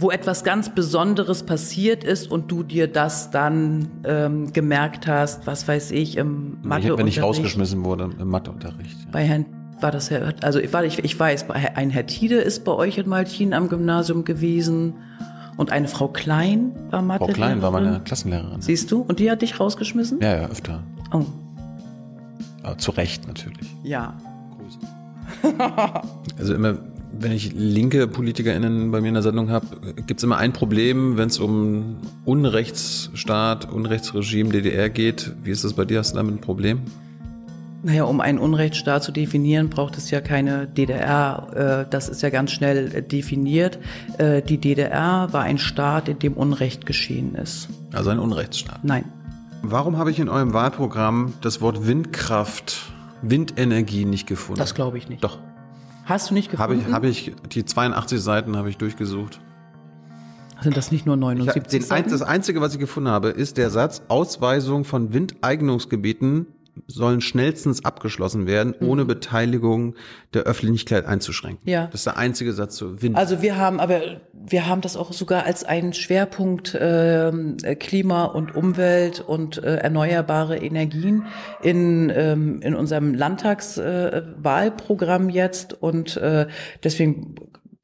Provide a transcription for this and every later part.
wo etwas ganz Besonderes passiert ist und du dir das dann ähm, gemerkt hast, was weiß ich, im Matheunterricht. Wenn ich rausgeschmissen wurde im Matheunterricht. Ja. Bei Herrn war das Herr, also ich, ich, ich weiß, ein Herr Tiede ist bei euch in Malchin am Gymnasium gewesen und eine Frau Klein war Mathe. Frau Klein war meine Klassenlehrerin. Siehst du? Und die hat dich rausgeschmissen? Ja, ja, öfter. Oh. Aber zu Recht natürlich. Ja. Grüße. also immer, wenn ich linke PolitikerInnen bei mir in der Sendung habe, gibt es immer ein Problem, wenn es um Unrechtsstaat, Unrechtsregime, DDR geht. Wie ist das bei dir? Hast du damit ein Problem? Naja, um einen Unrechtsstaat zu definieren, braucht es ja keine DDR. Äh, das ist ja ganz schnell äh, definiert. Äh, die DDR war ein Staat, in dem Unrecht geschehen ist. Also ein Unrechtsstaat? Nein. Warum habe ich in eurem Wahlprogramm das Wort Windkraft, Windenergie nicht gefunden? Das glaube ich nicht. Doch. Hast du nicht gefunden? Habe ich, habe ich, die 82 Seiten habe ich durchgesucht. Sind das nicht nur 79 den, Seiten? Das Einzige, was ich gefunden habe, ist der Satz Ausweisung von Windeignungsgebieten sollen schnellstens abgeschlossen werden, mhm. ohne Beteiligung der Öffentlichkeit einzuschränken. Ja. Das ist der einzige Satz zu Wind. Also wir haben aber, wir haben das auch sogar als einen Schwerpunkt äh, Klima und Umwelt und äh, erneuerbare Energien in, ähm, in unserem Landtagswahlprogramm äh, jetzt und äh, deswegen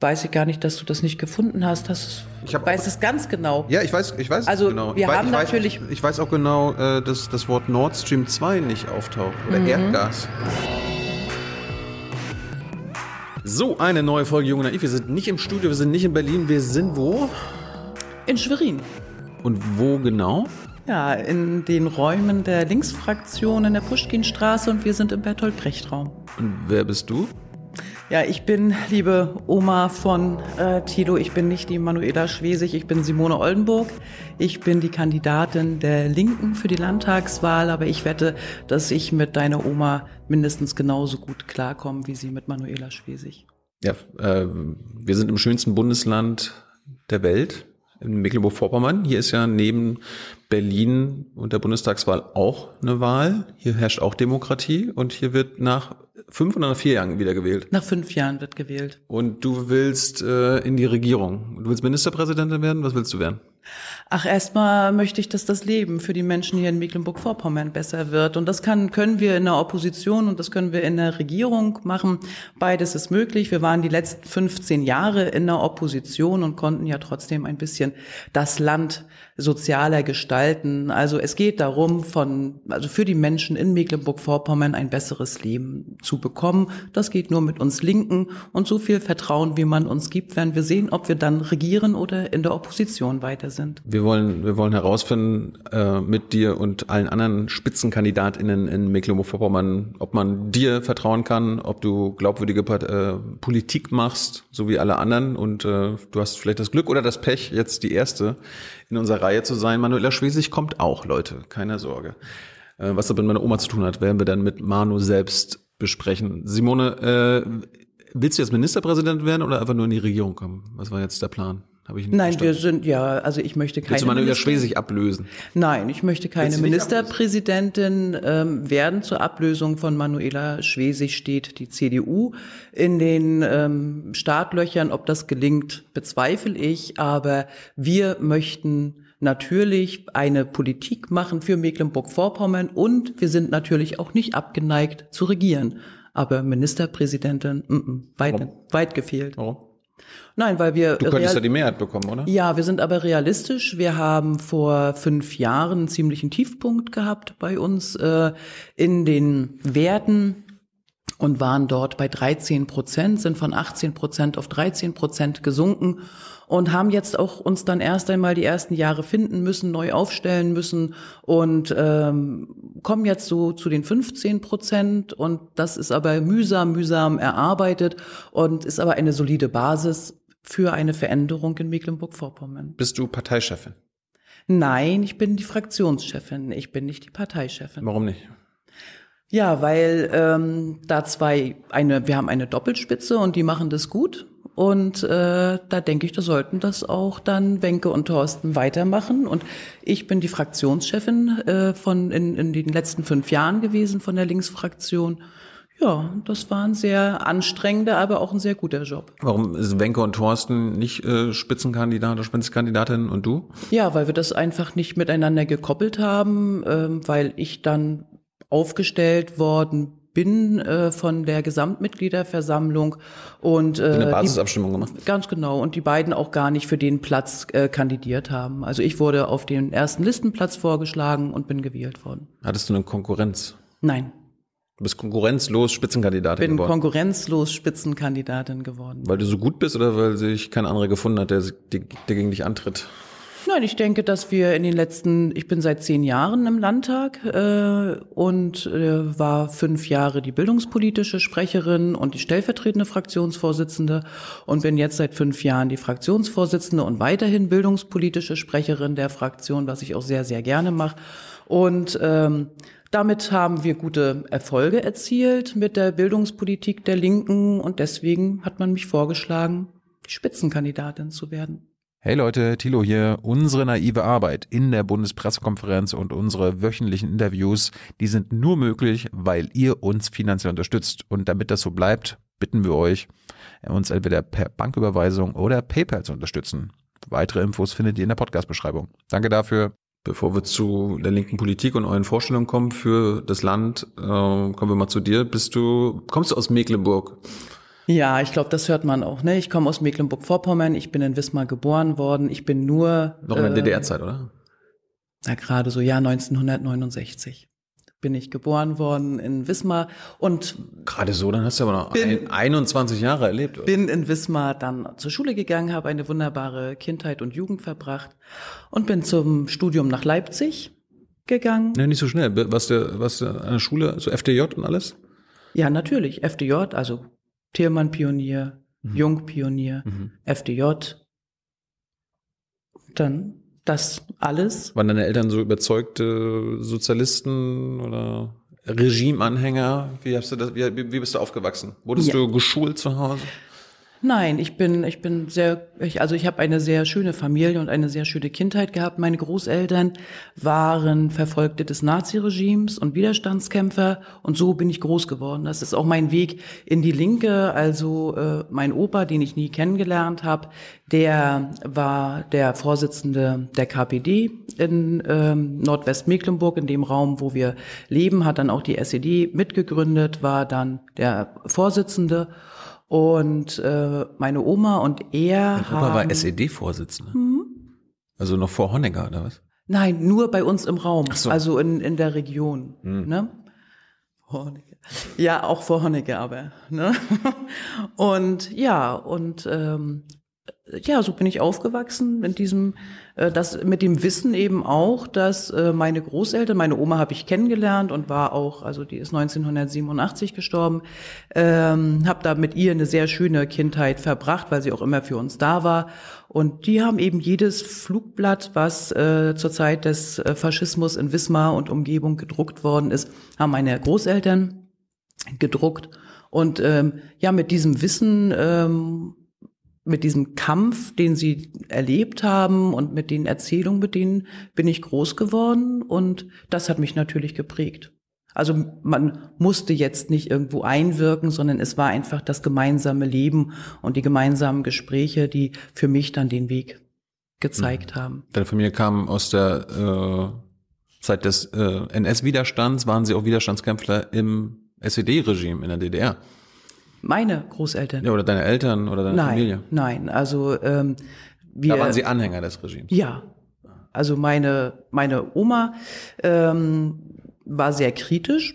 weiß ich gar nicht, dass du das nicht gefunden hast. Das ich hab, weiß es ganz genau. Ja, ich weiß, ich weiß also, genau. Wir ich haben ich natürlich. Weiß, ich weiß auch genau, äh, dass das Wort Nord Stream 2 nicht auftaucht oder mhm. Erdgas. So, eine neue Folge Junge Naiv. Wir sind nicht im Studio, wir sind nicht in Berlin, wir sind wo? In Schwerin. Und wo genau? Ja, in den Räumen der Linksfraktion in der Puschkinstraße und wir sind im Bertolt Brecht Raum. Und wer bist du? Ja, ich bin, liebe Oma von äh, Tilo, ich bin nicht die Manuela Schwesig, ich bin Simone Oldenburg. Ich bin die Kandidatin der Linken für die Landtagswahl, aber ich wette, dass ich mit deiner Oma mindestens genauso gut klarkomme, wie sie mit Manuela Schwesig. Ja, äh, wir sind im schönsten Bundesland der Welt, in Mecklenburg-Vorpommern. Hier ist ja neben Berlin und der Bundestagswahl auch eine Wahl. Hier herrscht auch Demokratie und hier wird nach fünf oder nach vier Jahren wieder gewählt? Nach fünf Jahren wird gewählt. Und du willst äh, in die Regierung. Du willst Ministerpräsidentin werden? Was willst du werden? Ach, erstmal möchte ich, dass das Leben für die Menschen hier in Mecklenburg-Vorpommern besser wird. Und das kann, können wir in der Opposition und das können wir in der Regierung machen. Beides ist möglich. Wir waren die letzten 15 Jahre in der Opposition und konnten ja trotzdem ein bisschen das Land sozialer gestalten. Also es geht darum, von, also für die Menschen in Mecklenburg-Vorpommern ein besseres Leben zu bekommen. Das geht nur mit uns Linken und so viel Vertrauen, wie man uns gibt, werden wir sehen, ob wir dann regieren oder in der Opposition weiter sind. Wir wollen, wir wollen herausfinden äh, mit dir und allen anderen Spitzenkandidatinnen in Mecklenburg-Vorpommern, ob man dir vertrauen kann, ob du glaubwürdige äh, Politik machst, so wie alle anderen. Und äh, du hast vielleicht das Glück oder das Pech, jetzt die erste in unserer Reihe zu sein. Manuela Schwesig kommt auch, Leute, keine Sorge. Äh, was das mit meiner Oma zu tun hat, werden wir dann mit Manu selbst besprechen. Simone, äh, willst du jetzt Ministerpräsident werden oder einfach nur in die Regierung kommen? Was war jetzt der Plan? Habe ich nicht Nein, verstanden. wir sind ja, also ich möchte keine. Willst du Manuela Schwesig ablösen? Nein, ich möchte keine Ministerpräsidentin ähm, werden. Zur Ablösung von Manuela Schwesig steht die CDU in den ähm, Startlöchern. Ob das gelingt, bezweifle ich. Aber wir möchten natürlich eine Politik machen für Mecklenburg-Vorpommern und wir sind natürlich auch nicht abgeneigt zu regieren. Aber Ministerpräsidentin, m -m, weit, weit gefehlt. Warum? Nein, weil wir. Du könntest ja die Mehrheit bekommen, oder? Ja, wir sind aber realistisch. Wir haben vor fünf Jahren einen ziemlichen Tiefpunkt gehabt bei uns äh, in den Werten und waren dort bei 13 Prozent, sind von 18 Prozent auf 13 Prozent gesunken und haben jetzt auch uns dann erst einmal die ersten Jahre finden müssen, neu aufstellen müssen und ähm, kommen jetzt so zu den 15 Prozent und das ist aber mühsam, mühsam erarbeitet und ist aber eine solide Basis für eine Veränderung in Mecklenburg-Vorpommern. Bist du Parteichefin? Nein, ich bin die Fraktionschefin, ich bin nicht die Parteichefin. Warum nicht? Ja, weil ähm, da zwei, eine, wir haben eine Doppelspitze und die machen das gut. Und äh, da denke ich, da sollten das auch dann Wenke und Thorsten weitermachen. Und ich bin die Fraktionschefin äh, von in, in den letzten fünf Jahren gewesen von der Linksfraktion. Ja, das war ein sehr anstrengender, aber auch ein sehr guter Job. Warum ist Wenke und Thorsten nicht äh, Spitzenkandidat oder Spitzenkandidatin und du? Ja, weil wir das einfach nicht miteinander gekoppelt haben, ähm, weil ich dann aufgestellt worden bin äh, von der Gesamtmitgliederversammlung und äh, eine Basisabstimmung die, gemacht. Ganz genau und die beiden auch gar nicht für den Platz äh, kandidiert haben. Also ich wurde auf den ersten Listenplatz vorgeschlagen und bin gewählt worden. Hattest du eine Konkurrenz? Nein. Du bist konkurrenzlos Spitzenkandidatin bin geworden. konkurrenzlos Spitzenkandidatin geworden. Weil du so gut bist oder weil sich kein anderer gefunden hat, der, der gegen dich antritt? Nein, ich denke, dass wir in den letzten, ich bin seit zehn Jahren im Landtag äh, und äh, war fünf Jahre die bildungspolitische Sprecherin und die stellvertretende Fraktionsvorsitzende und bin jetzt seit fünf Jahren die Fraktionsvorsitzende und weiterhin bildungspolitische Sprecherin der Fraktion, was ich auch sehr, sehr gerne mache. Und ähm, damit haben wir gute Erfolge erzielt mit der Bildungspolitik der Linken und deswegen hat man mich vorgeschlagen, Spitzenkandidatin zu werden. Hey Leute, Thilo hier. Unsere naive Arbeit in der Bundespressekonferenz und unsere wöchentlichen Interviews, die sind nur möglich, weil ihr uns finanziell unterstützt. Und damit das so bleibt, bitten wir euch, uns entweder per Banküberweisung oder PayPal zu unterstützen. Weitere Infos findet ihr in der Podcast-Beschreibung. Danke dafür. Bevor wir zu der linken Politik und euren Vorstellungen kommen für das Land, äh, kommen wir mal zu dir. Bist du, kommst du aus Mecklenburg? Ja, ich glaube, das hört man auch. Ne? Ich komme aus Mecklenburg-Vorpommern, ich bin in Wismar geboren worden. Ich bin nur. Noch in der äh, DDR-Zeit, oder? Na, gerade so Jahr 1969 bin ich geboren worden in Wismar und gerade so, dann hast du aber noch bin, 21 Jahre erlebt. Oder? Bin in Wismar dann zur Schule gegangen, habe eine wunderbare Kindheit und Jugend verbracht und bin zum Studium nach Leipzig gegangen. Nee, nicht so schnell. Was der, was der an der Schule, so FDJ und alles? Ja, natürlich. FDJ, also Thielmann Pionier, mhm. Jung Pionier, mhm. FDJ. Dann das alles. Waren deine Eltern so überzeugte Sozialisten oder Regimeanhänger? Wie, hast du das, wie, wie bist du aufgewachsen? Wurdest ja. du geschult zu Hause? Nein, ich bin, ich bin sehr, ich, also ich habe eine sehr schöne Familie und eine sehr schöne Kindheit gehabt. Meine Großeltern waren Verfolgte des Naziregimes und Widerstandskämpfer und so bin ich groß geworden. Das ist auch mein Weg in die Linke. Also äh, mein Opa, den ich nie kennengelernt habe, der war der Vorsitzende der KPD in ähm, Nordwestmecklenburg, in dem Raum, wo wir leben, hat dann auch die SED mitgegründet, war dann der Vorsitzende. Und äh, meine Oma und er Mein Opa war SED-Vorsitzender. Mhm. Also noch vor Honecker, oder was? Nein, nur bei uns im Raum, so. also in, in der Region. Mhm. Ne? Honecker. Ja, auch vor Honecker, aber. Ne? Und ja, und ähm, ja, so bin ich aufgewachsen in diesem, äh, das mit dem Wissen eben auch, dass äh, meine Großeltern, meine Oma habe ich kennengelernt und war auch, also die ist 1987 gestorben, ähm, habe da mit ihr eine sehr schöne Kindheit verbracht, weil sie auch immer für uns da war. Und die haben eben jedes Flugblatt, was äh, zur Zeit des äh, Faschismus in Wismar und Umgebung gedruckt worden ist, haben meine Großeltern gedruckt. Und ähm, ja, mit diesem Wissen ähm, mit diesem Kampf, den sie erlebt haben und mit den Erzählungen, mit denen bin ich groß geworden und das hat mich natürlich geprägt. Also man musste jetzt nicht irgendwo einwirken, sondern es war einfach das gemeinsame Leben und die gemeinsamen Gespräche, die für mich dann den Weg gezeigt mhm. haben. Deine Familie kam aus der äh, Zeit des äh, NS-Widerstands, waren sie auch Widerstandskämpfer im SED-Regime in der DDR? Meine Großeltern. Ja, oder deine Eltern oder deine nein, Familie? Nein, also ähm, wir. Da waren Sie Anhänger des Regimes? Ja. Also meine, meine Oma ähm, war sehr kritisch,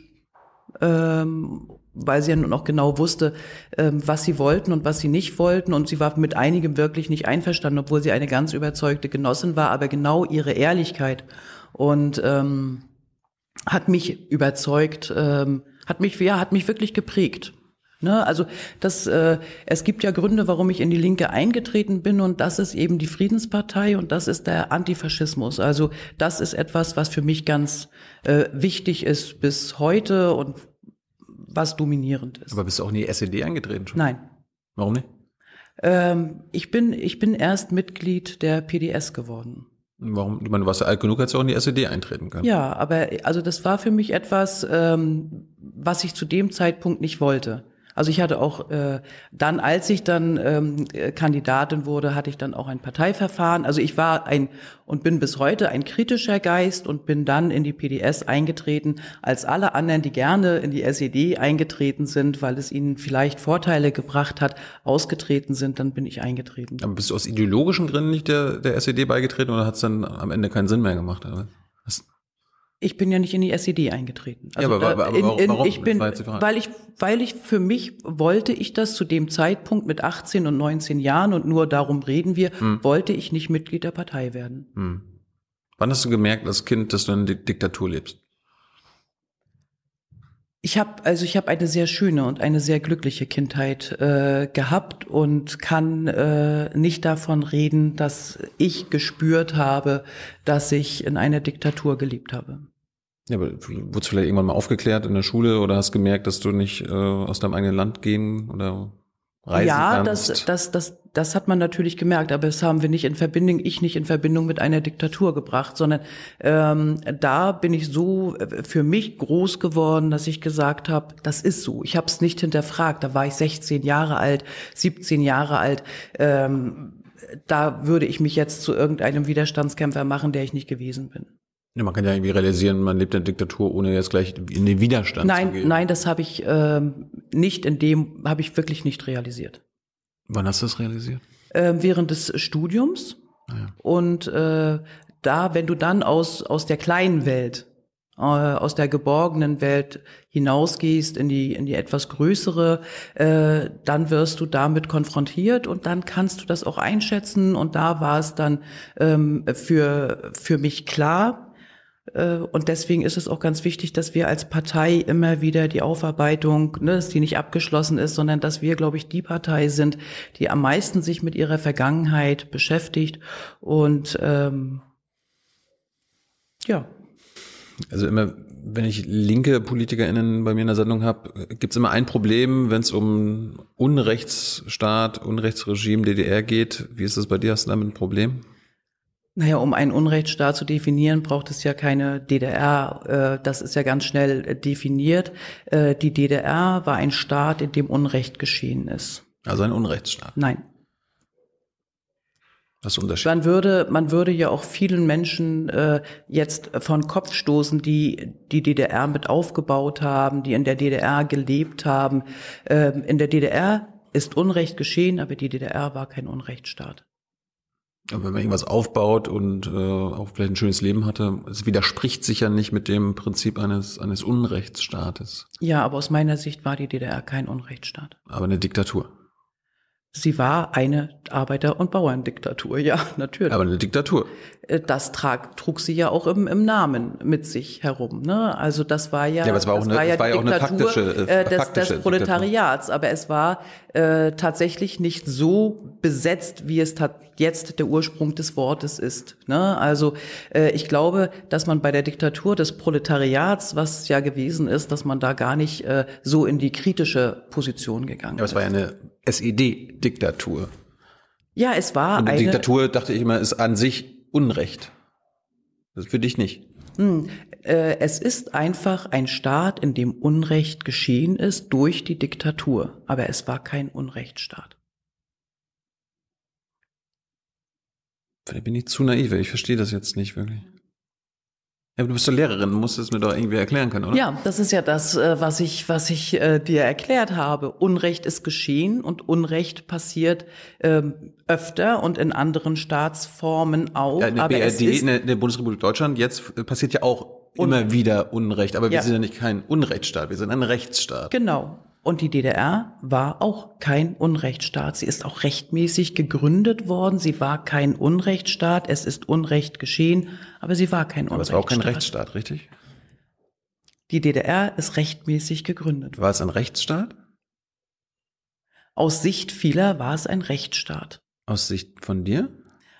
ähm, weil sie ja nun auch genau wusste, ähm, was sie wollten und was sie nicht wollten. Und sie war mit einigem wirklich nicht einverstanden, obwohl sie eine ganz überzeugte Genossin war. Aber genau ihre Ehrlichkeit und ähm, hat mich überzeugt, ähm, hat mich ja, hat mich wirklich geprägt. Ne, also das, äh, es gibt ja Gründe, warum ich in die Linke eingetreten bin und das ist eben die Friedenspartei und das ist der Antifaschismus. Also das ist etwas, was für mich ganz äh, wichtig ist bis heute und was dominierend ist. Aber bist du auch in die SED eingetreten schon? Nein. Warum nicht? Ähm, ich bin ich bin erst Mitglied der PDS geworden. Warum? Ich meine, du warst ja alt genug, als du auch in die SED eintreten können. Ja, aber also das war für mich etwas, ähm, was ich zu dem Zeitpunkt nicht wollte. Also ich hatte auch äh, dann, als ich dann ähm, äh, Kandidatin wurde, hatte ich dann auch ein Parteiverfahren. Also ich war ein und bin bis heute ein kritischer Geist und bin dann in die PDS eingetreten, als alle anderen, die gerne in die SED eingetreten sind, weil es ihnen vielleicht Vorteile gebracht hat, ausgetreten sind, dann bin ich eingetreten. Aber bist du aus ideologischen Gründen nicht der, der SED beigetreten oder hat es dann am Ende keinen Sinn mehr gemacht? Oder? Ich bin ja nicht in die SED eingetreten. Also ja, aber, aber, aber in, in, warum? Ich bin, weil ich, weil ich für mich wollte ich das zu dem Zeitpunkt mit 18 und 19 Jahren und nur darum reden wir, hm. wollte ich nicht Mitglied der Partei werden. Hm. Wann hast du gemerkt als Kind, dass du in der Diktatur lebst? Ich habe also ich habe eine sehr schöne und eine sehr glückliche Kindheit äh, gehabt und kann äh, nicht davon reden, dass ich gespürt habe, dass ich in einer Diktatur gelebt habe. Ja, aber wurdest vielleicht irgendwann mal aufgeklärt in der Schule oder hast gemerkt, dass du nicht äh, aus deinem eigenen Land gehen oder reisen ja, das, das, das, das hat man natürlich gemerkt, aber das haben wir nicht in Verbindung, ich nicht in Verbindung mit einer Diktatur gebracht, sondern ähm, da bin ich so äh, für mich groß geworden, dass ich gesagt habe, das ist so. Ich habe es nicht hinterfragt. Da war ich 16 Jahre alt, 17 Jahre alt. Ähm, da würde ich mich jetzt zu irgendeinem Widerstandskämpfer machen, der ich nicht gewesen bin. Ja, man kann ja irgendwie realisieren, man lebt in der Diktatur, ohne jetzt gleich in den Widerstand nein, zu gehen. Nein, das habe ich ähm, nicht in dem, habe ich wirklich nicht realisiert. Wann hast du das realisiert? Äh, während des Studiums. Ah, ja. Und äh, da, wenn du dann aus, aus der kleinen Welt, äh, aus der geborgenen Welt hinausgehst in die, in die etwas größere, äh, dann wirst du damit konfrontiert und dann kannst du das auch einschätzen. Und da war es dann ähm, für, für mich klar, und deswegen ist es auch ganz wichtig, dass wir als Partei immer wieder die Aufarbeitung, ne, dass die nicht abgeschlossen ist, sondern dass wir, glaube ich, die Partei sind, die am meisten sich mit ihrer Vergangenheit beschäftigt. Und ähm, ja. Also immer, wenn ich linke PolitikerInnen bei mir in der Sendung habe, gibt es immer ein Problem, wenn es um Unrechtsstaat, Unrechtsregime, DDR geht. Wie ist das bei dir? Hast du damit ein Problem? Naja, um einen Unrechtsstaat zu definieren, braucht es ja keine DDR. Äh, das ist ja ganz schnell äh, definiert. Äh, die DDR war ein Staat, in dem Unrecht geschehen ist. Also ein Unrechtsstaat? Nein. Was ist Unterschied? Man würde, man würde ja auch vielen Menschen äh, jetzt von Kopf stoßen, die die DDR mit aufgebaut haben, die in der DDR gelebt haben. Ähm, in der DDR ist Unrecht geschehen, aber die DDR war kein Unrechtsstaat. Aber wenn man irgendwas aufbaut und äh, auch vielleicht ein schönes Leben hatte, es widerspricht sich ja nicht mit dem Prinzip eines, eines Unrechtsstaates. Ja, aber aus meiner Sicht war die DDR kein Unrechtsstaat. Aber eine Diktatur. Sie war eine Arbeiter- und Bauerndiktatur, ja, natürlich. Aber eine Diktatur. Äh, das trag, trug sie ja auch im, im Namen mit sich herum. Ne? Also das war ja, ja aber es war auch eine, war ja war auch eine faktische, äh, des, faktische des Proletariats. Aber es war äh, tatsächlich nicht so besetzt, wie es jetzt der Ursprung des Wortes ist. Ne? Also äh, ich glaube, dass man bei der Diktatur des Proletariats, was ja gewesen ist, dass man da gar nicht äh, so in die kritische Position gegangen ist. Ja, aber es war ja eine SED-Diktatur. Ja, es war Und eine Diktatur, dachte ich immer, ist an sich Unrecht. Das ist für dich nicht. Hm, äh, es ist einfach ein Staat, in dem Unrecht geschehen ist durch die Diktatur, aber es war kein Unrechtsstaat. Vielleicht bin ich zu naiv, ich verstehe das jetzt nicht wirklich. Ja, du bist doch Lehrerin, musst es mir doch irgendwie erklären können, oder? Ja, das ist ja das, äh, was ich, was ich äh, dir erklärt habe. Unrecht ist geschehen und Unrecht passiert ähm, öfter und in anderen Staatsformen auch. Ja, in der aber BRD, in der, in der Bundesrepublik Deutschland, jetzt passiert ja auch immer wieder Unrecht, aber wir ja. sind ja nicht kein Unrechtsstaat, wir sind ein Rechtsstaat. Genau. Und die DDR war auch kein Unrechtsstaat. Sie ist auch rechtmäßig gegründet worden. Sie war kein Unrechtsstaat. Es ist Unrecht geschehen, aber sie war kein aber Unrechtsstaat. Aber es war auch kein Rechtsstaat, richtig? Die DDR ist rechtmäßig gegründet. War es ein Rechtsstaat? Aus Sicht vieler war es ein Rechtsstaat. Aus Sicht von dir?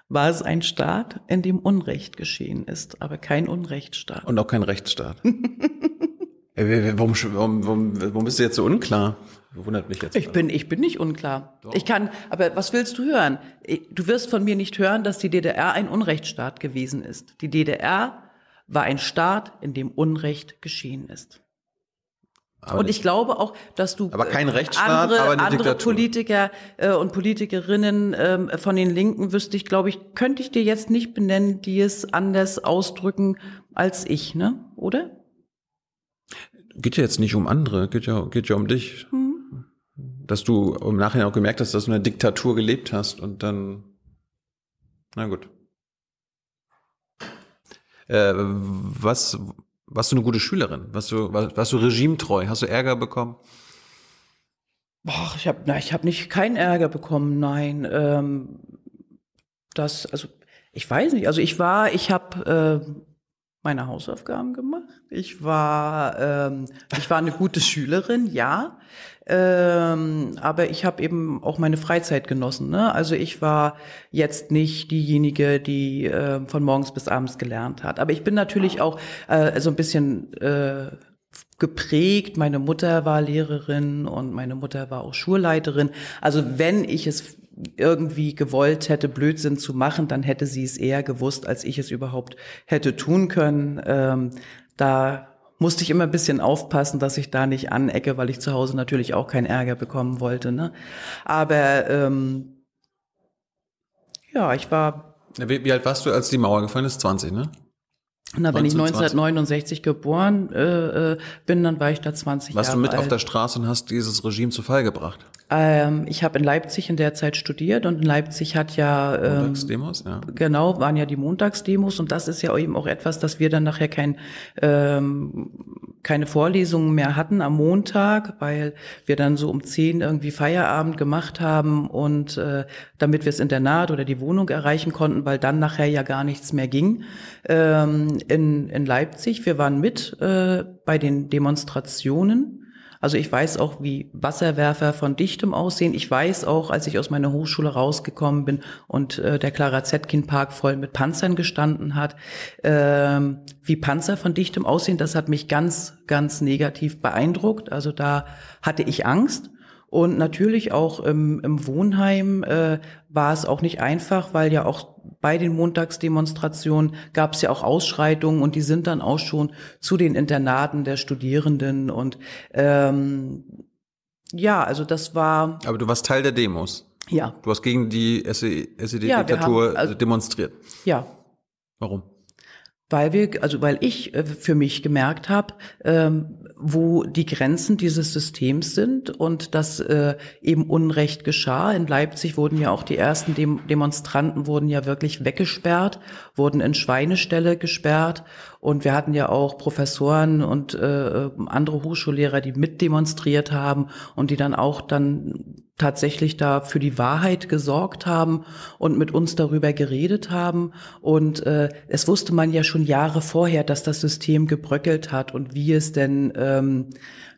War es ein Staat, in dem Unrecht geschehen ist, aber kein Unrechtsstaat. Und auch kein Rechtsstaat. Warum, warum, warum, warum bist du jetzt so unklar? Wundert mich jetzt. Ich bin, ich bin nicht unklar. Doch. Ich kann, aber was willst du hören? Du wirst von mir nicht hören, dass die DDR ein Unrechtsstaat gewesen ist. Die DDR war ein Staat, in dem Unrecht geschehen ist. Aber und ich glaube auch, dass du Aber kein äh, Rechtsstaat, andere, aber andere Diktatur. Politiker äh, und Politikerinnen ähm, von den Linken wüsste ich, glaube ich, könnte ich dir jetzt nicht benennen, die es anders ausdrücken als ich, ne? Oder? Geht ja jetzt nicht um andere, geht ja, geht ja um dich. Hm. Dass du im Nachhinein auch gemerkt hast, dass du in einer Diktatur gelebt hast und dann, na gut. Äh, was, warst du eine gute Schülerin? Warst du, war- warst du regimetreu? Hast du Ärger bekommen? Boah, ich habe, ich habe nicht keinen Ärger bekommen, nein. Ähm, das, also ich weiß nicht. Also ich war, ich habe äh, meine Hausaufgaben gemacht. Ich war, ähm, ich war eine gute Schülerin, ja. Ähm, aber ich habe eben auch meine Freizeit genossen. Ne? Also ich war jetzt nicht diejenige, die äh, von morgens bis abends gelernt hat. Aber ich bin natürlich auch äh, so ein bisschen äh, geprägt. Meine Mutter war Lehrerin und meine Mutter war auch Schulleiterin. Also wenn ich es irgendwie gewollt hätte, Blödsinn zu machen, dann hätte sie es eher gewusst, als ich es überhaupt hätte tun können. Ähm, da musste ich immer ein bisschen aufpassen, dass ich da nicht anecke, weil ich zu Hause natürlich auch keinen Ärger bekommen wollte. Ne? Aber ähm, ja, ich war, Wie, wie alt warst du, als die Mauer gefallen ist? 20, ne? na, wenn ich 1920. 1969 geboren äh, äh, bin, dann war ich da 20 Warst Jahre du mit alt. auf der Straße und hast dieses Regime zu Fall gebracht? Ähm, ich habe in Leipzig in der Zeit studiert und in Leipzig hat ja ähm, Montagsdemos? Ja. genau waren ja die Montagsdemos und das ist ja eben auch etwas, dass wir dann nachher kein ähm, keine Vorlesungen mehr hatten am Montag, weil wir dann so um zehn irgendwie Feierabend gemacht haben und äh, damit wir das Internat oder die Wohnung erreichen konnten, weil dann nachher ja gar nichts mehr ging ähm, in, in Leipzig. Wir waren mit äh, bei den Demonstrationen. Also ich weiß auch, wie Wasserwerfer von Dichtem aussehen. Ich weiß auch, als ich aus meiner Hochschule rausgekommen bin und äh, der Clara Zetkin Park voll mit Panzern gestanden hat, ähm, wie Panzer von Dichtem aussehen. Das hat mich ganz, ganz negativ beeindruckt. Also da hatte ich Angst. Und natürlich auch im, im Wohnheim äh, war es auch nicht einfach, weil ja auch bei den Montagsdemonstrationen gab es ja auch Ausschreitungen und die sind dann auch schon zu den Internaten der Studierenden und ähm, ja, also das war Aber du warst Teil der Demos. ja, Du hast gegen die Ja, SED-Diktatur haben- also- demonstriert. ja, Warum? Weil wir, also weil ich äh, für mich gemerkt habe, ähm, wo die Grenzen dieses Systems sind und dass äh, eben Unrecht geschah. In Leipzig wurden ja auch die ersten Dem Demonstranten wurden ja wirklich weggesperrt, wurden in Schweineställe gesperrt und wir hatten ja auch Professoren und äh, andere Hochschullehrer, die mitdemonstriert haben und die dann auch dann tatsächlich da für die Wahrheit gesorgt haben und mit uns darüber geredet haben. Und äh, es wusste man ja schon Jahre vorher, dass das System gebröckelt hat und wie es denn ähm,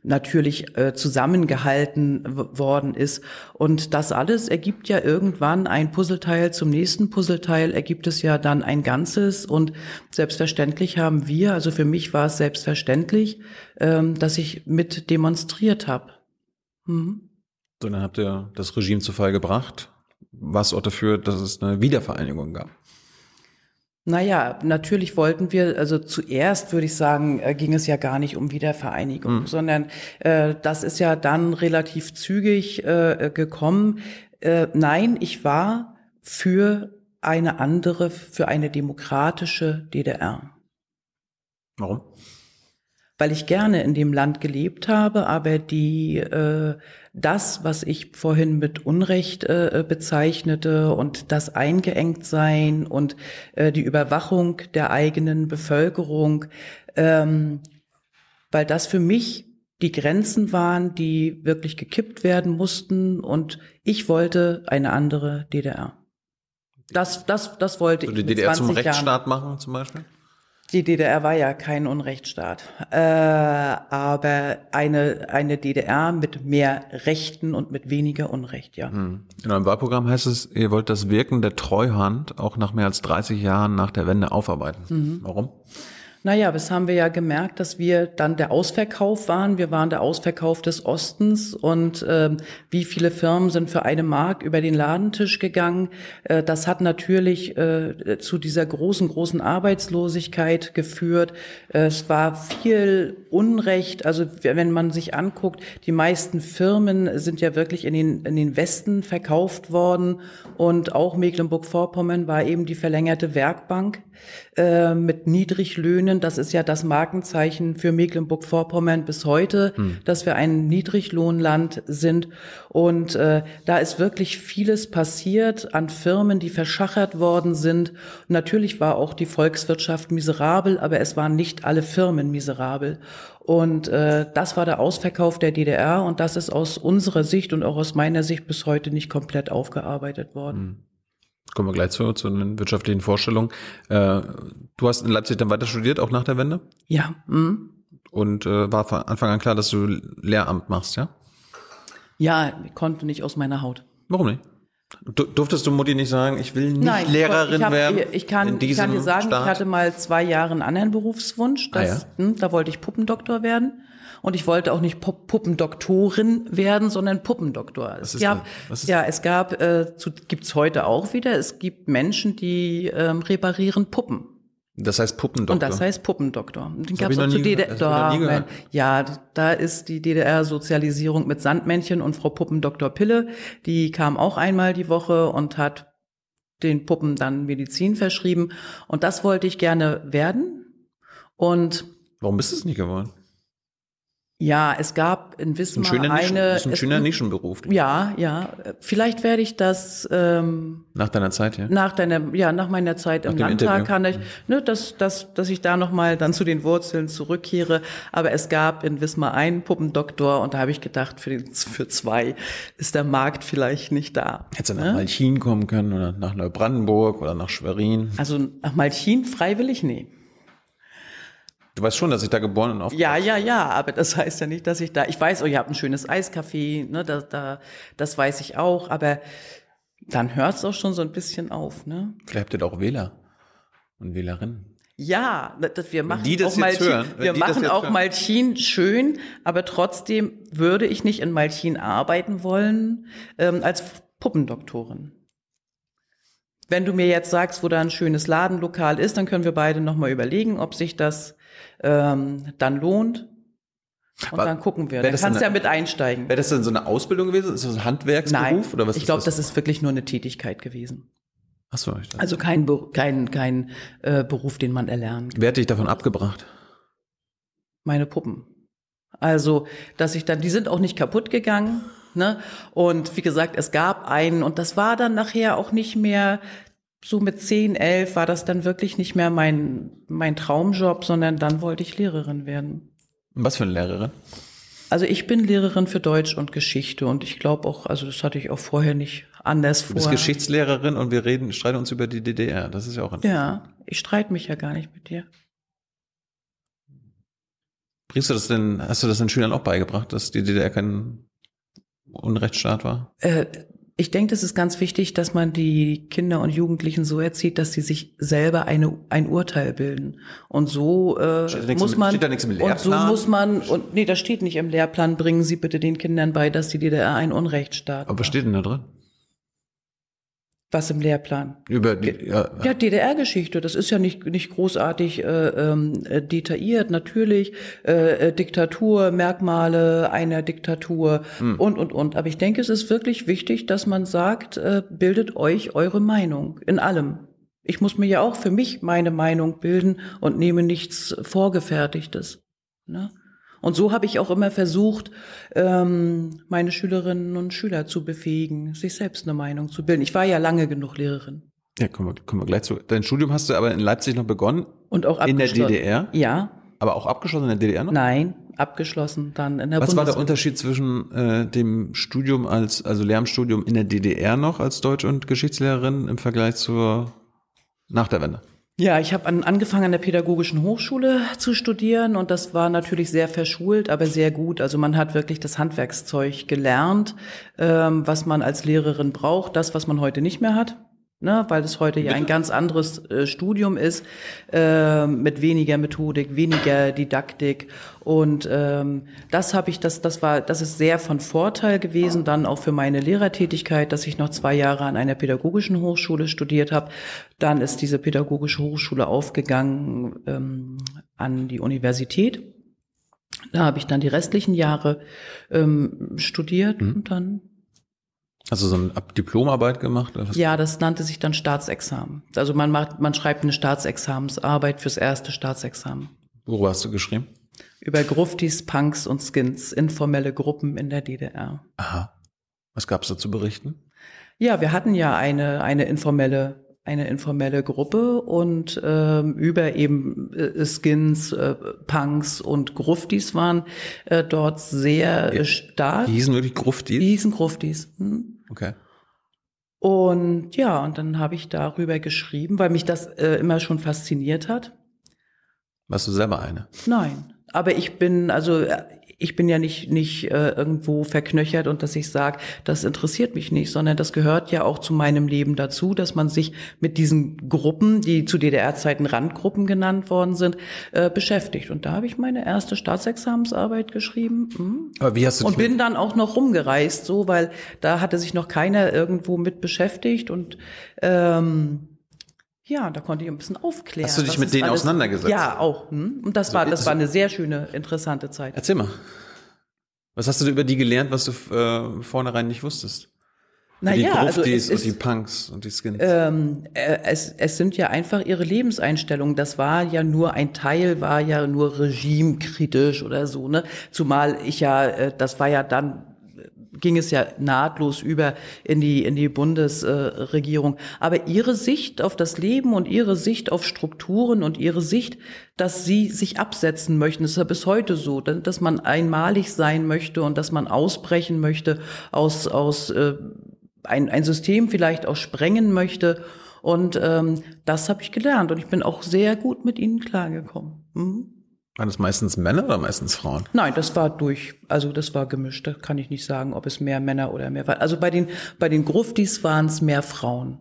natürlich äh, zusammengehalten worden ist. Und das alles ergibt ja irgendwann ein Puzzleteil zum nächsten Puzzleteil, ergibt es ja dann ein Ganzes. Und selbstverständlich haben wir, also für mich war es selbstverständlich, ähm, dass ich mit demonstriert habe. Mhm. So, dann habt ihr das Regime zu Fall gebracht, was auch dafür, dass es eine Wiedervereinigung gab. Naja, natürlich wollten wir, also zuerst würde ich sagen, äh, ging es ja gar nicht um Wiedervereinigung, sondern äh, das ist ja dann relativ zügig äh, gekommen. Äh, nein, ich war für eine andere, für eine demokratische DDR. Warum? Weil ich gerne in dem Land gelebt habe, aber die äh, das, was ich vorhin mit Unrecht äh, bezeichnete und das Eingeengtsein und äh, die Überwachung der eigenen Bevölkerung, ähm, weil das für mich die Grenzen waren, die wirklich gekippt werden mussten und ich wollte eine andere DDR. Das, das, das wollte So ich die DDR zum 20 Jahren. Rechtsstaat machen zum Beispiel? Die DDR war ja kein Unrechtsstaat, äh, aber eine, eine DDR mit mehr Rechten und mit weniger Unrecht, ja. In eurem Wahlprogramm heißt es, ihr wollt das Wirken der Treuhand auch nach mehr als 30 Jahren nach der Wende aufarbeiten. Mhm. Warum? Naja, das haben wir ja gemerkt, dass wir dann der Ausverkauf waren. Wir waren der Ausverkauf des Ostens und äh, wie viele Firmen sind für eine Mark über den Ladentisch gegangen. Äh, das hat natürlich äh, zu dieser großen, großen Arbeitslosigkeit geführt. Äh, es war viel Unrecht. Also wenn man sich anguckt, die meisten Firmen sind ja wirklich in den, in den Westen verkauft worden und auch Mecklenburg-Vorpommern war eben die verlängerte Werkbank äh, mit Niedriglöhnen. Das ist ja das Markenzeichen für Mecklenburg-Vorpommern bis heute, hm. dass wir ein Niedriglohnland sind. Und äh, da ist wirklich vieles passiert an Firmen, die verschachert worden sind. natürlich war auch die Volkswirtschaft miserabel, aber es waren nicht alle Firmen miserabel. Und äh, das war der Ausverkauf der DDR und das ist aus unserer Sicht und auch aus meiner Sicht bis heute nicht komplett aufgearbeitet worden. Hm. Kommen wir gleich zu, zu den wirtschaftlichen Vorstellungen. Äh, du hast in Leipzig dann weiter studiert, auch nach der Wende? Ja. Mhm. Und äh, war von Anfang an klar, dass du Lehramt machst, ja? Ja, ich konnte nicht aus meiner Haut. Warum nicht? Du, durftest du Mutti nicht sagen, ich will nicht Nein, Lehrerin ich hab, werden? Ich kann, ich kann dir sagen, Staat? ich hatte mal zwei Jahre einen anderen Berufswunsch. Das, ah, ja? hm, da wollte ich Puppendoktor werden. Und ich wollte auch nicht Puppendoktorin werden, sondern Puppendoktor. Es gab, ja, es gab, äh, zu, gibt's heute auch wieder. Es gibt Menschen, die ähm, reparieren Puppen. Das heißt Puppendoktor. Und das heißt Puppendoktor. Und den gab es auch zu DDR. Ja, da ist die DDR-Sozialisierung mit Sandmännchen und Frau Puppendoktor Pille. Die kam auch einmal die Woche und hat den Puppen dann Medizin verschrieben. Und das wollte ich gerne werden. Und warum bist du es nicht geworden? Ja, es gab in Wismar ein eine. Das ist ein schöner Nischenberuf. Ja, ja. Vielleicht werde ich das ähm, nach deiner Zeit, ja. Nach deiner, ja, nach meiner Zeit nach im Landtag Interview. kann ich, ne, dass, dass, dass ich da noch mal dann zu den Wurzeln zurückkehre. Aber es gab in Wismar einen Puppendoktor und da habe ich gedacht, für, den, für zwei ist der Markt vielleicht nicht da. Hättest du nach ne? Malchin kommen können oder nach Neubrandenburg oder nach Schwerin? Also nach Malchin freiwillig nee. Du weißt schon, dass ich da geboren und aufgewachsen Ja, ja, ja, aber das heißt ja nicht, dass ich da, ich weiß, oh, ihr habt ein schönes Eiscafé, ne, da, da, das weiß ich auch, aber dann hört es auch schon so ein bisschen auf, ne? Vielleicht habt ihr da auch Wähler und Wählerinnen. Ja, das, wir machen die das auch Malchin, hören, wir machen auch hören. Malchin schön, aber trotzdem würde ich nicht in Malchin arbeiten wollen ähm, als Puppendoktorin. Wenn du mir jetzt sagst, wo da ein schönes Ladenlokal ist, dann können wir beide nochmal überlegen, ob sich das ähm, dann lohnt. Und War, dann gucken wir. Dann kannst du ja mit einsteigen. Wäre das denn so eine Ausbildung gewesen? Ist das ein Handwerksberuf Nein, oder was? Ich glaube, das? das ist wirklich nur eine Tätigkeit gewesen. Ach so, ich also kein kein kein äh, Beruf, den man erlernt. Wer hat dich davon abgebracht? Meine Puppen. Also, dass ich dann, die sind auch nicht kaputt gegangen. Ne? Und wie gesagt, es gab einen und das war dann nachher auch nicht mehr so mit 10, 11 war das dann wirklich nicht mehr mein, mein Traumjob, sondern dann wollte ich Lehrerin werden. Was für eine Lehrerin? Also ich bin Lehrerin für Deutsch und Geschichte und ich glaube auch, also das hatte ich auch vorher nicht anders vor. Du bist Geschichtslehrerin und wir reden, streiten uns über die DDR. Das ist ja auch interessant. Ja, ich streite mich ja gar nicht mit dir. Bringst du das denn, hast du das den Schülern auch beigebracht, dass die DDR kein Unrechtsstaat war? Äh, ich denke, es ist ganz wichtig, dass man die Kinder und Jugendlichen so erzieht, dass sie sich selber eine, ein Urteil bilden. Und so äh, muss man steht da nichts im Lehrplan? und so muss man und nee, das steht nicht im Lehrplan. Bringen Sie bitte den Kindern bei, dass die DDR ein Unrechtsstaat. Aber was steht denn da drin? Was im Lehrplan? Über die, ja, ja DDR-Geschichte. Das ist ja nicht nicht großartig äh, äh, detailliert. Natürlich äh, äh, Diktatur, Merkmale einer Diktatur hm. und und und. Aber ich denke, es ist wirklich wichtig, dass man sagt, äh, bildet euch eure Meinung in allem. Ich muss mir ja auch für mich meine Meinung bilden und nehme nichts vorgefertigtes. Ne? Und so habe ich auch immer versucht, ähm, meine Schülerinnen und Schüler zu befähigen, sich selbst eine Meinung zu bilden. Ich war ja lange genug Lehrerin. Ja, kommen wir, kommen wir gleich zu. Dein Studium hast du aber in Leipzig noch begonnen? Und auch In der DDR? Ja. Aber auch abgeschlossen in der DDR noch? Nein, abgeschlossen dann in der Was war der Unterschied zwischen äh, dem Studium als, also Lehramtsstudium in der DDR noch als Deutsch- und Geschichtslehrerin im Vergleich zur nach der Wende? Ja, ich habe an, angefangen an der Pädagogischen Hochschule zu studieren und das war natürlich sehr verschult, aber sehr gut. Also man hat wirklich das Handwerkszeug gelernt, ähm, was man als Lehrerin braucht, das, was man heute nicht mehr hat. Ne, weil es heute ja ein ganz anderes äh, Studium ist, äh, mit weniger Methodik, weniger Didaktik. Und ähm, das habe ich, das, das war, das ist sehr von Vorteil gewesen, dann auch für meine Lehrertätigkeit, dass ich noch zwei Jahre an einer pädagogischen Hochschule studiert habe. Dann ist diese pädagogische Hochschule aufgegangen ähm, an die Universität. Da habe ich dann die restlichen Jahre ähm, studiert Mhm. und dann Also so eine Diplomarbeit gemacht? Ja, das nannte sich dann Staatsexamen. Also man macht, man schreibt eine Staatsexamensarbeit fürs erste Staatsexamen. Worüber hast du geschrieben? Über Gruftis, Punks und Skins, informelle Gruppen in der DDR. Aha. Was gab's da zu berichten? Ja, wir hatten ja eine, eine informelle, eine informelle Gruppe und ähm, über eben äh, Skins, äh, Punks und Gruftis waren äh, dort sehr äh, stark. Die hießen wirklich Die Grufti? hießen Gruftis. Hm? Okay. Und ja, und dann habe ich darüber geschrieben, weil mich das äh, immer schon fasziniert hat. Warst du selber eine? Nein, aber ich bin also äh, ich bin ja nicht nicht äh, irgendwo verknöchert und dass ich sage, das interessiert mich nicht, sondern das gehört ja auch zu meinem Leben dazu, dass man sich mit diesen Gruppen, die zu DDR-Zeiten Randgruppen genannt worden sind, äh, beschäftigt. Und da habe ich meine erste Staatsexamensarbeit geschrieben. Hm. Aber wie hast du Und bin dann auch noch rumgereist, so, weil da hatte sich noch keiner irgendwo mit beschäftigt und ähm, ja, da konnte ich ein bisschen aufklären. Hast du dich mit denen auseinandergesetzt? Ja, auch. Hm? Und das war, das war eine sehr schöne, interessante Zeit. Erzähl mal. Was hast du über die gelernt, was du äh, vornherein nicht wusstest? die Naja, also es und die Punks und die Skins. ähm, äh, es, es sind ja einfach ihre Lebenseinstellungen. Das war ja nur ein Teil, war ja nur regimekritisch oder so. Ne? Zumal ich ja, äh, das war ja dann ging es ja nahtlos über in die in die Bundesregierung. Aber ihre Sicht auf das Leben und ihre Sicht auf Strukturen und ihre Sicht, dass sie sich absetzen möchten, ist ja bis heute so, dass man einmalig sein möchte und dass man ausbrechen möchte aus aus äh, ein, ein System vielleicht auch sprengen möchte. Und ähm, das habe ich gelernt und ich bin auch sehr gut mit ihnen klargekommen. Mhm. Waren das meistens Männer oder meistens Frauen? Nein, das war durch, also das war gemischt. Da kann ich nicht sagen, ob es mehr Männer oder mehr waren. Also bei den bei den Gruftis waren es mehr Frauen.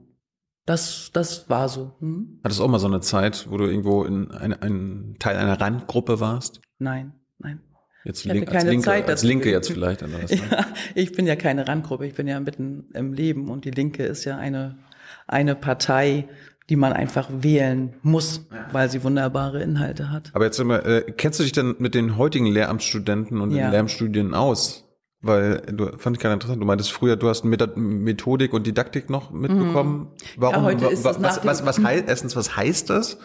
Das das war so. Hm? Hattest du auch mal so eine Zeit, wo du irgendwo in ein, ein Teil einer Randgruppe warst? Nein, nein. Jetzt Ich hatte link, als keine Linke, Zeit als. Linke jetzt vielleicht. Ne? Ja, ich bin ja keine Randgruppe, ich bin ja mitten im Leben und die Linke ist ja eine, eine Partei, die man einfach wählen muss, weil sie wunderbare Inhalte hat. Aber jetzt immer, äh, kennst du dich denn mit den heutigen Lehramtsstudenten und Ja. den Lehramtsstudien aus? Weil du fand ich gerade interessant. Du meintest früher, du hast Methodik und Didaktik noch mitbekommen. Warum? Mhm. Ja, heute ist was, dem- was, was heißt erstens? Was heißt das?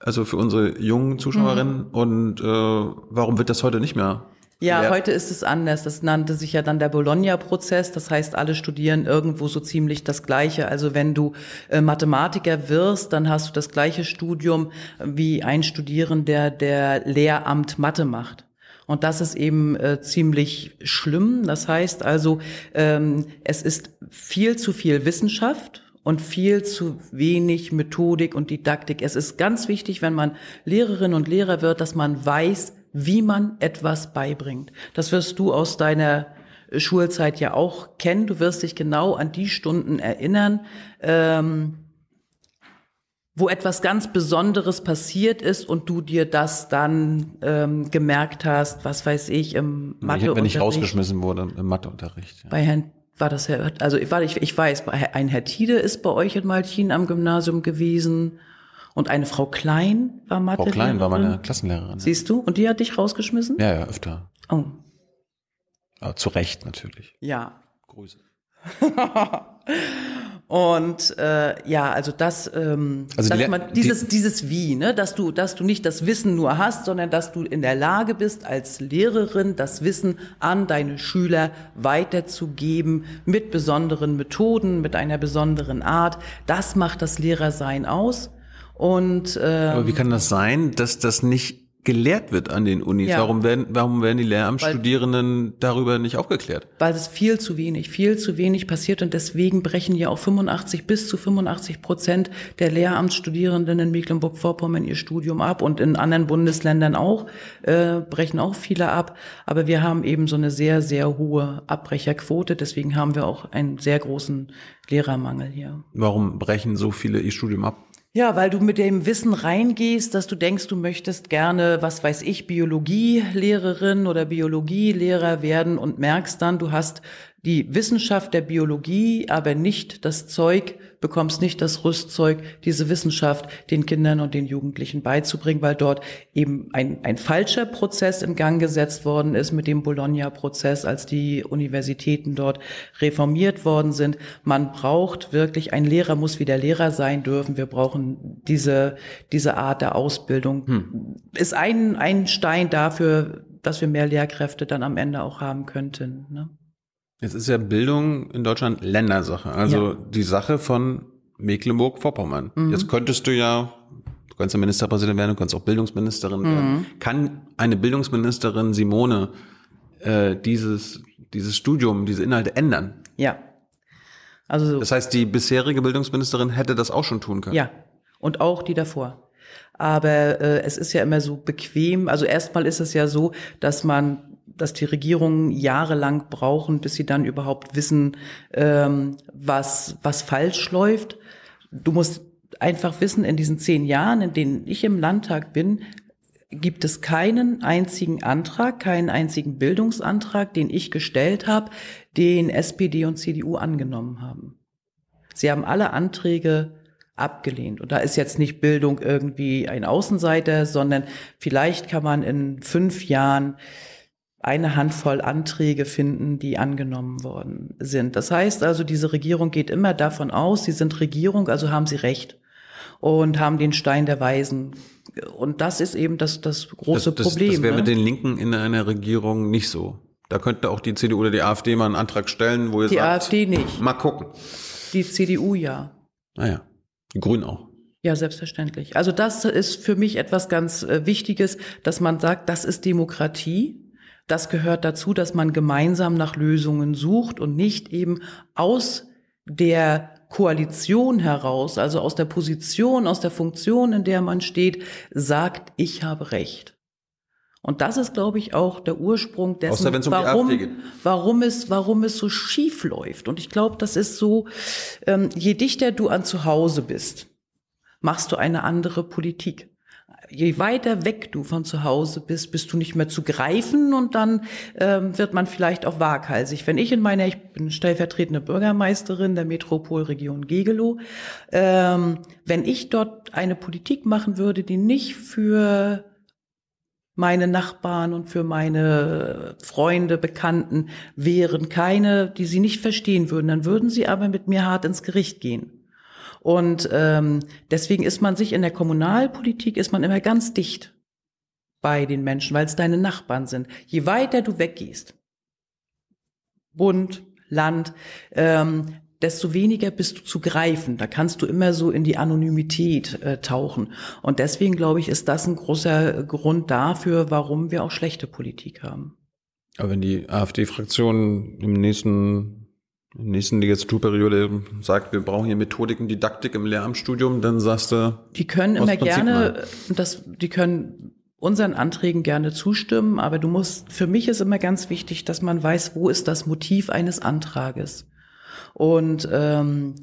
Also für unsere jungen Zuschauerinnen Mhm. und äh, warum wird das heute nicht mehr? Ja, gelehrt? heute ist es anders. Das nannte sich ja dann der Bologna-Prozess. Das heißt, alle studieren irgendwo so ziemlich das Gleiche. Also wenn du äh, Mathematiker wirst, dann hast du das gleiche Studium wie ein Studierender, der Lehramt Mathe macht. Und das ist eben äh, ziemlich schlimm. Das heißt also, ähm, es ist viel zu viel Wissenschaft und viel zu wenig Methodik und Didaktik. Es ist ganz wichtig, wenn man Lehrerin und Lehrer wird, dass man weiß, wie man etwas beibringt. Das wirst du aus deiner Schulzeit ja auch kennen. Du wirst dich genau an die Stunden erinnern, ähm, wo etwas ganz Besonderes passiert ist und du dir das dann ähm, gemerkt hast, was weiß ich, im ich, wenn ich Matheunterricht. rausgeschmissen wurde im Matheunterricht. Ja. Bei Herrn war das Herr, also ich, ich, ich weiß, ein Herr Tiede ist bei euch in Malchin am Gymnasium gewesen und eine Frau Klein war Mathe. Frau Klein war meine Klassenlehrerin. Siehst du? Und die hat dich rausgeschmissen? Ja, ja, öfter. Oh, Aber zu Recht natürlich. ja. Grüße. Und äh, ja, also das, ähm, Also die man dieses dieses Wie, ne, dass du dass du nicht das Wissen nur hast, sondern dass du in der Lage bist als Lehrerin das Wissen an deine Schüler weiterzugeben mit besonderen Methoden, mit einer besonderen Art. Das macht das Lehrersein aus. Und äh, Aber wie kann das sein, dass das nicht gelehrt wird an den Unis. Ja. Warum werden, warum werden die Lehramtsstudierenden darüber nicht aufgeklärt? Weil es viel zu wenig, viel zu wenig passiert und deswegen brechen ja auch 85 bis zu 85 Prozent der Lehramtsstudierenden in Mecklenburg-Vorpommern ihr Studium ab und in anderen Bundesländern auch, äh, brechen auch viele ab. Aber wir haben eben so eine sehr, sehr hohe Abbrecherquote. Deswegen haben wir auch einen sehr großen Lehrermangel hier. Warum brechen so viele ihr Studium ab? Ja, weil du mit dem Wissen reingehst, dass du denkst, du möchtest gerne, was weiß ich, Biologielehrerin oder Biologielehrer werden und merkst dann, du hast die Wissenschaft der Biologie, aber nicht das Zeug, bekommst nicht das Rüstzeug, diese Wissenschaft den Kindern und den Jugendlichen beizubringen, weil dort eben ein, ein falscher Prozess in Gang gesetzt worden ist mit dem Bologna-Prozess, als die Universitäten dort reformiert worden sind. Man braucht wirklich, ein Lehrer muss wieder Lehrer sein dürfen. Wir brauchen diese, diese Art der Ausbildung. Hm. Ist ein, ein Stein dafür, dass wir mehr Lehrkräfte dann am Ende auch haben könnten. Ne? Jetzt ist ja Bildung in Deutschland Ländersache, also ja. die Sache von Mecklenburg-Vorpommern. Mhm. Jetzt könntest du ja, du kannst ja Ministerpräsident werden, du kannst auch Bildungsministerin mhm. werden. Kann eine Bildungsministerin Simone äh, dieses, dieses Studium, diese Inhalte ändern? Ja. Also das heißt, die bisherige Bildungsministerin hätte das auch schon tun können. Ja, und auch die davor. Aber äh, es ist ja immer so bequem. Also erstmal ist es ja so, dass man dass die Regierungen jahrelang brauchen, bis sie dann überhaupt wissen, ähm, was, was falsch läuft. Du musst einfach wissen, in diesen zehn Jahren, in denen ich im Landtag bin, gibt es keinen einzigen Antrag, keinen einzigen Bildungsantrag, den ich gestellt habe, den SPD und CDU angenommen haben. Sie haben alle Anträge abgelehnt. Und da ist jetzt nicht Bildung irgendwie ein Außenseiter, sondern vielleicht kann man in fünf Jahren eine Handvoll Anträge finden, die angenommen worden sind. Das heißt also, diese Regierung geht immer davon aus, sie sind Regierung, also haben sie Recht und haben den Stein der Weisen. Und das ist eben das, das große das, das, Problem. Das wäre ne? mit den Linken in einer Regierung nicht so. Da könnte auch die CDU oder die AfD mal einen Antrag stellen, wo ihr die sagt, AfD nicht. Mal gucken. Die CDU ja. Naja, ah die Grünen auch. Ja, selbstverständlich. Also das ist für mich etwas ganz äh, Wichtiges, dass man sagt, das ist Demokratie. Das gehört dazu, dass man gemeinsam nach Lösungen sucht und nicht eben aus der Koalition heraus, also aus der Position, aus der Funktion, in der man steht, sagt, ich habe Recht. Und das ist, glaube ich, auch der Ursprung dessen, um warum, warum, es, warum es so schief läuft. Und ich glaube, das ist so, ähm, je dichter du an zu Hause bist, machst du eine andere Politik je weiter weg du von zu Hause bist, bist du nicht mehr zu greifen und dann ähm, wird man vielleicht auch waghalsig. Wenn ich in meiner, ich bin stellvertretende Bürgermeisterin der Metropolregion Gegelow, ähm, wenn ich dort eine Politik machen würde, die nicht für meine Nachbarn und für meine Freunde, Bekannten wären keine, die sie nicht verstehen würden, dann würden sie aber mit mir hart ins Gericht gehen. Und ähm, deswegen ist man sich in der Kommunalpolitik ist man immer ganz dicht bei den Menschen, weil es deine Nachbarn sind. Je weiter du weggehst, Bund, Land, ähm, desto weniger bist du zu greifen. Da kannst du immer so in die Anonymität äh, tauchen. Und deswegen glaube ich, ist das ein großer Grund dafür, warum wir auch schlechte Politik haben. Aber wenn die AfD-Fraktion im nächsten in der nächsten Legislaturperiode sagt, wir brauchen hier Methodiken, Didaktik im Lehramtsstudium, dann sagst du. Die können immer gerne, das, die können unseren Anträgen gerne zustimmen, aber du musst, für mich ist immer ganz wichtig, dass man weiß, wo ist das Motiv eines Antrages. Und ähm,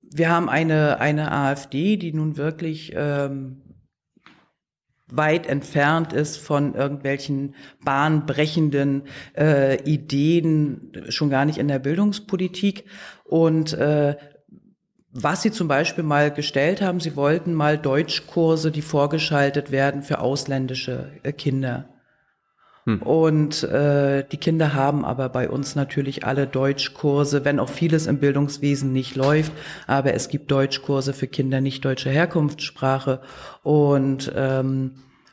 wir haben eine, eine AfD, die nun wirklich ähm, weit entfernt ist von irgendwelchen bahnbrechenden äh, Ideen, schon gar nicht in der Bildungspolitik. Und äh, was Sie zum Beispiel mal gestellt haben, Sie wollten mal Deutschkurse, die vorgeschaltet werden für ausländische äh, Kinder. Hm. Und äh, die Kinder haben aber bei uns natürlich alle Deutschkurse, wenn auch vieles im Bildungswesen nicht läuft, aber es gibt Deutschkurse für Kinder nicht deutscher Herkunftssprache. Und ähm,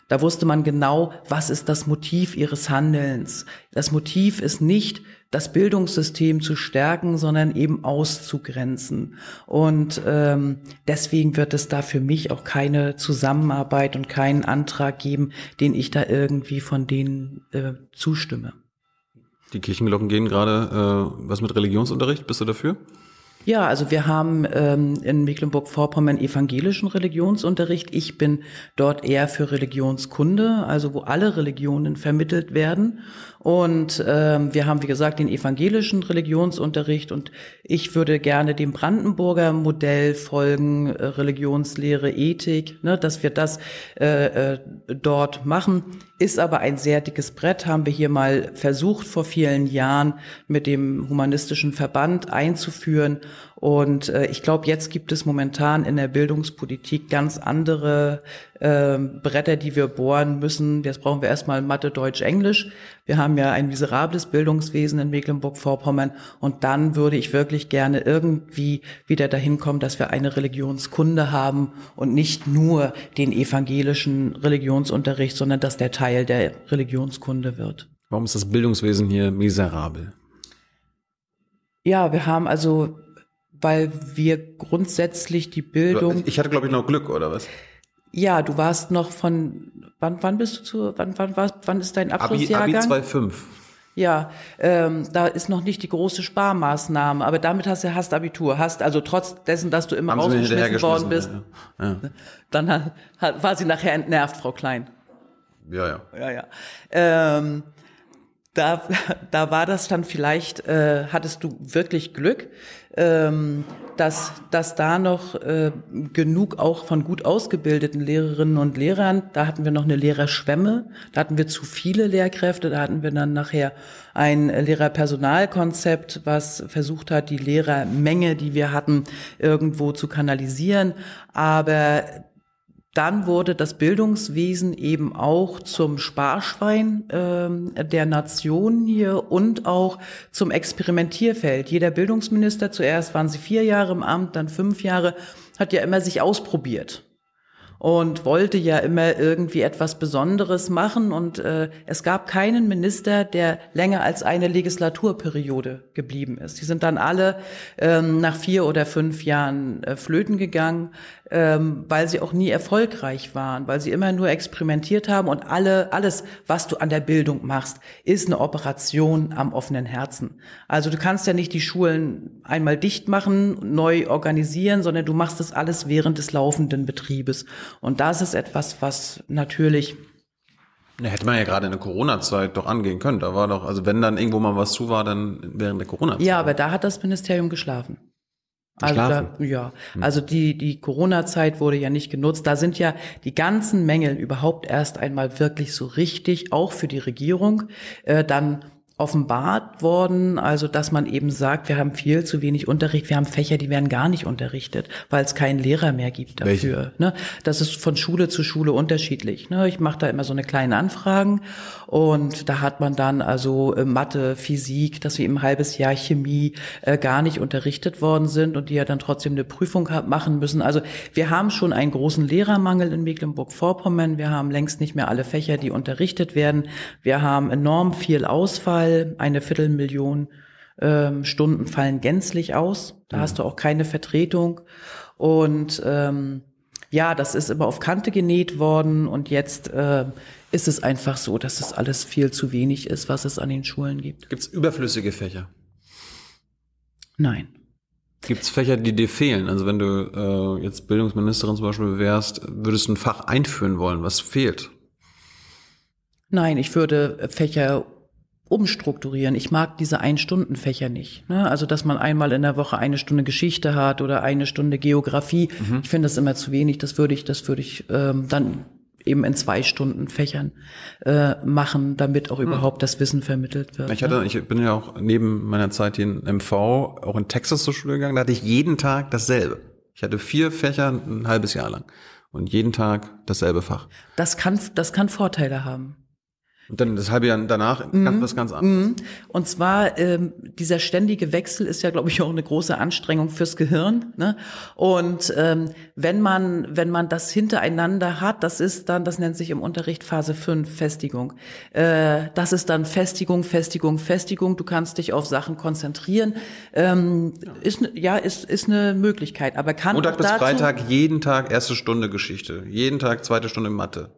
Da wusste man genau, was ist das Motiv ihres Handelns. Das Motiv ist nicht, das Bildungssystem zu stärken, sondern eben auszugrenzen. Und ähm, deswegen wird es da für mich auch keine Zusammenarbeit und keinen Antrag geben, den ich da irgendwie von denen äh, zustimme. Die Kirchenglocken gehen gerade, äh, was mit Religionsunterricht, bist du dafür? Ja, also wir haben ähm, in Mecklenburg-Vorpommern evangelischen Religionsunterricht. Ich bin dort eher für Religionskunde, also wo alle Religionen vermittelt werden. Und ähm, wir haben, wie gesagt, den evangelischen Religionsunterricht und ich würde gerne dem Brandenburger Modell folgen, äh, Religionslehre, Ethik, ne, dass wir das äh, äh, dort machen. Ist aber ein sehr dickes Brett, haben wir hier mal versucht vor vielen Jahren mit dem humanistischen Verband einzuführen. Und äh, ich glaube, jetzt gibt es momentan in der Bildungspolitik ganz andere äh, Bretter, die wir bohren müssen. Jetzt brauchen wir erstmal Mathe, Deutsch, Englisch. Wir haben ja ein miserables Bildungswesen in Mecklenburg-Vorpommern. Und dann würde ich wirklich gerne irgendwie wieder dahin kommen, dass wir eine Religionskunde haben und nicht nur den evangelischen Religionsunterricht, sondern dass der Teil der Religionskunde wird. Warum ist das Bildungswesen hier miserabel? Ja, wir haben also weil wir grundsätzlich die Bildung. Ich hatte, glaube ich, noch Glück, oder was? Ja, du warst noch von, wann, wann bist du zu, wann, wann, wann, wann ist dein Abschlussjahrgang? Abi, Abi 2,5. Ja, ähm, da ist noch nicht die große Sparmaßnahme, aber damit hast du hast Abitur, hast also trotz dessen, dass du immer Haben rausgeschmissen worden bist, Ja, ja. dann hat, hat, war sie nachher entnervt, Frau Klein. ja. ja. Ja, ja. Ähm, da, da war das dann vielleicht, äh, hattest du wirklich Glück, ähm, dass, dass da noch äh, genug auch von gut ausgebildeten Lehrerinnen und Lehrern, da hatten wir noch eine Lehrerschwemme, da hatten wir zu viele Lehrkräfte, da hatten wir dann nachher ein Lehrerpersonalkonzept, was versucht hat, die Lehrermenge, die wir hatten, irgendwo zu kanalisieren. Aber dann wurde das Bildungswesen eben auch zum Sparschwein äh, der Nation hier und auch zum Experimentierfeld. Jeder Bildungsminister, zuerst waren sie vier Jahre im Amt, dann fünf Jahre, hat ja immer sich ausprobiert und wollte ja immer irgendwie etwas Besonderes machen. Und äh, es gab keinen Minister, der länger als eine Legislaturperiode geblieben ist. Die sind dann alle ähm, nach vier oder fünf Jahren äh, flöten gegangen, ähm, weil sie auch nie erfolgreich waren, weil sie immer nur experimentiert haben. Und alle, alles, was du an der Bildung machst, ist eine Operation am offenen Herzen. Also du kannst ja nicht die Schulen einmal dicht machen, neu organisieren, sondern du machst das alles während des laufenden Betriebes. Und das ist etwas, was natürlich hätte man ja gerade in der Corona-Zeit doch angehen können. Da war doch, also wenn dann irgendwo mal was zu war, dann während der Corona-Zeit. Ja, aber da hat das Ministerium geschlafen. Also da, ja, also die die Corona-Zeit wurde ja nicht genutzt. Da sind ja die ganzen Mängel überhaupt erst einmal wirklich so richtig, auch für die Regierung, äh, dann offenbart worden, also dass man eben sagt, wir haben viel zu wenig Unterricht, wir haben Fächer, die werden gar nicht unterrichtet, weil es keinen Lehrer mehr gibt dafür. Ne? Das ist von Schule zu Schule unterschiedlich. Ne? Ich mache da immer so eine kleine Anfragen und da hat man dann also äh, Mathe, Physik, dass wir im halbes Jahr Chemie äh, gar nicht unterrichtet worden sind und die ja dann trotzdem eine Prüfung machen müssen. Also wir haben schon einen großen Lehrermangel in Mecklenburg-Vorpommern. Wir haben längst nicht mehr alle Fächer, die unterrichtet werden. Wir haben enorm viel Ausfall. Eine Viertelmillion ähm, Stunden fallen gänzlich aus. Da hast du auch keine Vertretung. Und ähm, ja, das ist immer auf Kante genäht worden und jetzt äh, ist es einfach so, dass es alles viel zu wenig ist, was es an den Schulen gibt. Gibt's überflüssige Fächer? Nein. Gibt's Fächer, die dir fehlen? Also wenn du äh, jetzt Bildungsministerin zum Beispiel wärst, würdest du ein Fach einführen wollen. Was fehlt? Nein, ich würde Fächer umstrukturieren. Ich mag diese Ein-Stunden-Fächer nicht. Ne? Also, dass man einmal in der Woche eine Stunde Geschichte hat oder eine Stunde Geografie. Ich finde das immer zu wenig. Das würde ich, das würde ich ähm, dann eben in zwei Stunden Fächern äh, machen, damit auch überhaupt das Wissen vermittelt wird. Ich ne? hatte, ich bin ja auch neben meiner Zeit hier in MV auch in Texas zur Schule gegangen. Da hatte ich jeden Tag dasselbe. Ich hatte vier Fächer ein halbes Jahr lang und jeden Tag dasselbe Fach. Das kann, das kann Vorteile haben. Und dann das halbe Jahr danach ganz, was ganz anderes. Und zwar ähm, dieser ständige Wechsel ist ja, glaube ich, auch eine große Anstrengung fürs Gehirn. Ne? Und ähm, wenn man wenn man das hintereinander hat, das ist dann, das nennt sich im Unterricht Phase 5 Festigung. Äh, das ist dann Festigung, Festigung, Festigung. Du kannst dich auf Sachen konzentrieren. Ähm, Ist ne- ja ist ist eine Möglichkeit, aber kann Montag auch bis dazu, Freitag jeden Tag erste Stunde Geschichte, jeden Tag zweite Stunde Mathe.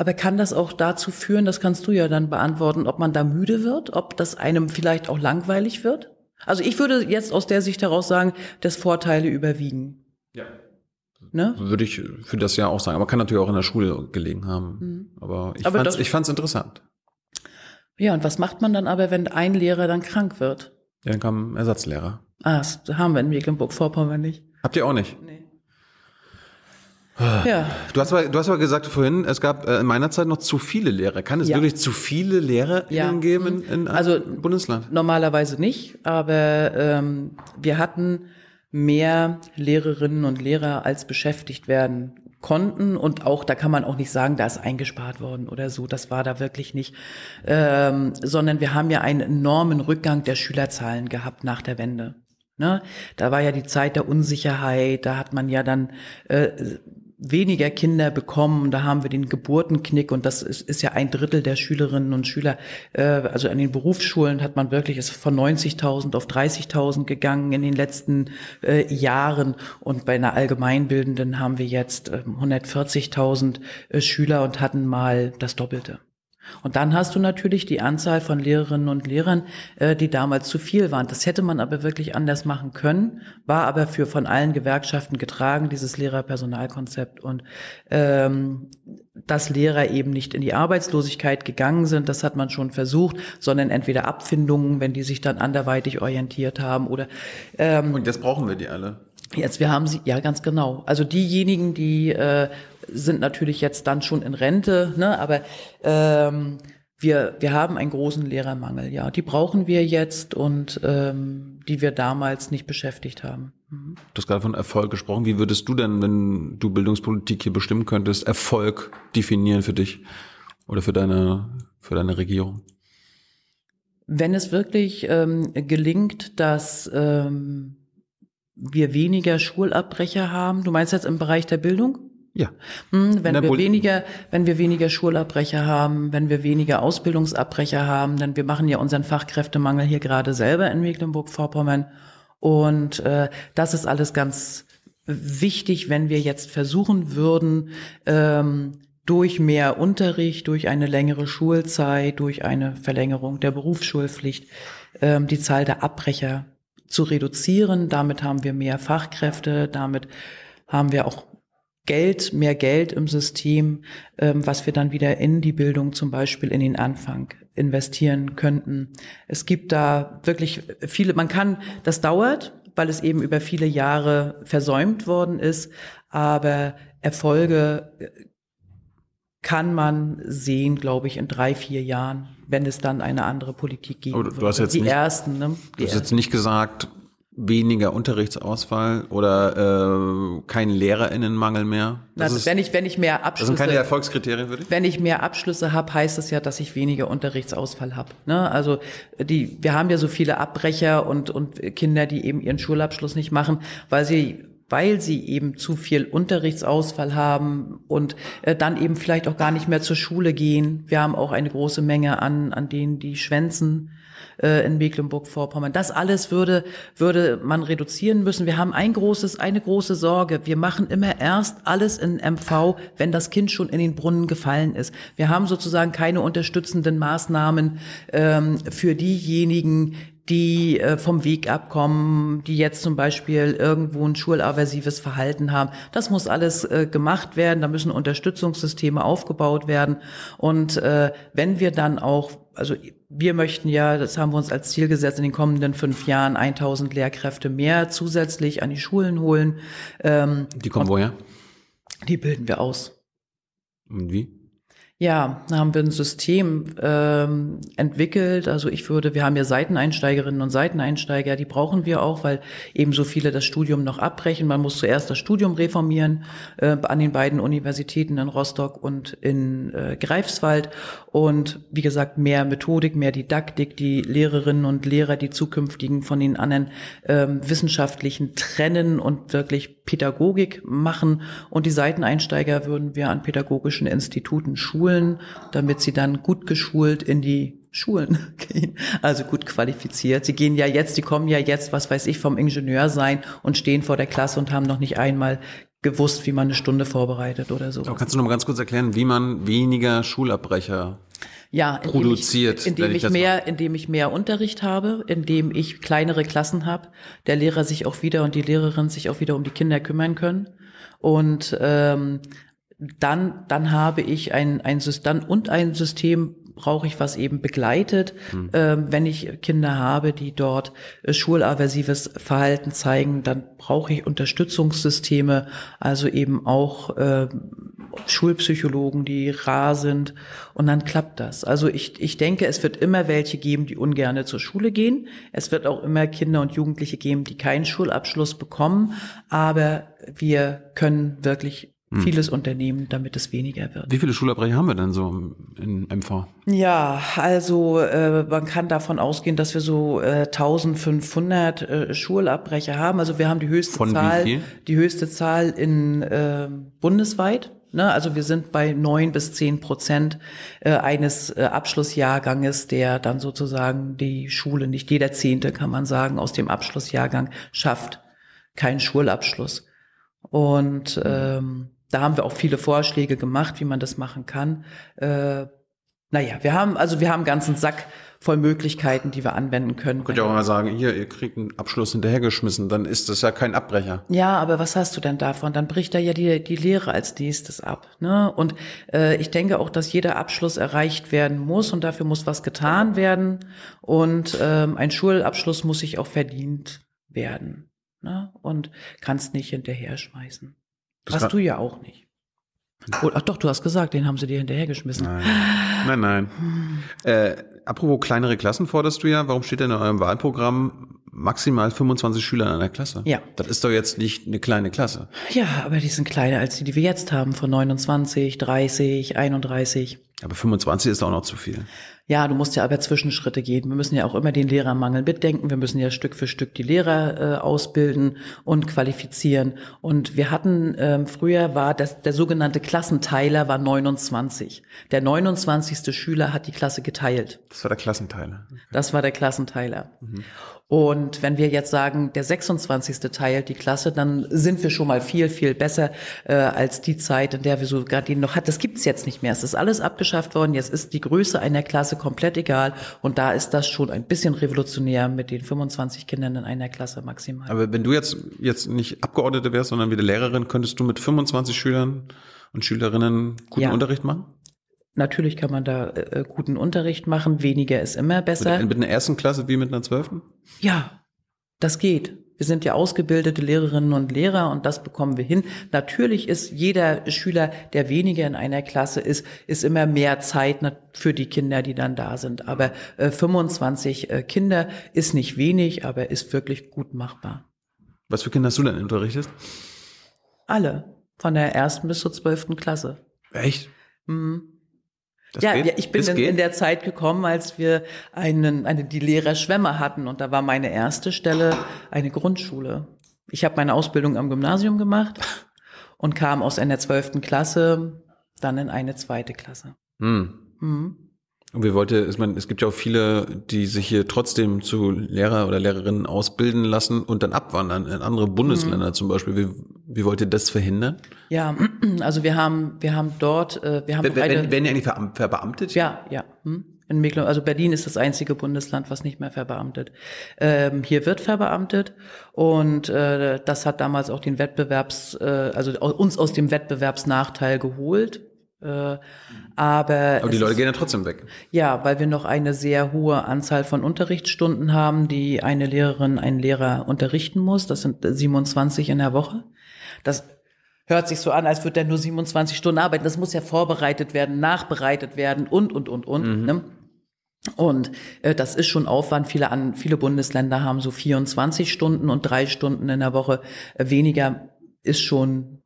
Aber kann das auch dazu führen, das kannst du ja dann beantworten, ob man da müde wird, ob das einem vielleicht auch langweilig wird? Also ich würde jetzt aus der Sicht heraus sagen, dass Vorteile überwiegen. Ja. Ne? Würde ich für das Jahr auch sagen. Aber kann natürlich auch in der Schule gelegen haben. Aber ich Aber ich fand's interessant. Ja, und was macht man dann aber, wenn ein Lehrer dann krank wird? Ja, dann kam ein Ersatzlehrer. Ah, das haben wir in Mecklenburg-Vorpommern nicht. Habt ihr auch nicht? Nee. Ja, Du hast aber, du hast aber gesagt vorhin, es gab äh, in meiner Zeit noch zu viele Lehrer. Kann es Ja. wirklich zu viele Lehrer Ja. geben in, in einem Also- Bundesland? normalerweise nicht, aber ähm, wir hatten mehr Lehrerinnen und Lehrer als beschäftigt werden konnten und auch da kann man auch nicht sagen, da ist eingespart worden oder so, das war da wirklich nicht, ähm, sondern wir haben ja einen enormen Rückgang der Schülerzahlen gehabt nach der Wende. Ne? Da war ja die Zeit der Unsicherheit, da hat man ja dann äh, weniger Kinder bekommen. Da haben wir den Geburtenknick und das ist, ist ja ein Drittel der Schülerinnen und Schüler. Äh, also an den Berufsschulen hat man wirklich ist von 90.000 auf 30.000 gegangen in den letzten äh, Jahren und bei einer allgemeinbildenden haben wir jetzt äh, 140.000 äh, Schüler und hatten mal das Doppelte. Und dann hast du natürlich die Anzahl von Lehrerinnen und Lehrern, äh, die damals zu viel waren. Das hätte man aber wirklich anders machen können, war aber für von allen Gewerkschaften getragen, dieses Lehrerpersonalkonzept. Und ähm, dass Lehrer eben nicht in die Arbeitslosigkeit gegangen sind, das hat man schon versucht, sondern entweder Abfindungen, wenn die sich dann anderweitig orientiert haben oder ähm, Und jetzt brauchen wir die alle. Jetzt, wir haben sie, ja ganz genau. Also diejenigen, die äh, sind natürlich jetzt dann schon in Rente, ne? aber ähm, wir, wir haben einen großen Lehrermangel, ja. Die brauchen wir jetzt und ähm, die wir damals nicht beschäftigt haben. Mhm. Du hast gerade von Erfolg gesprochen. Wie würdest du denn, wenn du Bildungspolitik hier bestimmen könntest, Erfolg definieren für dich oder für deine, für deine Regierung? Wenn es wirklich ähm, gelingt, dass ähm, wir weniger Schulabbrecher haben, du meinst jetzt im Bereich der Bildung? Ja. Hm, wenn wir Poli- weniger, wenn wir weniger Schulabbrecher haben, wenn wir weniger Ausbildungsabbrecher haben, denn wir machen ja unseren Fachkräftemangel hier gerade selber in Mecklenburg-Vorpommern. Und äh, das ist alles ganz wichtig, wenn wir jetzt versuchen würden, ähm, durch mehr Unterricht, durch eine längere Schulzeit, durch eine Verlängerung der Berufsschulpflicht, ähm, die Zahl der Abbrecher zu reduzieren. Damit haben wir mehr Fachkräfte, damit haben wir auch Geld, mehr Geld im System, ähm, was wir dann wieder in die Bildung zum Beispiel in den Anfang investieren könnten. Es gibt da wirklich viele, man kann, das dauert, weil es eben über viele Jahre versäumt worden ist, aber Erfolge äh, kann man sehen, glaube ich, in drei, vier Jahren, wenn es dann eine andere Politik geben Aber du- du würde. hast jetzt die nicht- ersten, ne? Die Du hast jetzt nicht gesagt, weniger Unterrichtsausfall oder äh, kein LehrerInnenmangel mehr. Das, also ist, wenn ich wenn ich mehr das Abschlüsse sind keine Erfolgskriterien für dich? wenn ich mehr Abschlüsse habe, heißt das ja, dass ich weniger Unterrichtsausfall habe. Ne? Also die, wir haben ja so viele Abbrecher und, und Kinder, die eben ihren Schulabschluss nicht machen, weil sie weil sie eben zu viel Unterrichtsausfall haben und äh, dann eben vielleicht auch gar nicht mehr zur Schule gehen. Wir haben auch eine große Menge an, an denen, die schwänzen äh, in Mecklenburg-Vorpommern. Das alles würde, würde man reduzieren müssen. Wir haben ein großes, eine große Sorge. Wir machen immer erst alles in MV, wenn das Kind schon in den Brunnen gefallen ist. Wir haben sozusagen keine unterstützenden Maßnahmen ähm, für diejenigen, die äh, vom Weg abkommen, die jetzt zum Beispiel irgendwo ein schulaversives Verhalten haben. Das muss alles äh, gemacht werden. Da müssen Unterstützungssysteme aufgebaut werden. Und äh, wenn wir dann auch, also wir möchten ja, das haben wir uns als Ziel gesetzt, in den kommenden fünf Jahren 1000 Lehrkräfte mehr zusätzlich an die Schulen holen. Ähm, Die kommen woher? die bilden wir aus. Und wie? Ja, da haben wir ein System ähm, entwickelt. Also ich würde, wir haben ja Seiteneinsteigerinnen und Seiteneinsteiger, die brauchen wir auch, weil eben so viele das Studium noch abbrechen. Man muss zuerst das Studium reformieren äh, an den beiden Universitäten in Rostock und in äh, Greifswald. Und wie gesagt, mehr Methodik, mehr Didaktik, die Lehrerinnen und Lehrer, die zukünftigen von den anderen ähm, wissenschaftlichen trennen und wirklich Pädagogik machen. Und die Seiteneinsteiger würden wir an pädagogischen Instituten schulen, damit sie dann gut geschult in die Schulen gehen, also gut qualifiziert. Sie gehen ja jetzt, die kommen ja jetzt, was weiß ich, vom Ingenieur sein und stehen vor der Klasse und haben noch nicht einmal gewusst, wie man eine Stunde vorbereitet oder so. Kannst du noch mal ganz kurz erklären, wie man weniger Schulabbrecher ja, indem produziert, ich, indem ich, ich mehr, indem ich mehr Unterricht habe, indem ich kleinere Klassen habe, der Lehrer sich auch wieder und die Lehrerin sich auch wieder um die Kinder kümmern können und ähm, dann dann habe ich ein ein System und ein System brauche ich, was eben begleitet, mhm. ähm, wenn ich Kinder habe, die dort äh, schulaversives Verhalten zeigen, dann brauche ich Unterstützungssysteme, also eben auch äh, Schulpsychologen, die rar sind und dann klappt das. Also ich, ich denke, es wird immer welche geben, die ungerne zur Schule gehen. Es wird auch immer Kinder und Jugendliche geben, die keinen Schulabschluss bekommen, aber wir können wirklich hm. Vieles unternehmen, damit es weniger wird. Wie viele Schulabbrecher haben wir denn so in MV? Ja, also äh, man kann davon ausgehen, dass wir so äh, 1500 äh, Schulabbrecher haben. Also wir haben die höchste Von Zahl, wie viel? die höchste Zahl in äh, bundesweit. Ne? Also wir sind bei neun bis zehn Prozent äh, eines äh, Abschlussjahrganges, der dann sozusagen die Schule, nicht jeder Zehnte kann man sagen, aus dem Abschlussjahrgang schafft keinen Schulabschluss. Und ähm, da haben wir auch viele Vorschläge gemacht, wie man das machen kann. Äh, naja, wir haben, also wir haben einen ganzen Sack voll Möglichkeiten, die wir anwenden können. Könnt ihr auch mal sagen, hier, ihr kriegt einen Abschluss hinterhergeschmissen, dann ist das ja kein Abbrecher. Ja, aber was hast du denn davon? Dann bricht da ja die, die Lehre als nächstes ab. Ne? Und äh, ich denke auch, dass jeder Abschluss erreicht werden muss und dafür muss was getan werden. Und ähm, ein Schulabschluss muss sich auch verdient werden. Ne? Und kannst nicht hinterher schmeißen. Das Hast du ja auch nicht. Oh, ach doch, du hast gesagt, den haben sie dir hinterhergeschmissen. Nein, nein. nein. Äh, apropos kleinere Klassen forderst du ja. Warum steht denn in eurem Wahlprogramm maximal 25 Schüler in einer Klasse? Ja. Das ist doch jetzt nicht eine kleine Klasse. Ja, aber die sind kleiner als die, die wir jetzt haben, von 29, 30, 31. Aber 25 ist auch noch zu viel. Ja, du musst ja aber Zwischenschritte gehen. Wir müssen ja auch immer den Lehrermangel mitdenken. Wir müssen ja Stück für Stück die Lehrer äh, ausbilden und qualifizieren. Und wir hatten, ähm, früher war das, der sogenannte Klassenteiler war 29. Der 29. Schüler hat die Klasse geteilt. Das war der Klassenteiler. Das war der Klassenteiler. Mhm. Und wenn wir jetzt sagen, der 26. teilt die Klasse, dann sind wir schon mal viel, viel besser äh, als die Zeit, in der wir so gerade den noch hat. Das gibt's jetzt nicht mehr. Es ist alles abgeschafft worden. Jetzt ist die Größe einer Klasse komplett egal. Und da ist das schon ein bisschen revolutionär mit den 25 Kindern in einer Klasse maximal. Aber wenn du jetzt, jetzt nicht Abgeordnete wärst, sondern wieder Lehrerin, könntest du mit 25 Schülern und Schülerinnen guten Ja. Unterricht machen? Natürlich kann man da äh, guten Unterricht machen. Weniger ist immer besser. Mit, mit einer ersten Klasse wie mit einer zwölften? Ja, das geht. Wir sind ja ausgebildete Lehrerinnen und Lehrer und das bekommen wir hin. Natürlich ist jeder Schüler, der weniger in einer Klasse ist, ist immer mehr Zeit für die Kinder, die dann da sind. Aber äh, 25 äh, Kinder ist nicht wenig, aber ist wirklich gut machbar. Was für Kinder hast du denn unterrichtet? Alle. Von der ersten bis zur zwölften Klasse. Echt? Mhm. Ja, ja, ich bin in, in der Zeit gekommen, als wir einen, eine, die Lehrer Schwämme hatten und da war meine erste Stelle eine Grundschule. Ich habe meine Ausbildung am Gymnasium gemacht und kam aus einer zwölften Klasse dann in eine zweite Klasse. Hm. Mhm. Und wir wollte, ich meine, es gibt ja auch viele, die sich hier trotzdem zu Lehrer oder Lehrerinnen ausbilden lassen und dann abwandern in andere Bundesländer zum Beispiel. Wie, wie wollt ihr das verhindern? Ja, also wir haben, wir haben dort, äh, wir haben Werden, werden, die eigentlich verbeam- verbeamtet? Ja, ja. Hm. In Mecklenburg, also Berlin ist das einzige Bundesland, was nicht mehr verbeamtet. Ähm, hier wird verbeamtet und äh, das hat damals auch den Wettbewerbs, äh, also uns aus dem Wettbewerbsnachteil geholt. Äh, aber Aber die Leute ist- gehen ja trotzdem weg. ja, weil wir noch eine sehr hohe Anzahl von Unterrichtsstunden haben, die eine Lehrerin, ein Lehrer unterrichten muss. Das sind 27 in der Woche. Das hört sich so an, als würde er nur 27 Stunden arbeiten. Das muss ja vorbereitet werden, nachbereitet werden und, und, und, und. Mhm. Ne? Und äh, das ist schon Aufwand. Viele, an, viele Bundesländer haben so 24 Stunden und drei Stunden in der Woche äh, weniger ist schon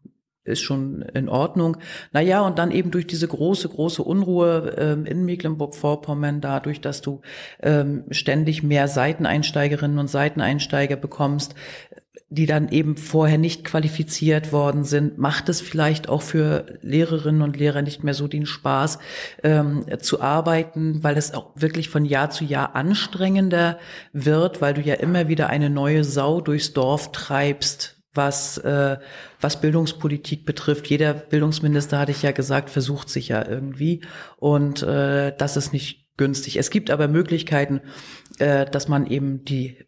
ist schon in Ordnung. Naja, und dann eben durch diese große, große Unruhe ähm, in Mecklenburg-Vorpommern, dadurch, dass du ähm, ständig mehr Seiteneinsteigerinnen und Seiteneinsteiger bekommst, die dann eben vorher nicht qualifiziert worden sind, macht es vielleicht auch für Lehrerinnen und Lehrer nicht mehr so den Spaß ähm, zu arbeiten, weil es auch wirklich von Jahr zu Jahr anstrengender wird, weil du ja immer wieder eine neue Sau durchs Dorf treibst, was, äh, was Bildungspolitik betrifft. Jeder Bildungsminister, hatte ich ja gesagt, versucht sich ja irgendwie. Und äh, das ist nicht günstig. Es gibt aber Möglichkeiten, äh, dass man eben die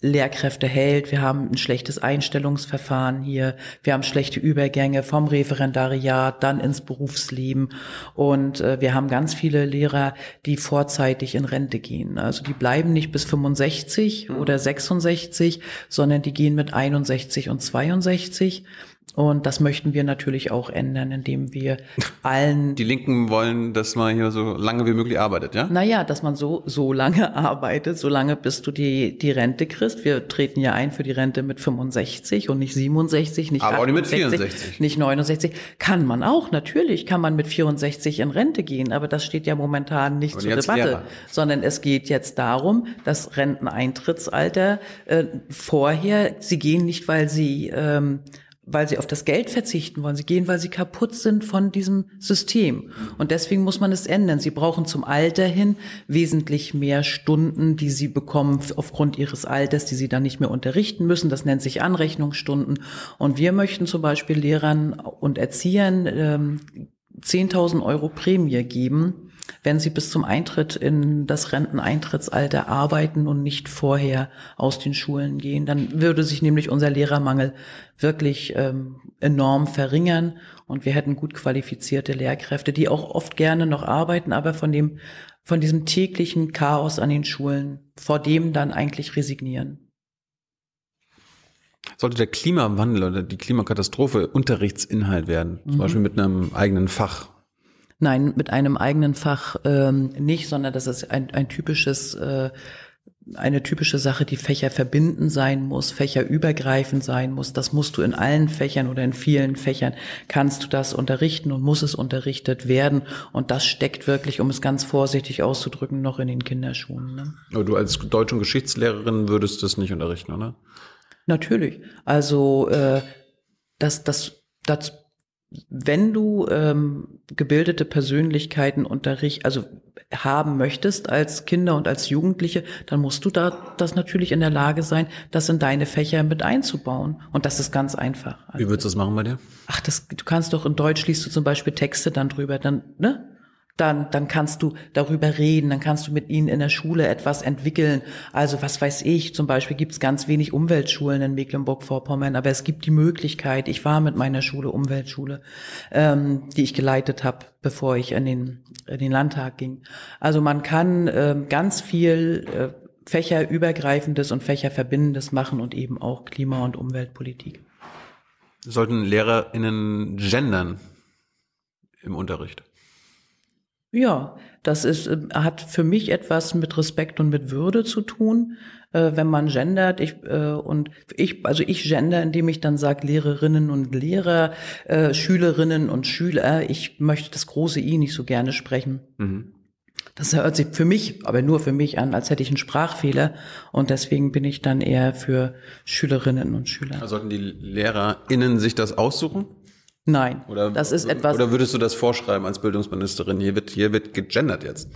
Lehrkräfte hält. Wir haben ein schlechtes Einstellungsverfahren hier. Wir haben schlechte Übergänge vom Referendariat dann ins Berufsleben. Und äh, wir haben ganz viele Lehrer, die vorzeitig in Rente gehen. Also die bleiben nicht bis 65 oder 66, sondern die gehen mit 61 und 62. Und das möchten wir natürlich auch ändern, indem wir allen. Die Linken wollen, dass man hier so lange wie möglich arbeitet, ja? Naja, dass man so, so lange arbeitet, so lange bis du die, die Rente kriegst. Wir treten ja ein für die Rente mit 65 und nicht 67, nicht Aber 68, auch nicht mit 64. Nicht 69. Kann man auch, natürlich kann man mit 64 in Rente gehen, aber das steht ja momentan nicht zur Debatte, Lehrer. sondern es geht jetzt darum, das Renteneintrittsalter äh, vorher, sie gehen nicht, weil sie, ähm, weil sie auf das Geld verzichten wollen. Sie gehen, weil sie kaputt sind von diesem System. Und deswegen muss man es ändern. Sie brauchen zum Alter hin wesentlich mehr Stunden, die sie bekommen aufgrund ihres Alters, die sie dann nicht mehr unterrichten müssen. Das nennt sich Anrechnungsstunden. Und wir möchten zum Beispiel Lehrern und Erziehern ähm, 10.000 Euro Prämie geben, wenn sie bis zum Eintritt in das Renteneintrittsalter arbeiten und nicht vorher aus den Schulen gehen. Dann würde sich nämlich unser Lehrermangel wirklich ähm, enorm verringern und wir hätten gut qualifizierte Lehrkräfte, die auch oft gerne noch arbeiten, aber von dem, von diesem täglichen Chaos an den Schulen, vor dem dann eigentlich resignieren. Sollte der Klimawandel oder die Klimakatastrophe Unterrichtsinhalt werden, zum mhm. Beispiel mit einem eigenen Fach Nein, mit einem eigenen Fach ähm, nicht, sondern das ist ein, ein typisches, äh, eine typische Sache, die Fächer verbinden sein muss, Fächer übergreifend sein muss. Das musst du in allen Fächern oder in vielen Fächern kannst du das unterrichten und muss es unterrichtet werden. Und das steckt wirklich, um es ganz vorsichtig auszudrücken, noch in den Kinderschuhen. Ne? Aber du als Deutsch- und Geschichtslehrerin würdest das nicht unterrichten, oder? Natürlich. Also äh, das, das, das wenn du ähm, gebildete Persönlichkeiten unterricht, also haben möchtest als Kinder und als Jugendliche, dann musst du da das natürlich in der Lage sein, das in deine Fächer mit einzubauen. Und das ist ganz einfach. Also, Wie würdest du das machen bei dir? Ach, das, du kannst doch in Deutsch liest du zum Beispiel Texte dann drüber, dann, ne? Dann, dann kannst du darüber reden, dann kannst du mit ihnen in der Schule etwas entwickeln. Also was weiß ich, zum Beispiel gibt es ganz wenig Umweltschulen in Mecklenburg-Vorpommern, aber es gibt die Möglichkeit, ich war mit meiner Schule Umweltschule, ähm, die ich geleitet habe, bevor ich in den, in den Landtag ging. Also man kann ähm, ganz viel äh, fächerübergreifendes und fächerverbindendes machen und eben auch Klima- und Umweltpolitik. Sollten LehrerInnen gendern im Unterricht? Ja, das ist, äh, hat für mich etwas mit Respekt und mit Würde zu tun, äh, wenn man gendert. Ich, äh, und ich, also ich gender, indem ich dann sage Lehrerinnen und Lehrer, äh, Schülerinnen und Schüler. Ich möchte das große I nicht so gerne sprechen. Mhm. Das hört sich für mich, aber nur für mich an, als hätte ich einen Sprachfehler. Und deswegen bin ich dann eher für Schülerinnen und Schüler. Sollten die LehrerInnen sich das aussuchen? Nein, oder, das ist etwas. Oder würdest du das vorschreiben als Bildungsministerin? Hier wird, hier wird gegendert jetzt.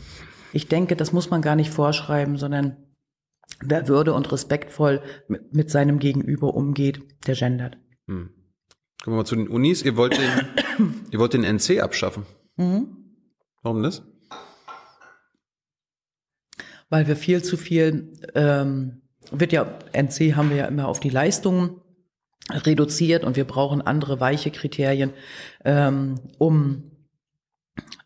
Ich denke, das muss man gar nicht vorschreiben, sondern wer würde und respektvoll mit, mit seinem Gegenüber umgeht, der gendert. Hm. Kommen wir mal zu den Unis. Ihr wollt den, ihr wollt den NC abschaffen. Mhm. Warum das? Weil wir viel zu viel, ähm, wird ja, NC haben wir ja immer auf die Leistungen reduziert und wir brauchen andere weiche Kriterien, ähm, um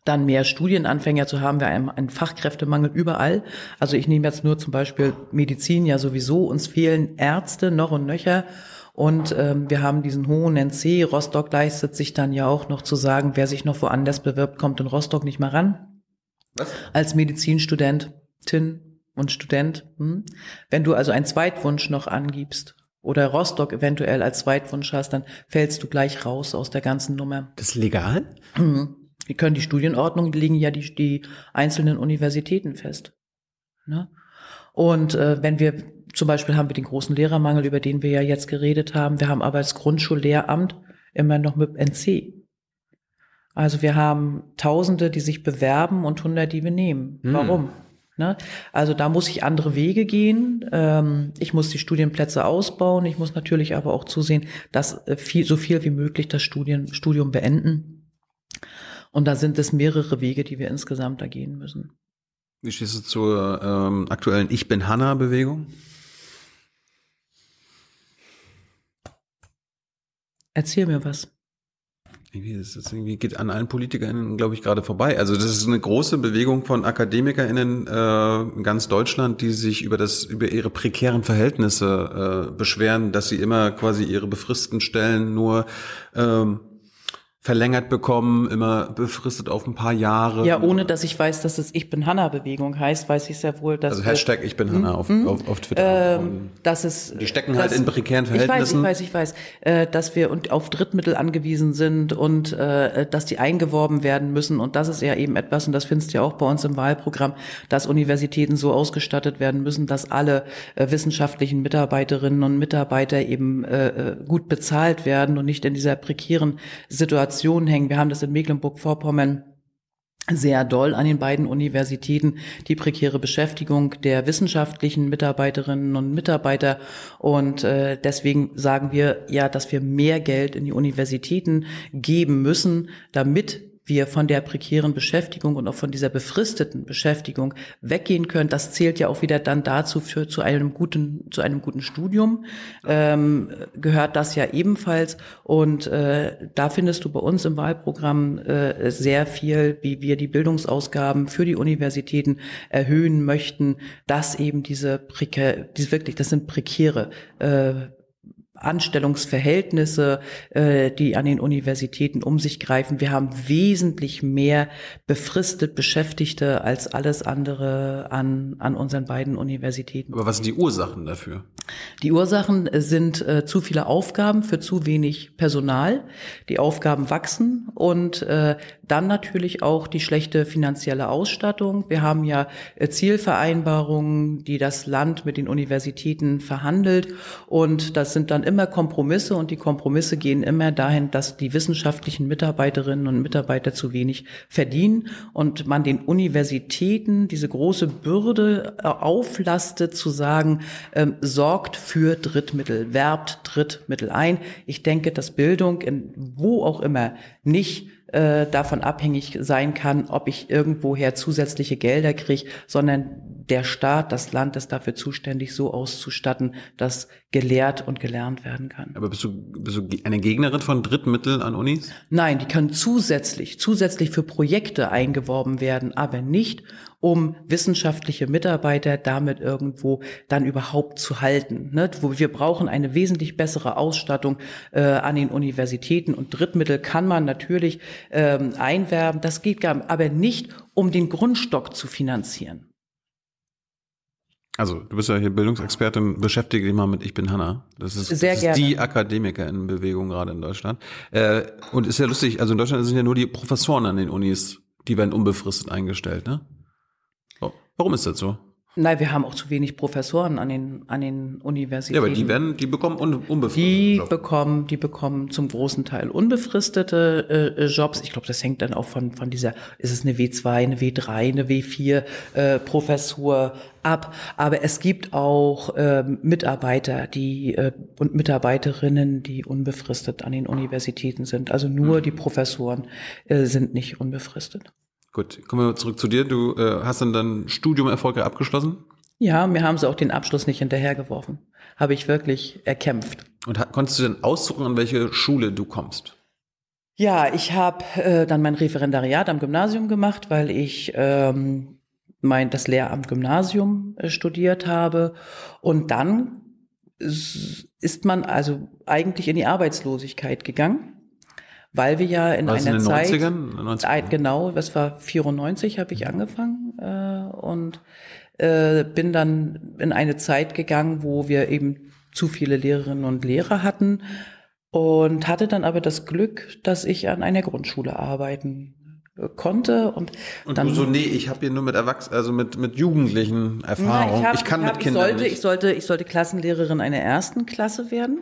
dann mehr Studienanfänger zu haben. Wir haben einen Fachkräftemangel überall. Also ich nehme jetzt nur zum Beispiel Medizin ja sowieso. Uns fehlen Ärzte noch und nöcher. Und ähm, wir haben diesen hohen NC. Rostock leistet sich dann ja auch noch zu sagen, wer sich noch woanders bewirbt, kommt in Rostock nicht mehr ran. Was? Als Medizinstudentin und Student. Hm? Wenn du also einen Zweitwunsch noch angibst oder Rostock eventuell als Zweitwunsch hast, dann fällst du gleich raus aus der ganzen Nummer. Das ist legal? Mhm. Wir können die Studienordnung, die legen ja die, die einzelnen Universitäten fest. Ne? Und äh, wenn wir zum Beispiel haben wir den großen Lehrermangel, über den wir ja jetzt geredet haben. Wir haben aber das Grundschullehramt immer noch mit NC. Also wir haben Tausende, die sich bewerben und Hundert, die wir nehmen. Hm. Warum? Ne? Also da muss ich andere Wege gehen. Ähm, ich muss die Studienplätze ausbauen. Ich muss natürlich aber auch zusehen, dass äh, viel, so viel wie möglich das Studien, Studium beenden. Und da sind es mehrere Wege, die wir insgesamt da gehen müssen. Wie stehst du zur ähm, aktuellen Ich bin Hanna-Bewegung? Erzähl mir was. Irgendwie, das irgendwie geht an allen PolitikerInnen, glaube ich, gerade vorbei. Also das ist eine große Bewegung von AkademikerInnen äh, in ganz Deutschland, die sich über das über ihre prekären Verhältnisse äh, beschweren, dass sie immer quasi ihre befristeten Stellen nur ähm, verlängert bekommen, immer befristet auf ein paar Jahre. Ja, ohne dass ich weiß, dass es Ich bin Hanna-Bewegung heißt, weiß ich sehr wohl, dass. Also Hashtag Ich bin Hanna auf, hm? auf, auf Twitter. Ähm, dass es, die stecken halt in prekären Verhältnissen. Ich weiß, ich weiß, ich weiß, äh, dass wir auf Drittmittel angewiesen sind und äh, dass die eingeworben werden müssen. Und das ist ja eben etwas, und das findest du ja auch bei uns im Wahlprogramm, dass Universitäten so ausgestattet werden müssen, dass alle äh, wissenschaftlichen Mitarbeiterinnen und Mitarbeiter eben äh gut bezahlt werden und nicht in dieser prekären Situation Situation hängen. Wir haben das in Mecklenburg-Vorpommern sehr doll an den beiden Universitäten die prekäre Beschäftigung der wissenschaftlichen Mitarbeiterinnen und Mitarbeiter. Und äh, deswegen sagen wir ja, dass wir mehr Geld in die Universitäten geben müssen, damit wir von der prekären Beschäftigung und auch von dieser befristeten Beschäftigung weggehen können. Das zählt ja auch wieder dann dazu für zu einem guten zu einem guten Studium ähm, gehört das ja ebenfalls. Und äh, da findest du bei uns im Wahlprogramm äh, sehr viel, wie wir die Bildungsausgaben für die Universitäten erhöhen möchten, dass eben diese prekär, diese wirklich, das sind prekäre äh, Anstellungsverhältnisse, äh, die an den Universitäten um sich greifen. Wir haben wesentlich mehr befristet Beschäftigte als alles andere an, an unseren beiden Universitäten. Aber was sind die Ursachen dafür? Die Ursachen sind äh, zu viele Aufgaben für zu wenig Personal. Die Aufgaben wachsen und äh, dann natürlich auch die schlechte finanzielle Ausstattung. Wir haben ja äh, Zielvereinbarungen, die das Land mit den Universitäten verhandelt und das sind dann immer Kompromisse und die Kompromisse gehen immer dahin, dass die wissenschaftlichen Mitarbeiterinnen und Mitarbeiter zu wenig verdienen und man den Universitäten diese große Bürde äh, auflastet, zu sagen, ähm, sorgt für Drittmittel, werbt Drittmittel ein. Ich denke, dass Bildung in wo auch immer nicht äh, davon abhängig sein kann, ob ich irgendwoher zusätzliche Gelder kriege, sondern der Staat, das Land ist dafür zuständig, so auszustatten, dass gelehrt und gelernt werden kann. Aber bist du, bist du eine Gegnerin von Drittmitteln an Unis? Nein, die können zusätzlich, zusätzlich für Projekte eingeworben werden, aber nicht, um wissenschaftliche Mitarbeiter damit irgendwo dann überhaupt zu halten. Ne? Wir brauchen eine wesentlich bessere Ausstattung äh, an den Universitäten und Drittmittel kann man natürlich ähm, einwerben. Das geht gar, aber nicht, um den Grundstock zu finanzieren. Also, du bist ja hier Bildungsexpertin, beschäftige dich mal mit Ich bin Hanna. Das ist, Sehr das ist die Akademikerinnenbewegung gerade in Deutschland. Äh, und ist ja lustig, also in Deutschland sind ja nur die Professoren an den Unis, die werden unbefristet eingestellt, ne? Warum ist das so? Nein, wir haben auch zu wenig Professoren an den, an den Universitäten. Ja, aber die werden, die bekommen un, unbefristete Die Jobs. bekommen, die bekommen zum großen Teil unbefristete äh, Jobs. Ich glaube, das hängt dann auch von, von dieser, ist es eine W2, eine W3, eine W4 äh, Professur ab. Aber es gibt auch äh, Mitarbeiter, die äh, und Mitarbeiterinnen, die unbefristet an den Universitäten sind. Also nur mhm. die Professoren äh, sind nicht unbefristet. Gut, kommen wir zurück zu dir. Du äh, hast dann dein Studium erfolgreich abgeschlossen? Ja, mir haben sie auch den Abschluss nicht hinterhergeworfen. Habe ich wirklich erkämpft. Und konntest du denn aussuchen, an welche Schule du kommst? Ja, ich habe äh, dann mein Referendariat am Gymnasium gemacht, weil ich ähm, mein das Lehramt Gymnasium äh, studiert habe und dann ist man also eigentlich in die Arbeitslosigkeit gegangen, weil wir ja in Was, einer in den Zeit 90ern? 90ern? Ein- genau, das war 94 habe ich angefangen äh, und äh, bin dann in eine Zeit gegangen, wo wir eben zu viele Lehrerinnen und Lehrer hatten und hatte dann aber das Glück, dass ich an einer Grundschule arbeiten äh, konnte und, Und dann du so, nee, ich habe hier nur mit Erwachsenen, also mit, mit Jugendlichen Erfahrung. Na, ich, hab- kann hab- mit Kindern ich sollte, nicht. Ich sollte, ich sollte Klassenlehrerin einer ersten Klasse werden.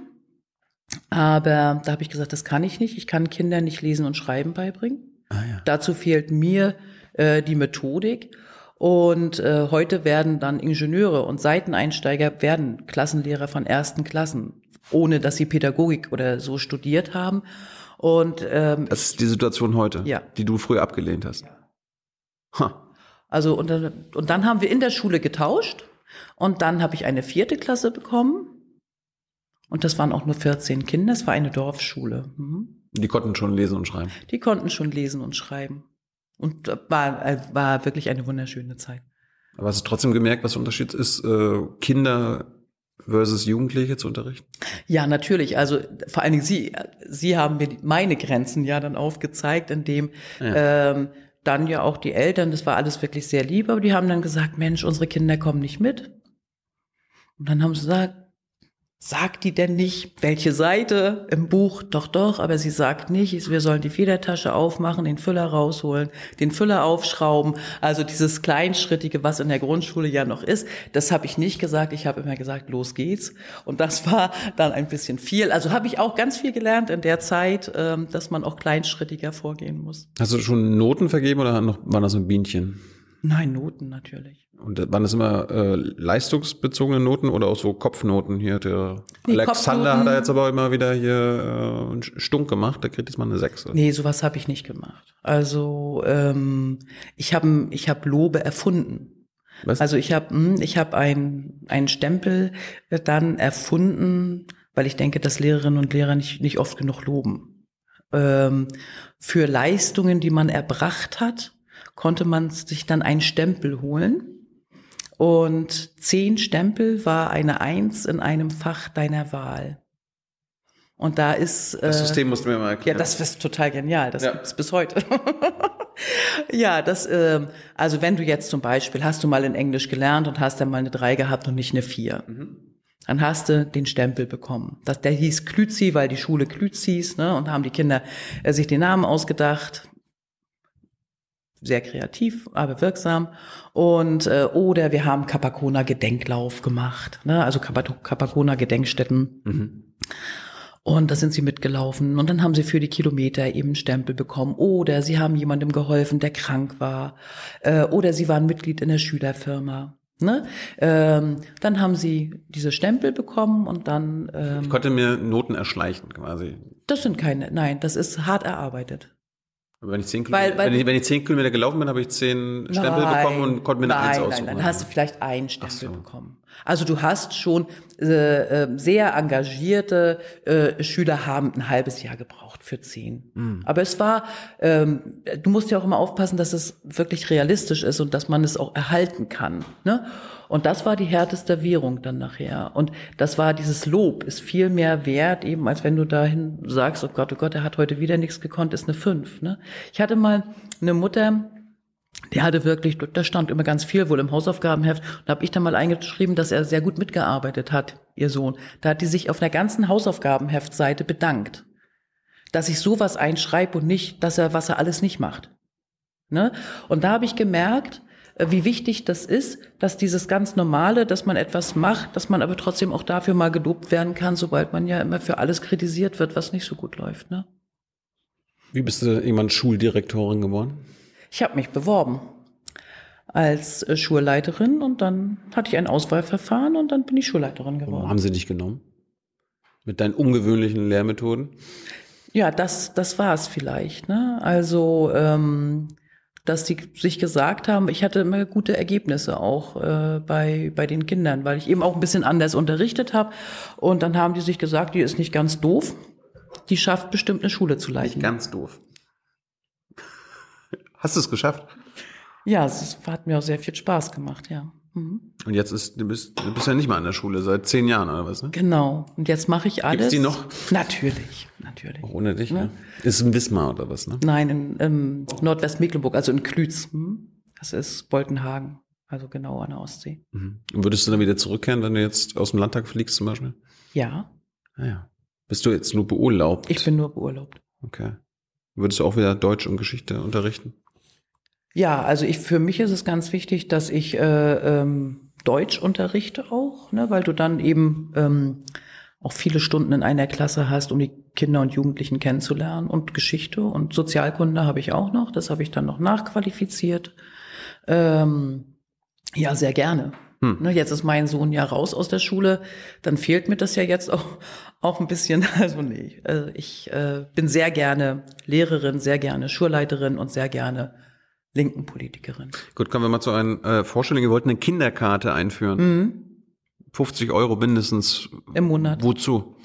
Aber da habe ich gesagt, das kann ich nicht. Ich kann Kindern nicht lesen und schreiben beibringen. ah, ja. Dazu fehlt mir äh, die Methodik. Und äh, heute werden dann Ingenieure und Seiteneinsteiger werden Klassenlehrer von ersten Klassen, ohne dass sie Pädagogik oder so studiert haben. Und ähm, Das ist die Situation heute, Ja. die du früher abgelehnt hast. Ha. Also und dann, und dann haben wir in der Schule getauscht und dann habe ich eine vierte Klasse bekommen und das waren auch nur 14 Kinder. Es war eine Dorfschule. Mhm. Die konnten schon lesen und schreiben. Die konnten schon lesen und schreiben und war äh, war wirklich eine wunderschöne Zeit. Aber hast du trotzdem gemerkt, was der Unterschied ist, äh, Kinder versus Jugendliche zu unterrichten? Ja, natürlich. Also vor allen Dingen Sie, Sie haben mir meine Grenzen ja dann aufgezeigt, indem ähm, dann ja auch die Eltern, das war alles wirklich sehr lieb, aber die haben dann gesagt, Mensch, unsere Kinder kommen nicht mit. Und dann haben sie gesagt, sagt die denn nicht, welche Seite im Buch? Doch, doch, aber sie sagt nicht, wir sollen die Federtasche aufmachen, den Füller rausholen, den Füller aufschrauben. Also dieses Kleinschrittige, was in der Grundschule ja noch ist, das habe ich nicht gesagt. Ich habe immer gesagt, los geht's. Und das war dann ein bisschen viel. Also habe ich auch ganz viel gelernt in der Zeit, ähm, dass man auch kleinschrittiger vorgehen muss. Hast du schon Noten vergeben oder noch, waren das so Bienchen? Nein, Noten natürlich. Und waren das immer äh, leistungsbezogene Noten oder auch so Kopfnoten? Hier der Nee, Alexander Kopfnoten- hat er jetzt aber immer wieder hier äh, einen Stunk gemacht, der kriegt jetzt mal eine 6. Nee, sowas habe ich nicht gemacht. Also ähm, ich habe ich hab Lobe erfunden. Was? Also ich habe ich habe ein einen Stempel dann erfunden, weil ich denke, dass Lehrerinnen und Lehrer nicht nicht oft genug loben. Ähm, für Leistungen, die man erbracht hat, konnte man sich dann einen Stempel holen. Und zehn Stempel war eine Eins in einem Fach deiner Wahl. Und da ist das äh, System musst du mir mal ja, erklären. das ist total genial. Das Ja. gibt's bis heute. ja, das, ähm, also wenn du jetzt zum Beispiel, hast du mal in Englisch gelernt und hast dann mal eine drei gehabt und nicht eine vier. Dann hast du den Stempel bekommen. Das, der hieß Klüzi, weil die Schule Klüz hieß, ne? Und haben die Kinder äh, sich den Namen ausgedacht. Sehr kreativ, aber wirksam. Und äh, oder wir haben Kapakona Gedenklauf gemacht, ne? Also Kapakona Gedenkstätten. Mhm. Und da sind sie mitgelaufen und dann haben sie für die Kilometer eben Stempel bekommen. Oder sie haben jemandem geholfen, der krank war. Äh, oder sie waren Mitglied in der Schülerfirma. Ne? Ähm, dann haben sie diese Stempel bekommen und dann, ähm, Ich konnte mir Noten erschleichen quasi. das sind keine, nein, das ist hart erarbeitet. Wenn ich, 10 Weil- Kilometer, weil- wenn, ich, wenn ich 10 Kilometer gelaufen bin, habe ich 10 Stempel Nein, bekommen und konnte mir eine nein, 1 Nein, aussuchen. dann hast du vielleicht einen Stempel so. bekommen. Also du hast schon äh, äh, sehr engagierte äh, Schüler haben ein halbes Jahr gebraucht für zehn. Hm. Aber es war, ähm, du musst ja auch immer aufpassen, dass es wirklich realistisch ist und dass man es auch erhalten kann. Ne? Und das war die härteste Währung dann nachher. Und das war dieses Lob, ist viel mehr wert, eben als wenn du dahin sagst, oh Gott, oh Gott, er hat heute wieder nichts gekonnt, ist eine fünf. Ne? Ich hatte mal eine Mutter, der hatte wirklich, da stand immer ganz viel wohl im Hausaufgabenheft. Und da habe ich dann mal eingeschrieben, dass er sehr gut mitgearbeitet hat, ihr Sohn. Da hat die sich auf einer ganzen Hausaufgabenheftseite bedankt, dass ich sowas einschreibe und nicht, dass er, was er alles nicht macht. Ne? Und da habe ich gemerkt, wie wichtig das ist, dass dieses ganz Normale, dass man etwas macht, dass man aber trotzdem auch dafür mal gelobt werden kann, sobald man ja immer für alles kritisiert wird, was nicht so gut läuft. Ne? Wie bist du irgendwann Schuldirektorin geworden? Ich habe mich beworben als äh, Schulleiterin und dann hatte ich ein Auswahlverfahren und dann bin ich Schulleiterin Warum geworden. haben sie dich genommen? Mit deinen ungewöhnlichen Lehrmethoden? Ja, das, das war es vielleicht. Ne? Also, ähm, dass die sich gesagt haben, ich hatte immer gute Ergebnisse auch äh, bei, bei den Kindern, weil ich eben auch ein bisschen anders unterrichtet habe. Und dann haben die sich gesagt, die ist nicht ganz doof, die schafft bestimmt eine Schule zu leiten. Ganz doof. Hast du es geschafft? Ja, es hat mir auch sehr viel Spaß gemacht, ja. Mhm. Und jetzt ist, du bist, du bist ja nicht mal an der Schule, seit zehn Jahren oder was, ne? Genau. Und jetzt mache ich alles. Gibt's die noch? Natürlich, natürlich. Auch ohne dich, ne? Ist ein Wismar oder was, ne? Nein, in ähm, Nordwestmecklenburg, also in Klütz. Hm? Das ist Boltenhagen, also genau an der Ostsee. Mhm. Und würdest du dann wieder zurückkehren, wenn du jetzt aus dem Landtag fliegst zum Beispiel? Ja, Naja. Bist du jetzt nur beurlaubt? ich bin nur beurlaubt. Okay. Würdest du auch wieder Deutsch und Geschichte unterrichten? Ja, also ich für mich ist es ganz wichtig, dass ich äh, ähm, Deutsch unterrichte auch, ne, weil du dann eben ähm, auch viele Stunden in einer Klasse hast, um die Kinder und Jugendlichen kennenzulernen und Geschichte und Sozialkunde habe ich auch noch, das habe ich dann noch nachqualifiziert. Ähm, ja, sehr gerne. Hm. Ne, jetzt ist mein Sohn ja raus aus der Schule, dann fehlt mir das ja jetzt auch, auch ein bisschen. Also nee, also ich äh, bin sehr gerne Lehrerin, sehr gerne Schulleiterin und sehr gerne linken Politikerin. Gut, kommen wir mal zu einer äh, Vorstellung. Ihr wollt eine Kinderkarte einführen. Mhm. 50 Euro mindestens. Im Monat. Wozu?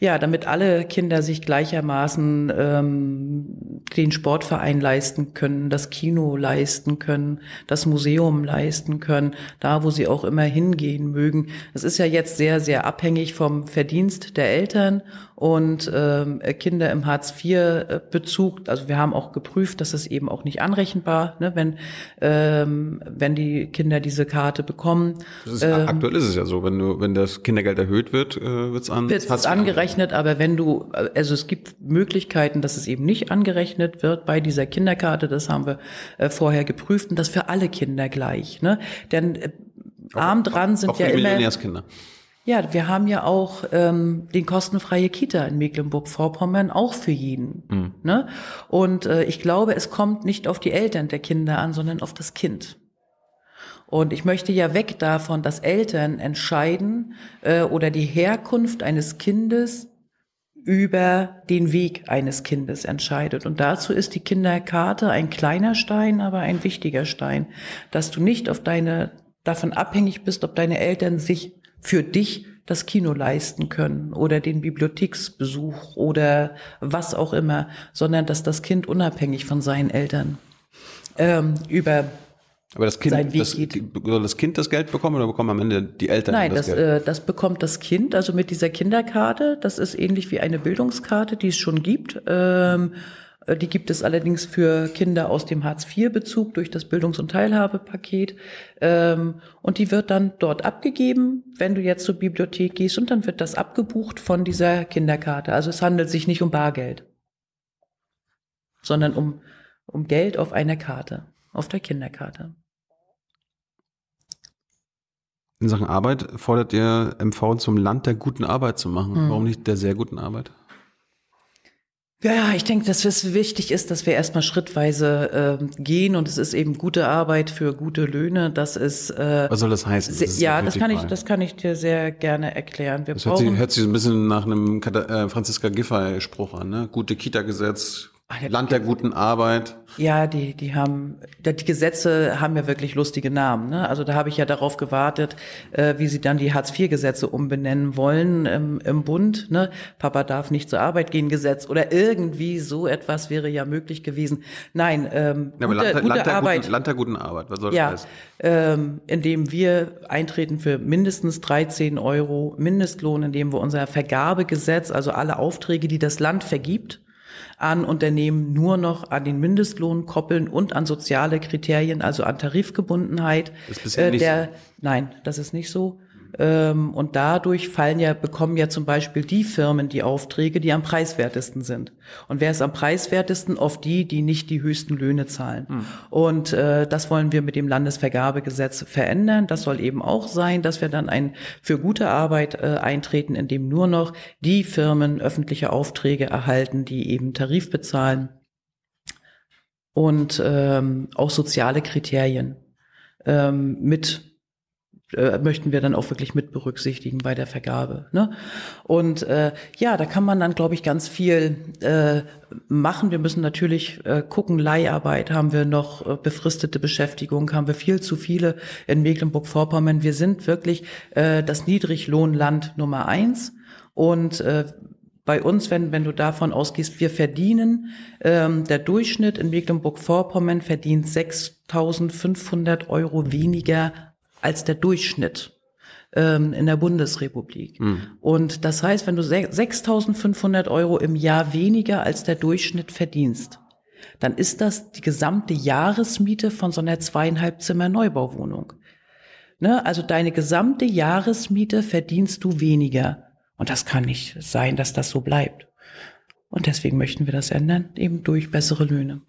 Ja, damit alle Kinder sich gleichermaßen ähm, den Sportverein leisten können, das Kino leisten können, das Museum leisten können, da wo sie auch immer hingehen mögen. Es ist ja jetzt sehr, sehr abhängig vom Verdienst der Eltern und ähm, Kinder im Hartz-IV-Bezug. Also wir haben auch geprüft, dass es eben auch nicht anrechenbar, ne, wenn ähm, wenn die Kinder diese Karte bekommen. Ist, Ähm, aktuell ist es ja so, wenn du, wenn das Kindergeld erhöht wird, äh, wird's an. wird es angerechnet, aber wenn du, also es gibt Möglichkeiten, dass es eben nicht angerechnet wird bei dieser Kinderkarte, das haben wir äh, vorher geprüft und das für alle Kinder gleich. Ne? Denn äh, arm dran sind Auch ja die immer. Millionärskinder. Ja, wir haben ja auch ähm, den kostenfreie Kita in Mecklenburg-Vorpommern auch für jeden. Mhm. Ne? Und äh, ich glaube, es kommt nicht auf die Eltern der Kinder an, sondern auf das Kind. Und ich möchte ja weg davon, dass Eltern entscheiden äh, oder die Herkunft eines Kindes über den Weg eines Kindes entscheidet. Und dazu ist die Kinderkarte ein kleiner Stein, aber ein wichtiger Stein, dass du nicht auf deine, davon abhängig bist, ob deine Eltern sich für dich das Kino leisten können oder den Bibliotheksbesuch oder was auch immer, sondern dass das Kind unabhängig von seinen Eltern ähm, über Aber das Kind, das, geht. soll das Kind das Geld bekommen oder bekommen am Ende die Eltern Nein, das, das, Geld? äh, das bekommt das Kind, also mit dieser Kinderkarte. Das ist ähnlich wie eine Bildungskarte, die es schon gibt. Ähm, äh, die gibt es allerdings für Kinder aus dem Hartz-IV-Bezug durch das Bildungs- und Teilhabepaket. Ähm, und die wird dann dort abgegeben, wenn du jetzt zur Bibliothek gehst, und dann wird das abgebucht von dieser Kinderkarte. Also es handelt sich nicht um Bargeld, sondern um, um Geld auf einer Karte, auf der Kinderkarte. In Sachen Arbeit fordert ihr MV zum Land der guten Arbeit zu machen. Hm. Warum nicht der sehr guten Arbeit? Ja, ich denke, dass es wichtig ist, dass wir erstmal schrittweise ähm, gehen und es ist eben gute Arbeit für gute Löhne. Das ist äh, Was soll das heißen? ist ja, das kann ich, das kann ich dir sehr gerne erklären. Wir Das hört sich, hört sich so ein bisschen nach einem äh, Franziska Giffey-Spruch an, ne? Gute Kita-Gesetz, Land der guten Arbeit. ja, die die haben die Gesetze haben ja wirklich lustige Namen. Ne? Also da habe ich ja darauf gewartet, äh, wie sie dann die Hartz-IV-Gesetze umbenennen wollen im, im Bund. Ne? Papa darf nicht zur Arbeit gehen Gesetz oder irgendwie so etwas wäre ja möglich gewesen. Nein, ähm, Ja, aber gute, Land, der- gute Land, der Arbeit. guten, Land der guten Arbeit, was soll das Ja, heißen? ähm, indem wir eintreten für mindestens 13 Euro Mindestlohn, indem wir unser Vergabegesetz, also alle Aufträge, die das Land vergibt, an Unternehmen nur noch an den Mindestlohn koppeln und an soziale Kriterien, also an Tarifgebundenheit. Das ist bisher nicht der, Nein, das ist nicht so. Ähm, und dadurch fallen ja, bekommen ja zum Beispiel die Firmen die Aufträge, die am preiswertesten sind. Und wer ist am preiswertesten? Oft die, die nicht die höchsten Löhne zahlen. Und äh, das wollen wir mit dem Landesvergabegesetz verändern. Das soll eben auch sein, dass wir dann ein für gute Arbeit äh, eintreten, indem nur noch die Firmen öffentliche Aufträge erhalten, die eben Tarif bezahlen und ähm, auch soziale Kriterien ähm, mit äh, möchten wir dann auch wirklich mit berücksichtigen bei der Vergabe. Ne? Und äh, ja, da kann man dann, glaube ich, ganz viel äh, machen. Wir müssen natürlich äh, gucken, Leiharbeit haben wir noch, äh, befristete Beschäftigung haben wir viel zu viele in Mecklenburg-Vorpommern. Wir sind wirklich äh, das Niedriglohnland Nummer eins. Und äh, bei uns, wenn, wenn du davon ausgehst, wir verdienen, ähm, der Durchschnitt in Mecklenburg-Vorpommern verdient 6.500 Euro weniger als der Durchschnitt ähm, in der Bundesrepublik. Mhm. Und das heißt, wenn du 6.500 Euro im Jahr weniger als der Durchschnitt verdienst, dann ist das die gesamte Jahresmiete von so einer zweieinhalb Zimmer Neubauwohnung. Ne? Also deine gesamte Jahresmiete verdienst du weniger. Und das kann nicht sein, dass das so bleibt. Und deswegen möchten wir das ändern, eben durch bessere Löhne.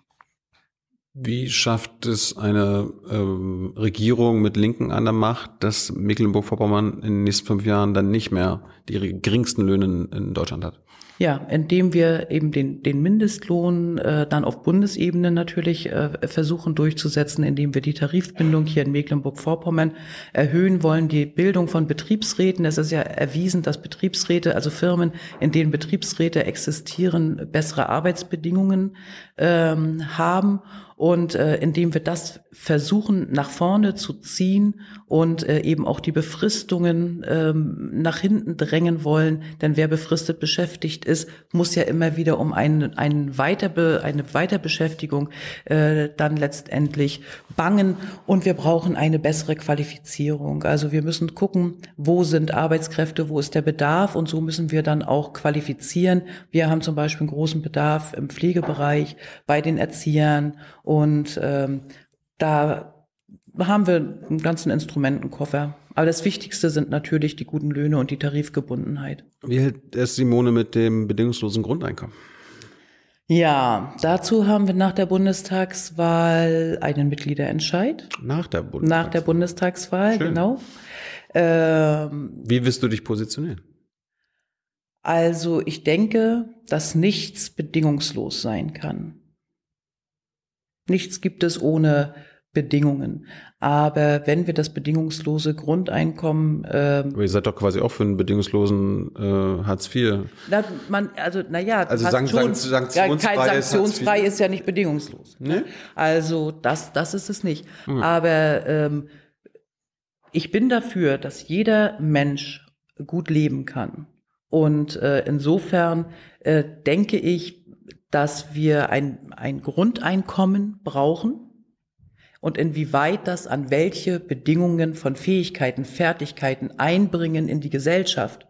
Wie schafft es eine ähm, Regierung mit Linken an der Macht, dass Mecklenburg-Vorpommern in den nächsten fünf Jahren dann nicht mehr die geringsten Löhne in Deutschland hat? Ja, indem wir eben den, den Mindestlohn äh, dann auf Bundesebene natürlich äh, versuchen durchzusetzen, indem wir die Tarifbindung hier in Mecklenburg-Vorpommern erhöhen wollen, die Bildung von Betriebsräten. Es ist ja erwiesen, dass Betriebsräte, also Firmen, in denen Betriebsräte existieren, bessere Arbeitsbedingungen ähm, haben und äh, indem wir das versuchen nach vorne zu ziehen und äh, eben auch die Befristungen ähm, nach hinten drängen wollen, denn wer befristet beschäftigt ist, muss ja immer wieder um einen, einen Weiterbe eine Weiterbeschäftigung äh, dann letztendlich bangen und wir brauchen eine bessere Qualifizierung. Also wir müssen gucken, wo sind Arbeitskräfte, wo ist der Bedarf und so müssen wir dann auch qualifizieren. Wir haben zum Beispiel einen großen Bedarf im Pflegebereich, bei den Erziehern und ähm, da haben wir einen ganzen Instrumentenkoffer. Aber das Wichtigste sind natürlich die guten Löhne und die Tarifgebundenheit. Wie hält es Simone mit dem bedingungslosen Grundeinkommen? Ja, dazu haben wir nach der Bundestagswahl einen Mitgliederentscheid. Nach der Bundestagswahl? Nach der Bundestagswahl, Schön. genau. Ähm, Wie wirst du dich positionieren? Also ich denke, dass nichts bedingungslos sein kann. Nichts gibt es ohne Bedingungen. Aber wenn wir das bedingungslose Grundeinkommen. Ähm, Aber ihr seid doch quasi auch für einen bedingungslosen äh, Hartz IV. Na, man, also naja, also Sank schon, sanktionsfrei, ja, kein sanktionsfrei ist, ist ja nicht bedingungslos. Ne? Also das, das ist es nicht. Mhm. Aber ähm, ich bin dafür, dass jeder Mensch gut leben kann. Und äh, insofern äh, denke ich, dass wir ein, ein Grundeinkommen brauchen und inwieweit das an welche Bedingungen von Fähigkeiten, Fertigkeiten einbringen in die Gesellschaft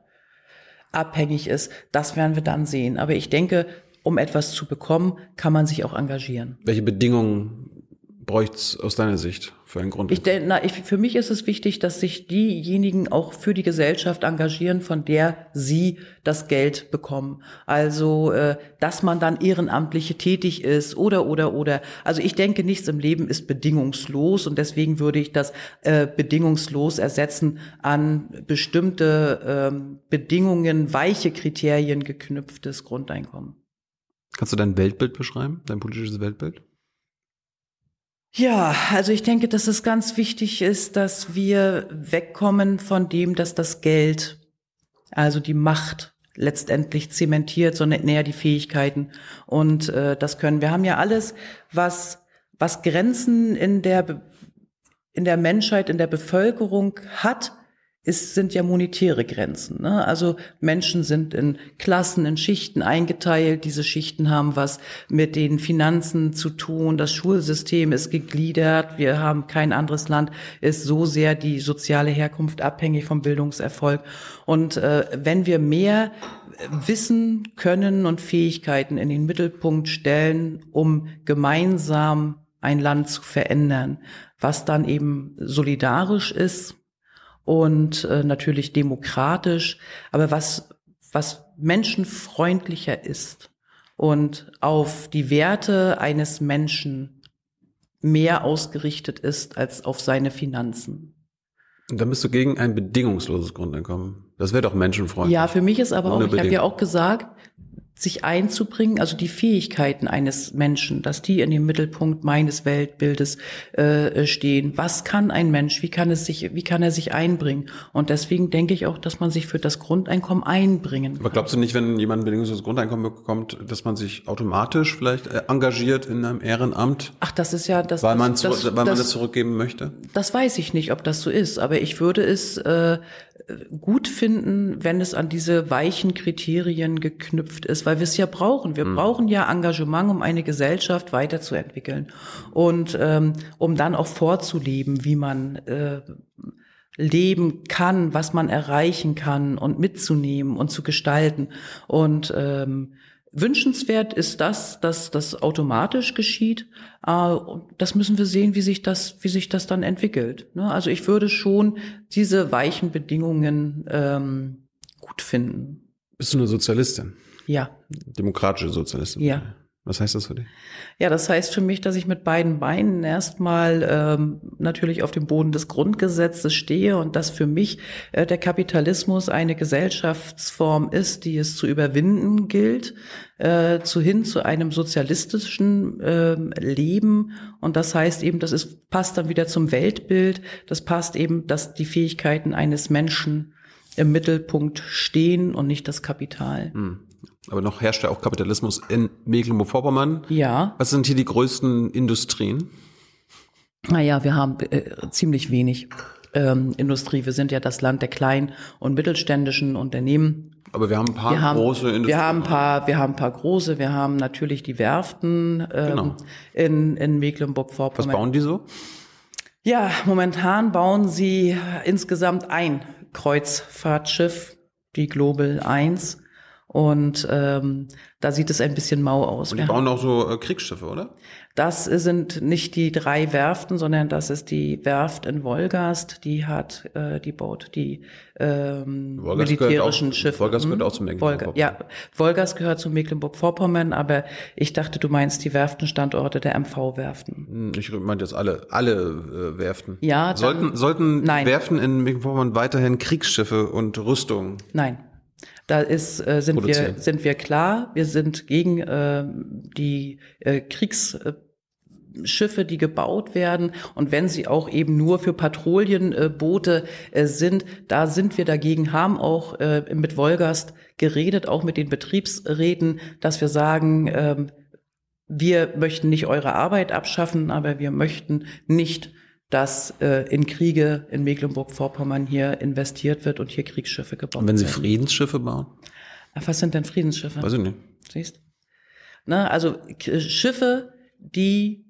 abhängig ist, das werden wir dann sehen. Aber ich denke, um etwas zu bekommen, kann man sich auch engagieren. Welche Bedingungen bräuchte es aus deiner Sicht für einen Grund? Ich, na, ich, für mich ist es wichtig, dass sich diejenigen auch für die Gesellschaft engagieren, von der sie das Geld bekommen. Also, äh, dass man dann ehrenamtliche tätig ist oder, oder, oder. Also ich denke, nichts im Leben ist bedingungslos und deswegen würde ich das äh, bedingungslos ersetzen an bestimmte ähm, Bedingungen, weiche Kriterien geknüpftes Grundeinkommen. Kannst du dein Weltbild beschreiben, dein politisches Weltbild? Ja, also ich denke, dass es ganz wichtig ist, dass wir wegkommen von dem, dass das Geld, also die Macht letztendlich zementiert, sondern eher die Fähigkeiten. Und äh, das können wir haben ja alles, was was Grenzen in der in der Menschheit, in der Bevölkerung hat, ist, sind ja monetäre Grenzen. Ne? Also Menschen sind in Klassen, in Schichten eingeteilt. Diese Schichten haben was mit den Finanzen zu tun. Das Schulsystem ist gegliedert. Wir haben kein anderes Land, ist so sehr die soziale Herkunft abhängig vom Bildungserfolg. Und äh, wenn wir mehr Wissen, Können und Fähigkeiten in den Mittelpunkt stellen, um gemeinsam ein Land zu verändern, was dann eben solidarisch ist, und äh, natürlich demokratisch, aber was, was menschenfreundlicher ist und auf die Werte eines Menschen mehr ausgerichtet ist als auf seine Finanzen. Und dann bist du gegen ein bedingungsloses Grundeinkommen. Das wäre doch menschenfreundlich. Ja, für mich ist aber auch, ich habe ja auch gesagt, sich einzubringen, also die Fähigkeiten eines Menschen, dass die in dem Mittelpunkt meines Weltbildes äh, stehen. Was kann ein Mensch? Wie kann es sich, wie kann er sich einbringen? Und deswegen denke ich auch, dass man sich für das Grundeinkommen einbringen kann. Aber glaubst du nicht, wenn jemand ein bedingungsloses Grundeinkommen bekommt, dass man sich automatisch vielleicht äh, engagiert in einem Ehrenamt? Ach, das ist ja das, weil man, das, zu, das, weil man das, das zurückgeben möchte. Das weiß ich nicht, ob das so ist, aber ich würde es äh, gut finden, wenn es an diese weichen Kriterien geknüpft ist, weil wir es ja brauchen. Wir mhm. brauchen ja Engagement, um eine Gesellschaft weiterzuentwickeln und ähm, um dann auch vorzuleben, wie man äh, leben kann, was man erreichen kann und mitzunehmen und zu gestalten. Und ähm, wünschenswert ist das, dass das automatisch geschieht. Äh, das müssen wir sehen, wie sich das, wie sich das dann entwickelt. Ne? Also ich würde schon diese weichen Bedingungen ähm, gut finden. Bist du eine Sozialistin? Ja. Demokratische Sozialistin? Ja. Was heißt das für dich? Ja, das heißt für mich, dass ich mit beiden Beinen erstmal ähm, natürlich auf dem Boden des Grundgesetzes stehe und dass für mich äh, der Kapitalismus eine Gesellschaftsform ist, die es zu überwinden gilt, äh, zu hin zu einem sozialistischen äh, Leben. Und das heißt eben, das ist, passt dann wieder zum Weltbild. Das passt eben, dass die Fähigkeiten eines Menschen im Mittelpunkt stehen und nicht das Kapital. Hm. Aber noch herrscht ja auch Kapitalismus in Mecklenburg-Vorpommern. Ja. Was sind hier die größten Industrien? Naja, wir haben äh, ziemlich wenig ähm, Industrie. Wir sind ja das Land der kleinen und mittelständischen Unternehmen. Aber wir haben ein paar Wir haben, große Industrien. wir haben ein paar, wir haben ein paar große. Wir haben natürlich die Werften ähm, Genau. in, in Was Mecklenburg-Vorpommern. bauen die so? Ja, momentan bauen sie insgesamt ein Kreuzfahrtschiff, die Global 1. Und ähm, da sieht es ein bisschen mau aus. Und die Wir bauen auch so äh, Kriegsschiffe, oder? Das sind nicht die drei Werften, sondern das ist die Werft in Wolgast, die hat, äh, die baut die ähm, Wolgast gehört militärischen auch- Schiffe. Wolgast gehört Hm? auch zu Mecklenburg-Vorpommern. Wolga- Ja, Wolgast gehört zu Mecklenburg-Vorpommern, aber ich dachte, du meinst die Werftenstandorte der MV-Werften. Hm, Ich meinte jetzt alle, alle äh, Werften. Ja, dann- Sollten, sollten Nein. Werften in Mecklenburg-Vorpommern weiterhin Kriegsschiffe und Rüstung Nein. Da ist, äh, sind, wir, sind wir klar. Wir sind gegen äh, die äh, Kriegsschiffe, die gebaut werden. Und wenn sie auch eben nur für Patrouillenboote äh, sind, da sind wir dagegen, haben auch äh, mit Wolgast geredet, auch mit den Betriebsräten, dass wir sagen, ähm, wir möchten nicht eure Arbeit abschaffen, aber wir möchten nicht, dass äh, in Kriege in Mecklenburg-Vorpommern hier investiert wird und hier Kriegsschiffe gebaut Und wenn sie werden. Friedensschiffe bauen? Ach, Was sind denn Friedensschiffe? Weiß ich nicht. Siehst? Na, also Schiffe, die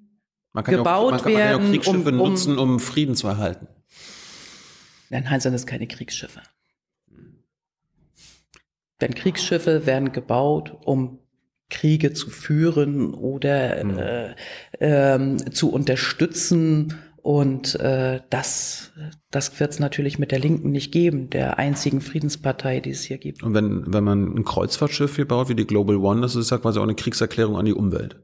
Gebaut auch, man kann, man kann ja auch werden, Kriegsschiffe um- um- nutzen, um Frieden zu erhalten. Nein, sind es keine Kriegsschiffe. Denn Kriegsschiffe werden gebaut, um Kriege zu führen oder Hm. äh, ähm, zu unterstützen. Und äh, das, das wird es natürlich mit der Linken nicht geben, der einzigen Friedenspartei, die es hier gibt. Und wenn, wenn man ein Kreuzfahrtschiff hier baut, wie die Global One, das ist ja quasi auch eine Kriegserklärung an die Umwelt.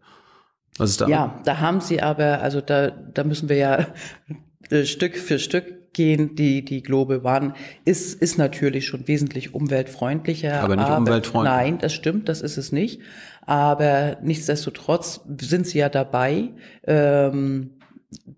Was ist da? Ja, da haben sie aber, also da, da müssen wir ja äh, Stück für Stück gehen. Die, die Global One ist, ist natürlich schon wesentlich umweltfreundlicher. Aber nicht umweltfreundlich. Nein, das stimmt, das ist es nicht. Aber nichtsdestotrotz sind sie ja dabei, ähm,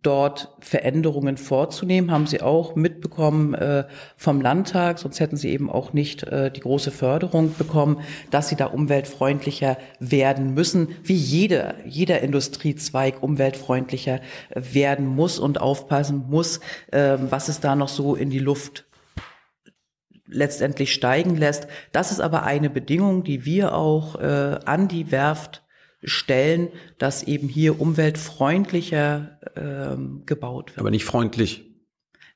dort Veränderungen vorzunehmen, haben sie auch mitbekommen äh, vom Landtag, sonst hätten sie eben auch nicht äh, die große Förderung bekommen, dass sie da umweltfreundlicher werden müssen, wie jeder, jeder Industriezweig umweltfreundlicher werden muss und aufpassen muss, äh, was es da noch so in die Luft letztendlich steigen lässt. Das ist aber eine Bedingung, die wir auch äh, an die Werft stellen, dass eben hier umweltfreundlicher ähm, gebaut wird. Aber nicht freundlich.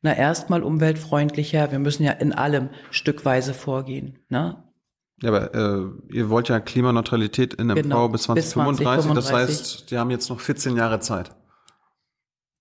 Na, erstmal umweltfreundlicher. Wir müssen ja in allem stückweise vorgehen. Ne? Ja, aber äh, ihr wollt ja Klimaneutralität in MV Genau, bis bis 2035. Das 2035. heißt, die haben jetzt noch 14 Jahre Zeit.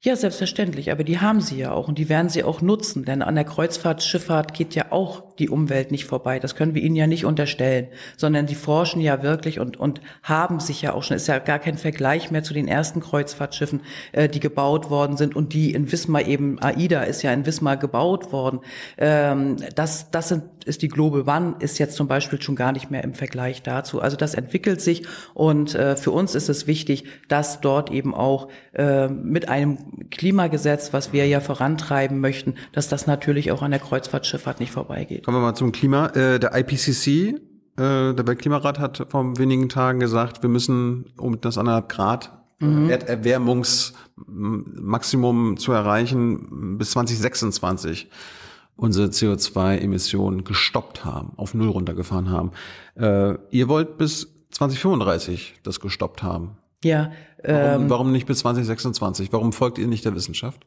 Ja, selbstverständlich, aber die haben sie ja auch und die werden sie auch nutzen, denn an der Kreuzfahrtschifffahrt geht ja auch die Umwelt nicht vorbei. Das können wir ihnen ja nicht unterstellen, sondern die forschen ja wirklich und, und haben sich ja auch schon, ist ja gar kein Vergleich mehr zu den ersten Kreuzfahrtschiffen, äh, die gebaut worden sind und die in Wismar eben, AIDA ist ja in Wismar gebaut worden. Ähm, das, das sind, ist die Global One, ist jetzt zum Beispiel schon gar nicht mehr im Vergleich dazu. Also das entwickelt sich und äh, für uns ist es wichtig, dass dort eben auch äh, mit einem Klimagesetz, was wir ja vorantreiben möchten, dass das natürlich auch an der Kreuzfahrtschifffahrt nicht vorbeigeht. Kommen wir mal zum Klima. Äh, der IPCC, äh, der Weltklimarat, hat vor wenigen Tagen gesagt, wir müssen, um das anderthalb Grad Mhm. Erderwärmungsmaximum zu erreichen, bis 2026 unsere CO2-Emissionen gestoppt haben, auf Null runtergefahren haben. Äh, ihr wollt bis 2035 das gestoppt haben. Ja, Warum, ähm, warum nicht bis 2026? Warum folgt ihr nicht der Wissenschaft?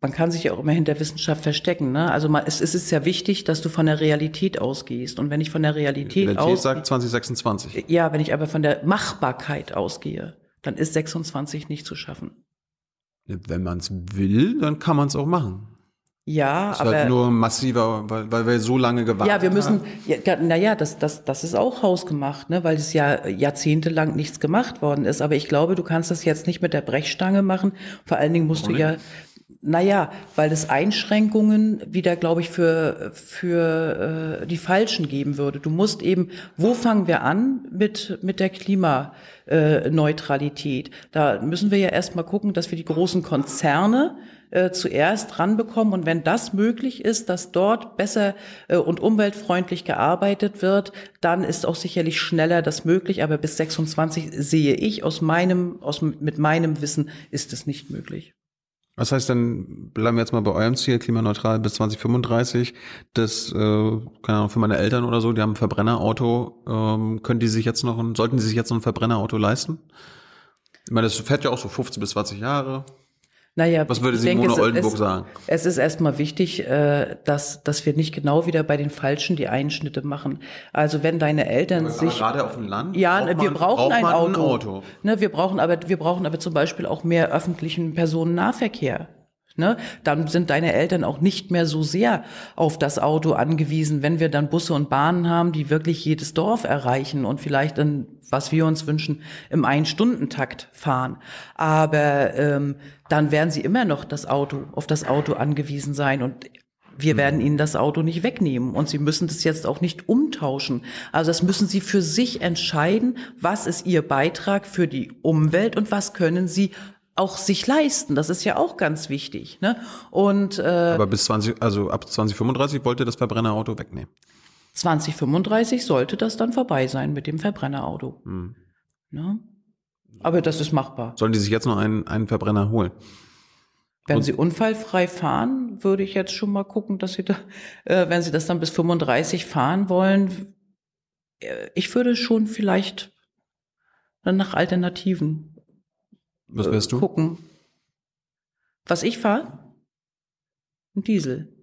man kann sich ja auch immer hinter Wissenschaft verstecken. Ne? Also man, es, es ist ja wichtig, dass du von der Realität ausgehst. Und wenn ich von der Realität, Realität aus, sagt 2026. ja, wenn ich aber von der Machbarkeit ausgehe, dann ist 26 nicht zu schaffen. Wenn man es will, dann kann man es auch machen. Ja, Es ist aber halt nur massiver, weil, weil wir so lange gewartet ja, wir müssen, haben. ja, naja, das, das, das ist auch hausgemacht, ne, weil es ja jahrzehntelang nichts gemacht worden ist. Aber ich glaube, du kannst das jetzt nicht mit der Brechstange machen. Vor allen Dingen musst Warum du ja, naja, weil es Einschränkungen wieder, glaube ich, für, für äh, die Falschen geben würde. Du musst eben, wo fangen wir an mit, mit der Klimaneutralität? Da müssen wir ja erstmal gucken, dass wir die großen Konzerne äh, zuerst ranbekommen. Und wenn das möglich ist, dass dort besser äh, und umweltfreundlich gearbeitet wird, dann ist auch sicherlich schneller das möglich. Aber bis 26 sehe ich aus meinem, aus, mit meinem Wissen ist es nicht möglich. Was heißt denn, bleiben wir jetzt mal bei eurem Ziel, klimaneutral bis 2035, das, äh, keine Ahnung, für meine Eltern oder so, die haben ein Verbrennerauto, ähm, können die sich jetzt noch, sollten die sich jetzt noch ein Verbrennerauto leisten? Ich meine, das fährt ja auch so 15 bis 20 Jahre. Naja, Was würde ich denke, Simone es- Oldenburg es, sagen? Es ist erstmal wichtig, äh, dass, dass wir nicht genau wieder bei den Falschen die Einschnitte machen. Also wenn deine Eltern Aber sich gerade auf dem Land? Ja, braucht wir man- brauchen braucht ein Auto. Auto. Ne, wir brauchen aber wir brauchen aber zum Beispiel auch mehr öffentlichen Personennahverkehr. Ne? Dann sind deine Eltern auch nicht mehr so sehr auf das Auto angewiesen, wenn wir dann Busse und Bahnen haben, die wirklich jedes Dorf erreichen und vielleicht dann, was wir uns wünschen, im Ein-Stunden-Takt fahren. Aber ähm, dann werden sie immer noch das Auto, auf das Auto angewiesen sein und wir werden ihnen das Auto nicht wegnehmen und sie müssen das jetzt auch nicht umtauschen. Also das müssen sie für sich entscheiden, was ist ihr Beitrag für die Umwelt und was können sie auch sich leisten. Das ist ja auch ganz wichtig. Ne? Und äh, Aber bis 20, also ab 2035 wollt ihr das Verbrennerauto wegnehmen. 2035 sollte das dann vorbei sein mit dem Verbrennerauto. Ne? Aber das ist machbar. Sollen die sich jetzt noch einen, einen Verbrenner holen? Wenn Und- Sie unfallfrei fahren, würde ich jetzt schon mal gucken, dass Sie da, äh, wenn Sie das dann bis 35 fahren wollen, äh, ich würde schon vielleicht dann nach Alternativen Was wärst du? gucken. Was ich fahre? Ein Diesel.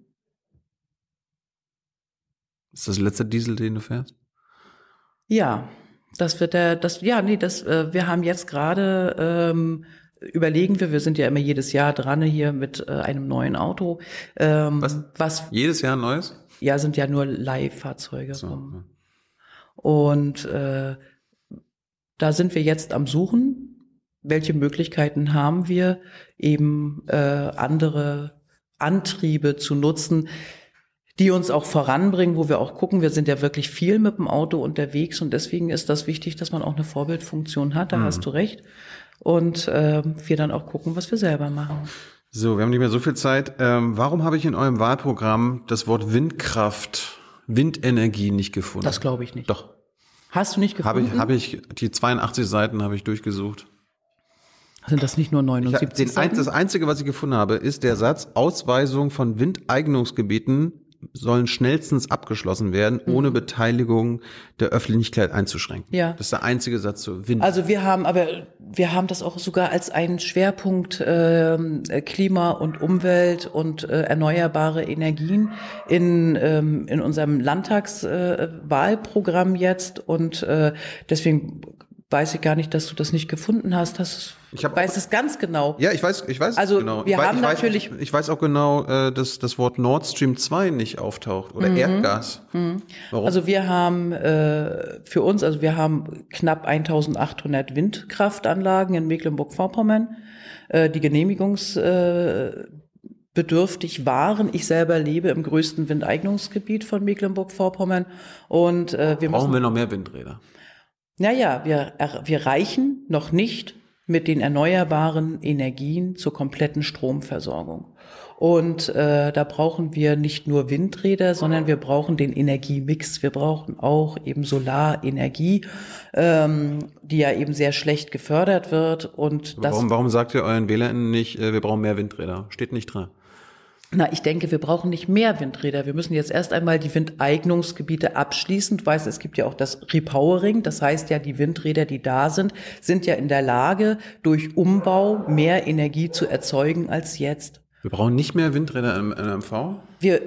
Ist das der letzte Diesel, den du fährst? Ja, das wird der, das, ja, nee, das, äh, wir haben jetzt gerade, ähm, überlegen wir, wir sind ja immer jedes Jahr dran hier mit äh, einem neuen Auto. Ähm, Was? was Jedes Jahr ein neues? Ja, sind ja nur Leihfahrzeuge. So, ja. Und äh, da sind wir jetzt am Suchen. Welche Möglichkeiten haben wir, eben äh, andere Antriebe zu nutzen, die uns auch voranbringen, wo wir auch gucken, wir sind ja wirklich viel mit dem Auto unterwegs und deswegen ist das wichtig, dass man auch eine Vorbildfunktion hat, da Mhm. hast du recht. Und äh, wir dann auch gucken, was wir selber machen. So, wir haben nicht mehr so viel Zeit. Ähm, warum habe ich in eurem Wahlprogramm das Wort Windkraft, Windenergie nicht gefunden? Das glaube ich nicht. Doch. Hast du nicht Habe gefunden? ich, habe ich, die 82 Seiten habe ich durchgesucht. Sind das nicht nur Ich hab, 79 den ein, Seiten? das Einzige, was ich gefunden habe, ist der Satz, Ausweisung von Windeignungsgebieten sollen schnellstens abgeschlossen werden, ohne Beteiligung der Öffentlichkeit einzuschränken. Mhm. Ja. Das ist der einzige Satz zu Wind. Also wir haben aber wir haben das auch sogar als einen Schwerpunkt ähm, Klima und Umwelt und äh, erneuerbare Energien in ähm, in unserem Landtagswahlprogramm äh, jetzt und äh, deswegen weiß ich gar nicht, dass du das nicht gefunden hast. Das Ich hab weiß es ganz genau. ja, ich weiß, ich weiß Also, genau. wir ich, haben weiß, natürlich- ich, ich weiß auch genau, äh, dass das Wort Nord Stream 2 nicht auftaucht oder Erdgas. Warum? Also wir haben äh, für uns, also wir haben knapp 1800 Windkraftanlagen in Mecklenburg-Vorpommern, äh, die genehmigungs äh, waren. Ich selber lebe im größten Windeignungsgebiet von Mecklenburg-Vorpommern und äh, wir Brauchen müssen, wir noch mehr Windräder? Naja, wir, wir reichen noch nicht mit den erneuerbaren Energien zur kompletten Stromversorgung. Und äh, da brauchen wir nicht nur Windräder, sondern wir brauchen den Energiemix. Wir brauchen auch eben Solarenergie, ähm, die ja eben sehr schlecht gefördert wird. Und das, Warum, warum sagt ihr euren WählerInnen nicht, äh, wir brauchen mehr Windräder? Steht nicht dran. Na, ich denke, wir brauchen nicht mehr Windräder. Wir müssen jetzt erst einmal die Windeignungsgebiete abschließen. Du weißt, es gibt ja auch das Repowering. Das heißt ja, die Windräder, die da sind, sind ja in der Lage, durch Umbau mehr Energie zu erzeugen als jetzt. Wir brauchen nicht mehr Windräder im, im MV? Wir,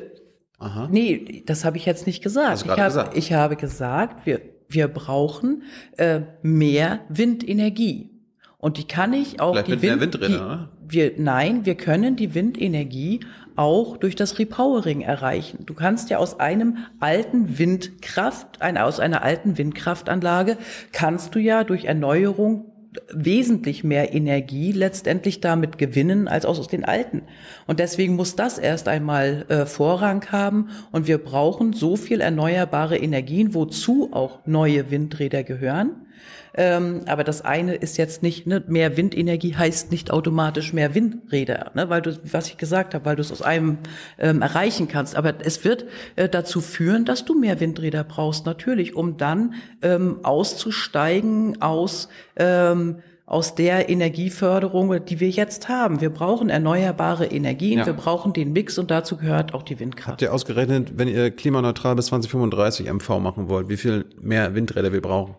Aha. nee, das habe ich jetzt nicht gesagt. Ich, hab, gesagt. ich habe gesagt, wir, wir brauchen äh, mehr Windenergie. Und die kann ich auch Vielleicht die mit mehr Wind- Windrädern, die? Wir, nein, wir können die Windenergie auch durch das Repowering erreichen. Du kannst ja aus einem alten Windkraft, ein, aus einer alten Windkraftanlage, kannst du ja durch Erneuerung wesentlich mehr Energie letztendlich damit gewinnen als aus den alten. Und deswegen muss das erst einmal äh, Vorrang haben. Und wir brauchen so viel erneuerbare Energien, wozu auch neue Windräder gehören. Ähm, aber das eine ist jetzt nicht, ne, mehr Windenergie heißt nicht automatisch mehr Windräder, ne, weil du, was ich gesagt habe, weil du es aus einem ähm, erreichen kannst. Aber es wird äh, dazu führen, dass du mehr Windräder brauchst, natürlich, um dann ähm, auszusteigen aus ähm, aus der Energieförderung, die wir jetzt haben. Wir brauchen erneuerbare Energien, Ja. wir brauchen den Mix und dazu gehört auch die Windkraft. Habt ihr ausgerechnet, wenn ihr klimaneutral bis 2035 MV machen wollt, wie viel mehr Windräder wir brauchen?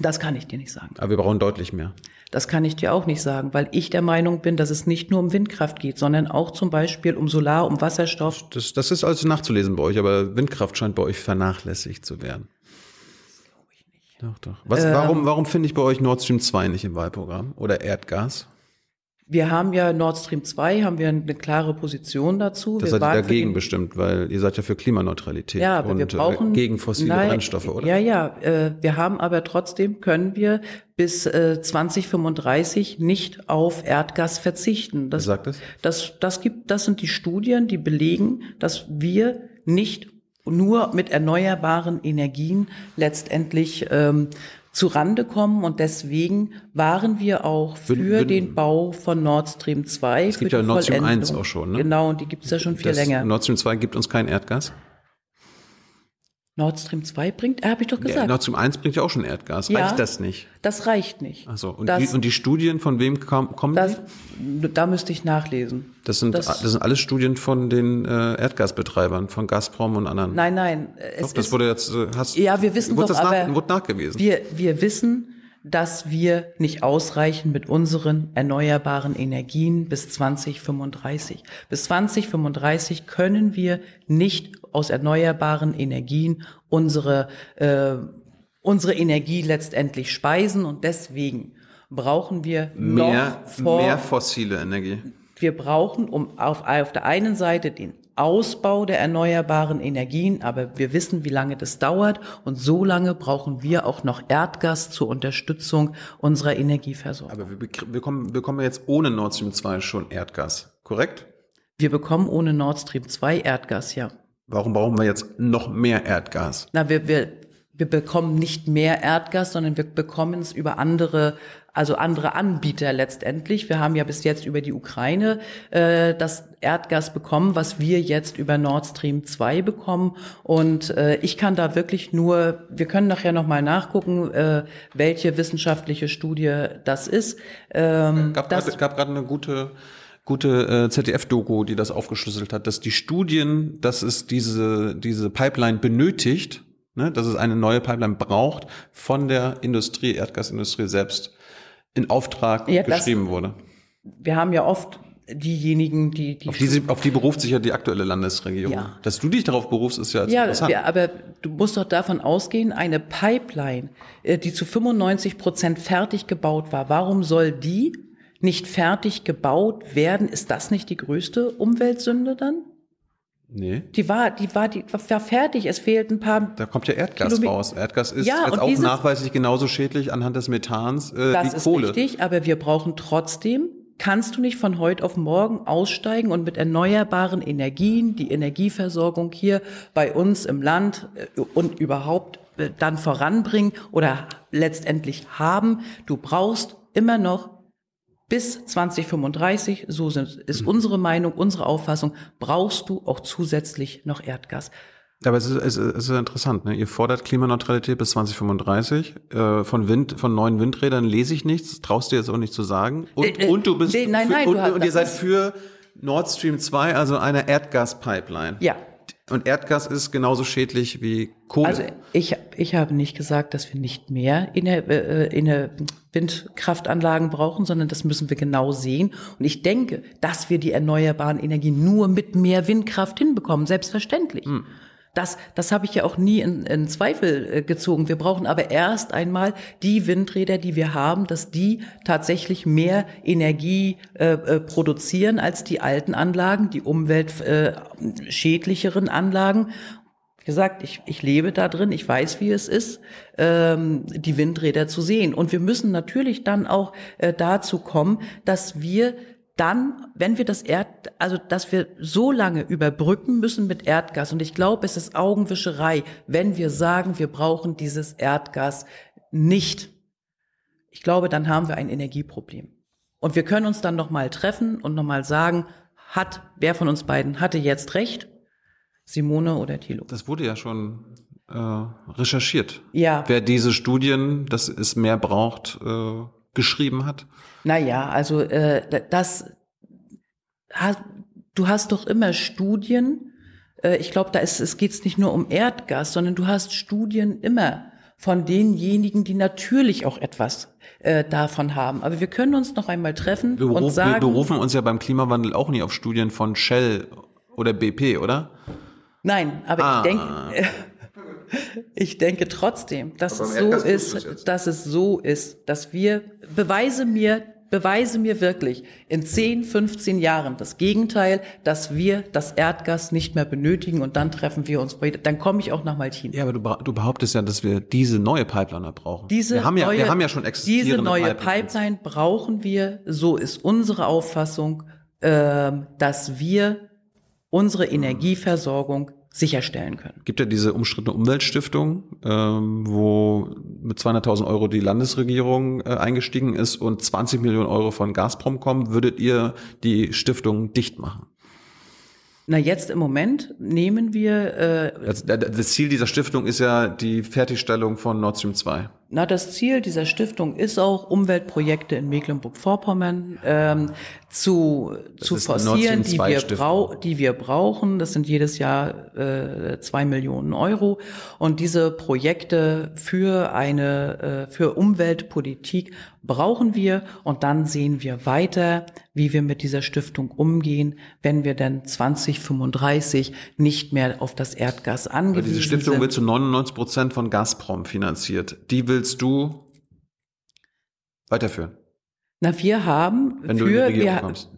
Das kann ich dir nicht sagen. Aber wir brauchen deutlich mehr. Das kann ich dir auch nicht sagen, weil ich der Meinung bin, dass es nicht nur um Windkraft geht, sondern auch zum Beispiel um Solar, um Wasserstoff. Das, das ist also nachzulesen bei euch, aber Windkraft scheint bei euch vernachlässigt zu werden. Doch, doch. Was, Ähm. warum, warum finde ich bei euch Nord Stream 2 nicht im Wahlprogramm? Oder Erdgas? Wir haben ja Nord Stream 2, haben wir eine klare Position dazu. Das wir seid ihr dagegen bestimmt, weil ihr seid ja für Klimaneutralität Ja, aber und wir brauchen äh, gegen fossile Nein, Brennstoffe, oder? Ja, ja. Äh, wir haben aber trotzdem können wir bis äh, 2035 nicht auf Erdgas verzichten. Das, Wer sagt das? Das, das gibt, das sind die Studien, die belegen, dass wir nicht nur mit erneuerbaren Energien letztendlich ähm, zu Rande kommen und deswegen waren wir auch für Würden- würden- den Bau von Nord Stream 2. Es gibt ja Nord Stream 1 Vollendung. auch schon, ne? Genau, und die gibt es ja schon viel Das länger. Nord Stream 2 gibt uns kein Erdgas. Nord Stream 2 bringt, äh, habe ich doch Ja, gesagt. Nord Stream 1 bringt ja auch schon Erdgas. Ja. Reicht das nicht? das reicht nicht. Also und, das, die, und die Studien von wem kam, kommen das, die? da müsste ich nachlesen. Das sind, das- das, sind alles Studien von den äh, Erdgasbetreibern, von Gazprom und anderen. Nein, nein. Es Doch, das ist, wurde jetzt, äh, hast, Ja, wir wissen wurde doch, das nach, aber wurde nachgewiesen. wir, wir wissen, dass wir nicht ausreichen mit unseren erneuerbaren Energien bis 2035. Bis 2035 können wir nicht aus erneuerbaren Energien unsere, äh, unsere Energie letztendlich speisen und deswegen brauchen wir mehr, noch vor, mehr fossile Energie. wir brauchen um auf, auf der einen Seite den Ausbau der erneuerbaren Energien, aber wir wissen, wie lange das dauert und so lange brauchen wir auch noch Erdgas zur Unterstützung unserer Energieversorgung. Aber wir bekommen, bekommen jetzt ohne Nord Stream 2 schon Erdgas, korrekt? Wir bekommen ohne Nord Stream 2 Erdgas, ja. Warum brauchen wir jetzt noch mehr Erdgas? Na, wir, wir, wir bekommen nicht mehr Erdgas, sondern wir bekommen es über andere, also andere Anbieter letztendlich. Wir haben ja bis jetzt über die Ukraine äh, das Erdgas bekommen, was wir jetzt über Nord Stream 2 bekommen. Und äh, ich kann da wirklich nur, wir können nachher nochmal nachgucken, äh, welche wissenschaftliche Studie das ist. Ähm, gab gerade eine gute gute äh, ZDF-Doku, die das aufgeschlüsselt hat, dass die Studien, dass es diese diese Pipeline benötigt, ne, dass es eine neue Pipeline braucht, von der Industrie, Erdgasindustrie selbst in Auftrag Ja, das- geschrieben wurde. wir haben ja oft diejenigen, die, die Auf die, sie- auf die beruft sich ja die aktuelle Landesregierung. Ja. Dass du dich darauf berufst, ist ja, jetzt Ja, interessant. wir, aber du musst doch davon ausgehen, eine Pipeline, äh, die zu 95 Prozent fertig gebaut war, warum soll die nicht fertig gebaut werden? Ist das nicht die größte Umweltsünde dann? Nee. Die war, die war, die war fertig. Es fehlten ein paar. Da kommt ja Erdgas Kilomet- raus. Erdgas ist Ja, jetzt auch dieses- nachweislich genauso schädlich anhand des Methans äh, Das wie ist Kohle. richtig, aber wir brauchen trotzdem, kannst du nicht von heute auf morgen aussteigen und mit erneuerbaren Energien die Energieversorgung hier bei uns im Land äh, und überhaupt äh, dann voranbringen oder letztendlich haben. Du brauchst immer noch bis 2035, so sind, ist Mhm. unsere Meinung, unsere Auffassung, brauchst du auch zusätzlich noch Erdgas. Aber es ist, es ist, es ist interessant, ne? Ihr fordert Klimaneutralität bis 2035. Äh, von Wind, von neuen Windrädern lese ich nichts, traust dir jetzt auch nicht zu sagen. Und, Äh, äh, und du bist nee, nein, für, nein, und, und ihr seid für Nord Stream 2, also eine Erdgaspipeline. Ja, Und Erdgas ist genauso schädlich wie Kohle. Also ich, ich habe nicht gesagt, dass wir nicht mehr in der, äh, in der Windkraftanlagen brauchen, sondern das müssen wir genau sehen. Und ich denke, dass wir die erneuerbaren Energien nur mit mehr Windkraft hinbekommen, selbstverständlich. Hm. Das, das habe ich ja auch nie in, in Zweifel äh, gezogen. Wir brauchen aber erst einmal die Windräder, die wir haben, dass die tatsächlich mehr Energie äh, äh, produzieren als die alten Anlagen, die umweltschädlicheren äh, Anlagen. Wie gesagt, ich, ich lebe da drin, ich weiß, wie es ist, ähm, die Windräder zu sehen. Und wir müssen natürlich dann auch äh, dazu kommen, dass wir dann, wenn wir das Erd, also dass wir so lange überbrücken müssen mit Erdgas, und ich glaube, es ist Augenwischerei, wenn wir sagen, wir brauchen dieses Erdgas nicht. Ich glaube, dann haben wir ein Energieproblem. Und wir können uns dann nochmal treffen und nochmal sagen, hat, wer von uns beiden hatte jetzt recht? Simone oder Thilo? Das wurde ja schon äh, recherchiert. Ja. Wer diese Studien, dass es mehr braucht, äh, geschrieben hat? Naja, also äh, das du hast doch immer Studien. Äh, ich glaube, da ist es geht nicht nur um Erdgas, sondern du hast Studien immer von denjenigen, die natürlich auch etwas äh, davon haben. Aber wir können uns noch einmal treffen wir und berufen, sagen. Wir berufen uns ja beim Klimawandel auch nie auf Studien von Shell oder BP, oder? Nein, aber ah. ich denke, ich denke trotzdem, dass es so ist, dass es so ist, dass wir beweise mir, beweise mir wirklich in 10, 15 Jahren das Gegenteil, dass wir das Erdgas nicht mehr benötigen und dann treffen wir uns dann komme ich auch nach Maltin. Ja, aber du, du behauptest ja, dass wir diese neue Pipeline brauchen. Diese wir haben ja, neue, wir haben ja schon existierende Diese neue Pipelines. Pipeline brauchen wir, so ist unsere Auffassung, äh, dass wir unsere Energieversorgung sicherstellen können. Gibt ja diese umstrittene Umweltstiftung, ähm, wo mit 200.000 Euro die Landesregierung äh, eingestiegen ist und 20 Millionen Euro von Gazprom kommen. Würdet ihr die Stiftung dicht machen? Na, jetzt im Moment nehmen wir. Äh, das, das Ziel dieser Stiftung ist ja die Fertigstellung von Nord Stream 2. Na, das Ziel dieser Stiftung ist auch, Umweltprojekte in Mecklenburg-Vorpommern ähm, zu, zu forcieren, die wir, brau die wir brauchen. Das sind jedes Jahr äh, zwei Millionen Euro. Und diese Projekte für eine, äh, für Umweltpolitik brauchen wir. Und dann sehen wir weiter, wie wir mit dieser Stiftung umgehen, wenn wir dann 2035 nicht mehr auf das Erdgas angewiesen sind. Diese Stiftung sind. wird zu 99 Prozent von Gazprom finanziert. Die willst du weiterführen? Na, wir haben Wenn für wir,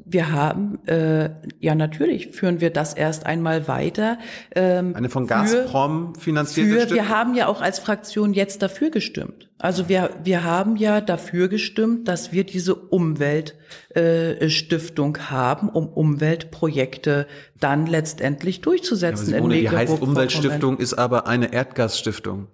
wir haben äh, ja natürlich führen wir das erst einmal weiter. Ähm, Eine von Gazprom für, finanzierte für, Wir haben ja auch als Fraktion jetzt dafür gestimmt. Also wir wir haben ja dafür gestimmt, dass wir diese Umweltstiftung äh, haben, um Umweltprojekte dann letztendlich durchzusetzen. Ja, Simone, in die heißt Umweltstiftung ist aber eine Erdgasstiftung.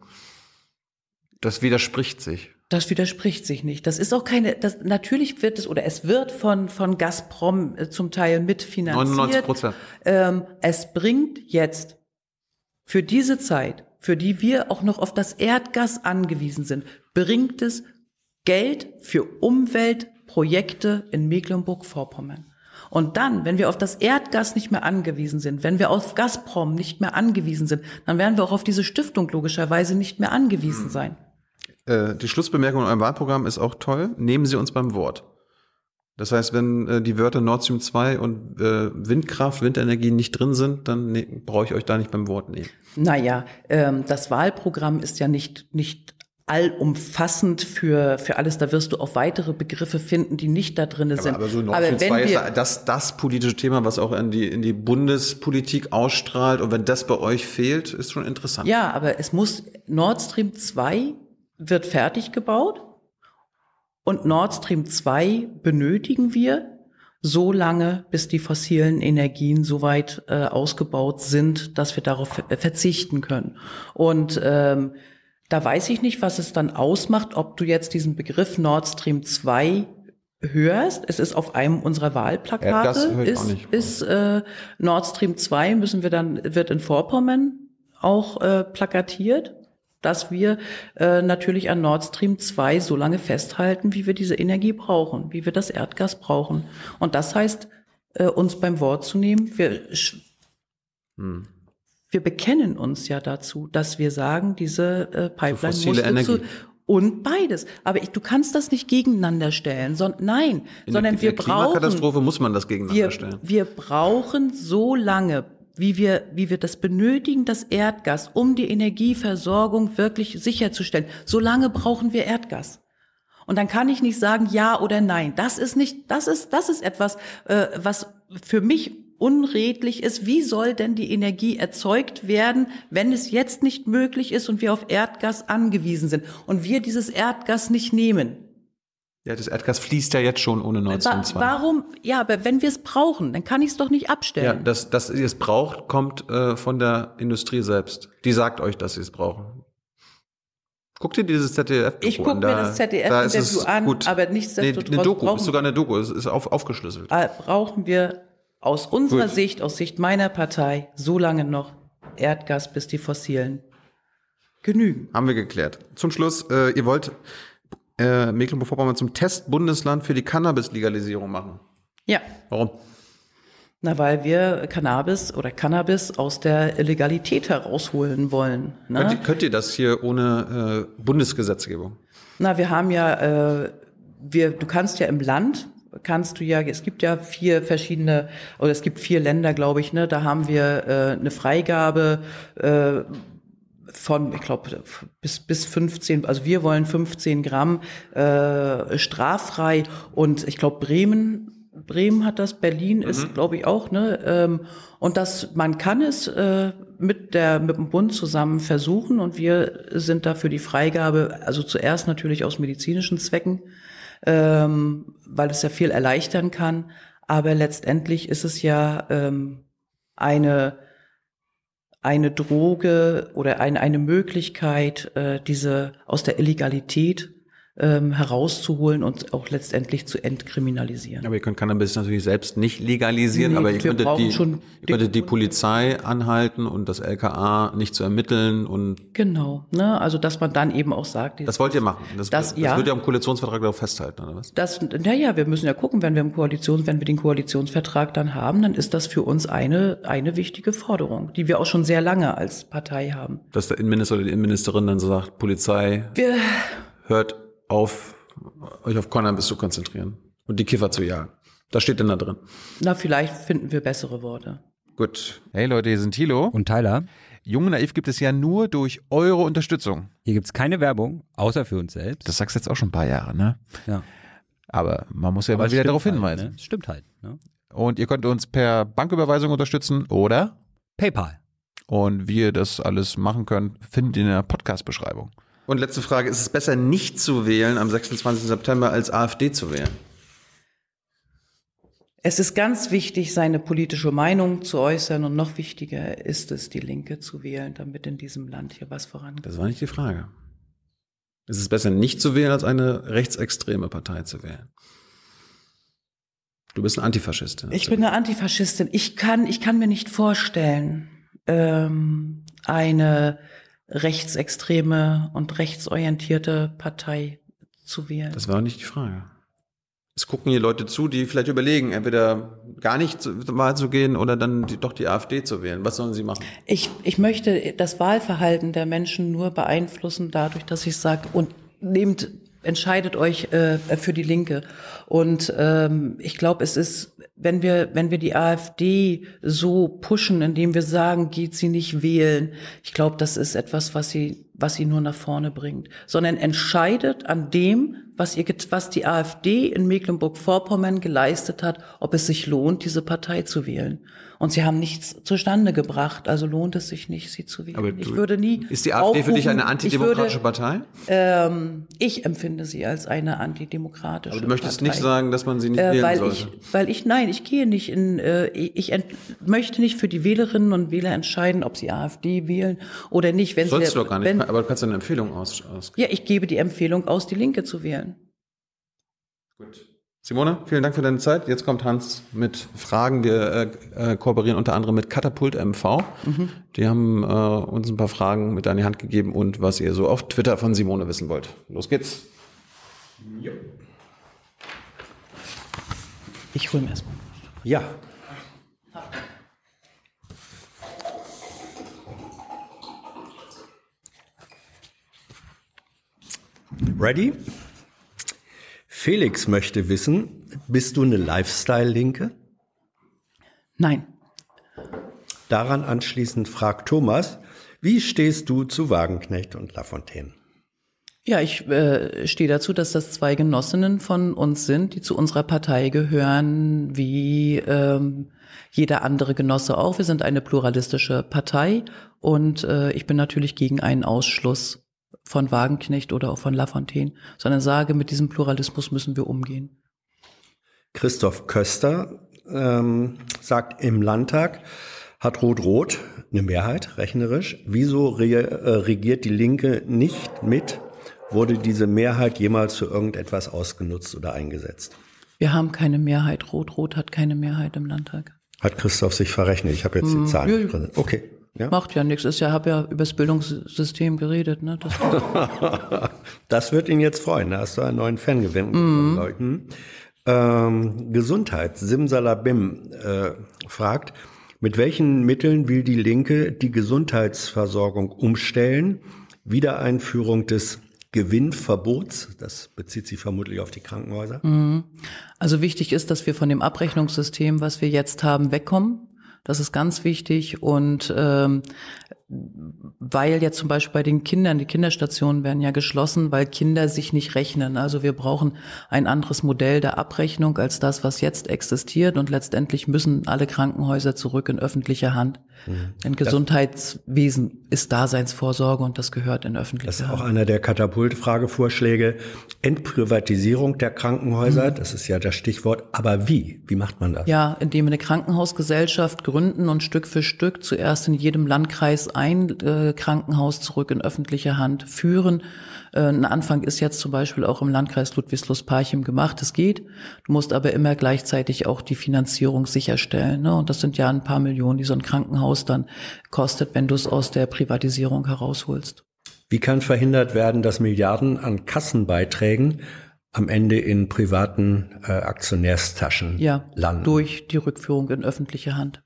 Das widerspricht sich. Das widerspricht sich nicht. Das ist auch keine, das, natürlich wird es oder es wird von, von Gazprom äh, zum Teil mitfinanziert. 99 Prozent. Ähm, es bringt jetzt für diese Zeit, für die wir auch noch auf das Erdgas angewiesen sind, bringt es Geld für Umweltprojekte in Mecklenburg-Vorpommern. Und dann, wenn wir auf das Erdgas nicht mehr angewiesen sind, wenn wir auf Gazprom nicht mehr angewiesen sind, dann werden wir auch auf diese Stiftung logischerweise nicht mehr angewiesen sein. Äh, die Schlussbemerkung in eurem Wahlprogramm ist auch toll. Nehmen Sie uns beim Wort. Das heißt, wenn äh, die Wörter Nord Stream 2 und äh, Windkraft, Windenergie nicht drin sind, dann ne, brauche ich euch da nicht beim Wort nehmen. Naja, ähm, das Wahlprogramm ist ja nicht, nicht allumfassend für, für alles. Da wirst du auch weitere Begriffe finden, die nicht da drin sind. Aber, aber so Nord Stream 2 ist das, das politische Thema, was auch in die, in die Bundespolitik ausstrahlt. Und wenn das bei euch fehlt, ist schon interessant. Ja, aber es muss Nord Stream 2 wird fertig gebaut und Nord Stream 2 benötigen wir so lange, bis die fossilen Energien so weit äh, ausgebaut sind, dass wir darauf verzichten können. Und ähm, da weiß ich nicht, was es dann ausmacht, ob du jetzt diesen Begriff Nord Stream 2 hörst. Es ist auf einem unserer Wahlplakate, ja, ist, ist äh, Nord Stream 2 müssen wir dann, wird in Vorpommern auch äh, plakatiert dass wir äh, natürlich an Nord Stream 2 so lange festhalten, wie wir diese Energie brauchen, wie wir das Erdgas brauchen. Und das heißt, äh, uns beim Wort zu nehmen, wir, hm. Wir bekennen uns ja dazu, dass wir sagen, diese äh, Pipeline fossile muss Energie. und beides. Aber ich, du kannst das nicht gegeneinander stellen, sondern nein, In sondern der, wir in der brauchen Klimakatastrophe muss man das gegeneinander wir, stellen. wir brauchen so lange, wie wir, wie wir das benötigen, das Erdgas, um die Energieversorgung wirklich sicherzustellen. So lange brauchen wir Erdgas. Und dann kann ich nicht sagen ja oder nein. Das ist nicht, das ist, das ist etwas, äh, was für mich unredlich ist. Wie soll denn die Energie erzeugt werden, wenn es jetzt nicht möglich ist und wir auf Erdgas angewiesen sind und wir dieses Erdgas nicht nehmen? Ja, das Erdgas fließt ja jetzt schon ohne Nord Stream Wa 2. warum? Ja, aber wenn wir es brauchen, dann kann ich es doch nicht abstellen. Ja, dass, dass ihr es braucht, kommt äh, von der Industrie selbst. Die sagt euch, dass sie es brauchen. Guck dir dieses Ich an. guck mir da- das da ZDF-Interview es an, gut. aber Nee, nichtsdestotrotz eine Doku, brauchen- ist sogar eine Doku, es ist auf, aufgeschlüsselt. Äh, brauchen wir aus unserer Gut. Sicht, aus Sicht meiner Partei, so lange noch Erdgas, bis die fossilen genügen. Haben wir geklärt. Zum Schluss, äh, ihr wollt äh, Mecklenburg-Vorpommern zum Testbundesland für die Cannabis-Legalisierung machen. Ja, Warum? na, weil wir Cannabis oder Cannabis aus der Illegalität herausholen wollen. Ne? Könnt, ihr, könnt ihr das hier ohne äh, Bundesgesetzgebung? Na, wir haben ja, äh, wir, du kannst ja im Land, kannst du ja, es gibt ja vier verschiedene, oder es gibt vier Länder, glaube ich, ne, da haben wir äh, eine Freigabe äh, von, ich glaube, bis, bis 15, also wir wollen 15 Gramm äh, straffrei und ich glaube, Bremen, Bremen hat das, Berlin ist, glaube ich, auch, ne? Ähm, und das, man kann es äh, mit der mit dem Bund zusammen versuchen und wir sind dafür die Freigabe, also zuerst natürlich aus medizinischen Zwecken, ähm, weil es ja viel erleichtern kann, aber letztendlich ist es ja ähm, eine eine Droge oder eine, eine Möglichkeit, äh, diese aus der Illegalität ähm, herauszuholen und auch letztendlich zu entkriminalisieren. Aber ihr könnt Cannabis natürlich selbst nicht legalisieren, Nee, aber ihr könntet, die, schon ihr könntet die Polizei anhalten und das LKA nicht zu ermitteln und Genau, ne? Also dass man dann eben auch sagt, das wollt ihr machen. Das, Das- das, ja. wird ja im Koalitionsvertrag darauf festhalten, oder was? das, naja, wir müssen ja gucken, wenn wir im Koalition, wenn wir den Koalitionsvertrag dann haben, dann ist das für uns eine, eine wichtige Forderung, die wir auch schon sehr lange als Partei haben. Dass der Innenminister oder die Innenministerin dann so sagt, Polizei, Wir, hört auf, euch auf Cannabis zu konzentrieren und die Kiffer zu jagen. Das steht denn da drin. na, vielleicht finden wir bessere Worte. Gut. Hey Leute, hier sind Thilo. Und Tyler, Jung und Naiv gibt es ja nur durch eure Unterstützung. hier gibt's keine Werbung, außer für uns selbst. Das sagst du jetzt auch schon ein paar Jahre, ne? ja. Aber man muss ja Aber mal es wieder darauf halt, hinweisen. Ne? Es Stimmt halt. Ne? Und ihr könnt uns per Banküberweisung unterstützen oder PayPal. und wie ihr das alles machen könnt, findet ihr in der Podcast-Beschreibung. Und letzte Frage, ist es besser nicht zu wählen am 26. September als AfD zu wählen? Es ist ganz wichtig, seine politische Meinung zu äußern und noch wichtiger ist es, die Linke zu wählen, damit in diesem Land hier was vorangeht. Das war nicht die Frage. Ist es besser nicht zu wählen, als eine rechtsextreme Partei zu wählen? Du bist ein Antifaschistin. Ich bin eine Antifaschistin. Ich kann, ich kann mir nicht vorstellen, ähm, eine rechtsextreme und rechtsorientierte Partei zu wählen. Das war nicht die Frage. Es gucken hier Leute zu, die vielleicht überlegen, entweder gar nicht zur Wahl zu gehen oder dann die, doch die AfD zu wählen. Was sollen sie machen? Ich, ich möchte das Wahlverhalten der Menschen nur beeinflussen dadurch, dass ich sage, und nehmt, entscheidet euch äh, für die Linke. Und ähm, ich glaube, es ist, wenn wir, wenn wir die AfD so pushen, indem wir sagen, geht sie nicht wählen, ich glaube, das ist etwas, was sie, was sie nur nach vorne bringt. Sondern entscheidet an dem, was ihr, was die AfD in Mecklenburg-Vorpommern geleistet hat, ob es sich lohnt, diese Partei zu wählen. Und sie haben nichts zustande gebracht, also lohnt es sich nicht, sie zu wählen. Aber ich würde nie. Ist die AfD für dich aufrufen- eine antidemokratische ich Partei? würde, ähm, ich empfinde sie als eine antidemokratische Aber du möchtest Partei. nicht sagen, dass man sie nicht Äh, wählen weil sollte. ich, weil ich, nein, ich gehe nicht in, äh, ich ent, möchte nicht für die Wählerinnen und Wähler entscheiden, ob sie AfD wählen oder nicht. Wenn Sollst sie, du doch gar nicht, Wenn, aber du kannst eine Empfehlung aus. aus. ja, ich gebe die Empfehlung aus, die Linke zu wählen. Gut. Simone, vielen Dank für deine Zeit. Jetzt kommt Hans mit Fragen. Wir äh, äh kooperieren unter anderem mit Katapult MV. Mhm. Die haben äh, uns ein paar Fragen mit an die Hand gegeben und was ihr so auf Twitter von Simone wissen wollt. Los geht's. Jo. Ich hole mir erstmal. Ja. Ready? Felix möchte wissen, bist du eine Lifestyle-Linke? Nein. Daran anschließend fragt Thomas, wie stehst du zu Wagenknecht und Lafontaine? Ja, ich äh, stehe dazu, dass das zwei Genossinnen von uns sind, die zu unserer Partei gehören, wie ähm, jeder andere Genosse auch. Wir sind eine pluralistische Partei und äh, ich bin natürlich gegen einen Ausschluss von Wagenknecht oder auch von Lafontaine, sondern sage, mit diesem Pluralismus müssen wir umgehen. Christoph Köster ähm, sagt im Landtag, hat Rot-Rot eine Mehrheit, rechnerisch. Wieso re äh, regiert die Linke nicht mit? Wurde diese Mehrheit jemals für irgendetwas ausgenutzt oder eingesetzt? Wir haben keine Mehrheit. Rot-Rot hat keine Mehrheit im Landtag. Hat Christoph sich verrechnet? Ich habe jetzt die Zahlen. nicht präsent. Okay. Ja. Macht ja nichts. Ist ja, habe ja über das Bildungssystem geredet. Ne? Das Das wird ihn jetzt freuen. Da hast du einen neuen Fan gewinnen. glaub ich. Hm. Ähm, Gesundheit, Simsalabim äh, fragt, mit welchen Mitteln will die Linke die Gesundheitsversorgung umstellen? Wiedereinführung des Gewinnverbots, das bezieht sich vermutlich auf die Krankenhäuser. Also wichtig ist, dass wir von dem Abrechnungssystem, was wir jetzt haben, wegkommen. Das ist ganz wichtig und ähm, weil ja zum Beispiel bei den Kindern, die Kinderstationen werden ja geschlossen, weil Kinder sich nicht rechnen. Also wir brauchen ein anderes Modell der Abrechnung als das, was jetzt existiert und letztendlich müssen alle Krankenhäuser zurück in öffentliche Hand. Denn Gesundheitswesen ist Daseinsvorsorge und das gehört in Das öffentliche ist auch Hand. einer der Katapultfragevorschläge. Entprivatisierung der Krankenhäuser, das ist ja das Stichwort. Aber wie? Wie macht man das? Ja, indem wir eine Krankenhausgesellschaft gründen und Stück für Stück zuerst in jedem Landkreis ein äh, Krankenhaus zurück in öffentliche Hand führen. Äh, ein Anfang ist jetzt zum Beispiel auch im Landkreis Ludwigslust-Parchim gemacht. Es geht. Du musst aber immer gleichzeitig auch die Finanzierung sicherstellen. Ne? Und das sind ja ein paar Millionen, die so ein Krankenhaus dann kostet, wenn du es aus der Privatisierung herausholst. Wie kann verhindert werden, dass Milliarden an Kassenbeiträgen am Ende in privaten äh, Aktionärstaschen Ja, landen? durch die Rückführung in öffentliche Hand.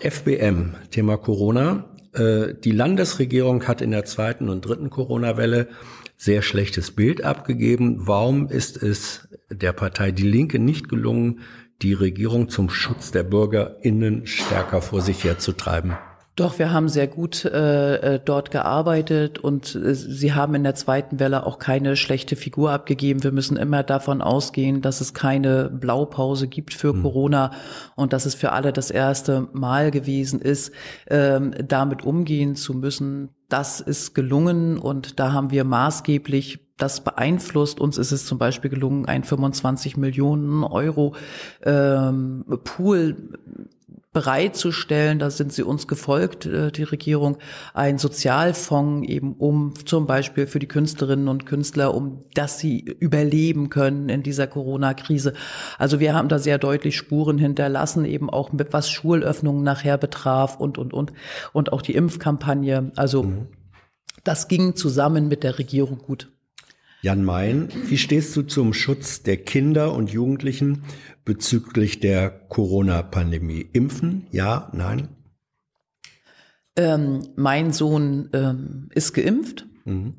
FBM, Thema Corona. Äh, Die Landesregierung hat in der zweiten und dritten Corona-Welle sehr schlechtes Bild abgegeben. Warum ist es der Partei Die Linke nicht gelungen, die Regierung zum Schutz der BürgerInnen stärker vor sich herzutreiben? Doch, wir haben sehr gut äh, äh, dort gearbeitet und äh, sie haben in der zweiten Welle auch keine schlechte Figur abgegeben. Wir müssen immer davon ausgehen, dass es keine Blaupause gibt für Corona und dass es für alle das erste Mal gewesen ist, ähm, damit umgehen zu müssen. Das ist gelungen und da haben wir maßgeblich das beeinflusst. Uns ist es zum Beispiel gelungen, ein 25 Millionen Euro ähm, Pool bereitzustellen, da sind sie uns gefolgt, äh, die Regierung, ein Sozialfonds eben um zum Beispiel für die Künstlerinnen und Künstler, um dass sie überleben können in dieser Corona-Krise. Also wir haben da sehr deutlich Spuren hinterlassen, eben auch mit was Schulöffnungen nachher betraf und, und, und, und auch die Impfkampagne. Also das ging zusammen mit der Regierung gut. Jan Mayen, wie stehst du zum Schutz der Kinder und Jugendlichen bezüglich der Corona-Pandemie? Impfen? Ja? Nein? Ähm, mein Sohn ähm, ist geimpft,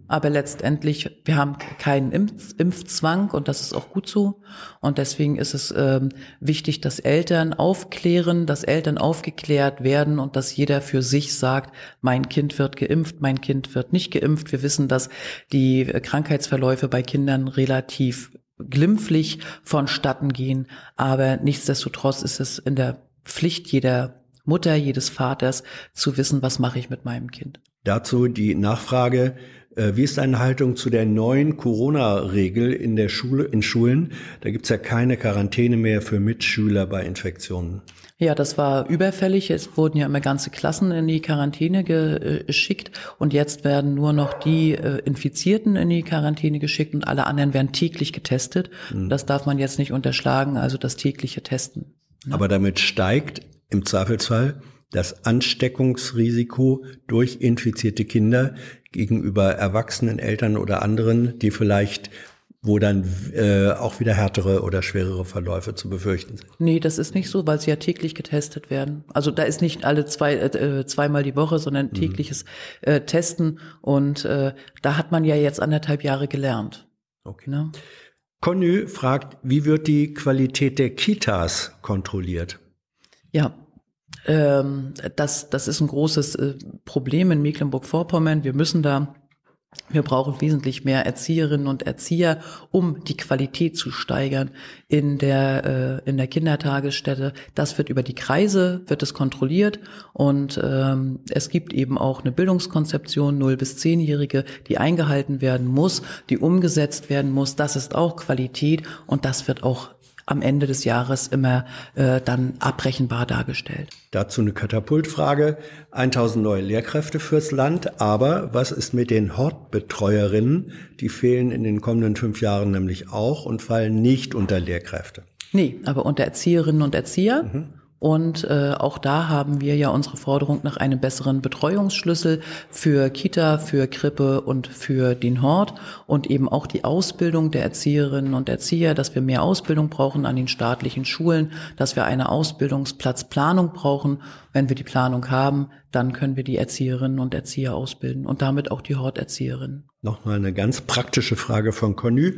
aber letztendlich, wir haben keinen Impf Impfzwang und das ist auch gut so. Und deswegen ist es ähm, wichtig, dass Eltern aufklären, dass Eltern aufgeklärt werden und dass jeder für sich sagt, mein Kind wird geimpft, mein Kind wird nicht geimpft. Wir wissen, dass die Krankheitsverläufe bei Kindern relativ glimpflich vonstatten gehen, aber nichtsdestotrotz ist es in der Pflicht jeder Mutter, jedes Vaters zu wissen, was mache ich mit meinem Kind. Dazu die Nachfrage, wie ist deine Haltung zu der neuen Corona-Regel in der Schule, in Schulen? Da gibt's ja keine Quarantäne mehr für Mitschüler bei Infektionen. Ja, das war überfällig. Es wurden ja immer ganze Klassen in die Quarantäne äh, geschickt und jetzt werden nur noch die äh, Infizierten in die Quarantäne geschickt und alle anderen werden täglich getestet. Das darf man jetzt nicht unterschlagen, also das tägliche Testen. Aber damit steigt im Zweifelsfall das Ansteckungsrisiko durch infizierte Kinder gegenüber erwachsenen Eltern oder anderen, die vielleicht wo dann äh, auch wieder härtere oder schwerere Verläufe zu befürchten sind. Nee, das ist nicht so, weil sie ja täglich getestet werden. Also da ist nicht alle zwei, äh, zweimal die Woche, sondern tägliches äh, Testen. Und äh, da hat man ja jetzt anderthalb Jahre gelernt. Okay. Ne? Conny fragt, wie wird die Qualität der Kitas kontrolliert? Ja, ähm, das, das ist ein großes äh, Problem in Mecklenburg-Vorpommern. Wir müssen da wir brauchen wesentlich mehr Erzieherinnen und Erzieher, um die Qualität zu steigern in der äh, in der Kindertagesstätte. Das wird über die Kreise wird es kontrolliert und ähm, es gibt eben auch eine Bildungskonzeption 0 bis 10-Jährige, die eingehalten werden muss, die umgesetzt werden muss. Das ist auch Qualität und das wird auch am Ende des Jahres immer äh, dann abbrechenbar dargestellt. Dazu eine Katapultfrage. 1000 neue Lehrkräfte fürs Land, aber was ist mit den Hortbetreuerinnen? Die fehlen in den kommenden fünf Jahren nämlich auch und fallen nicht unter Lehrkräfte. Nee, aber unter Erzieherinnen und Erzieher. Und äh, auch da haben wir ja unsere Forderung nach einem besseren Betreuungsschlüssel für Kita, für Krippe und für den Hort und eben auch die Ausbildung der Erzieherinnen und Erzieher, dass wir mehr Ausbildung brauchen an den staatlichen Schulen, dass wir eine Ausbildungsplatzplanung brauchen. Wenn wir die Planung haben, dann können wir die Erzieherinnen und Erzieher ausbilden und damit auch die Horterzieherinnen. Nochmal eine ganz praktische Frage von Conny.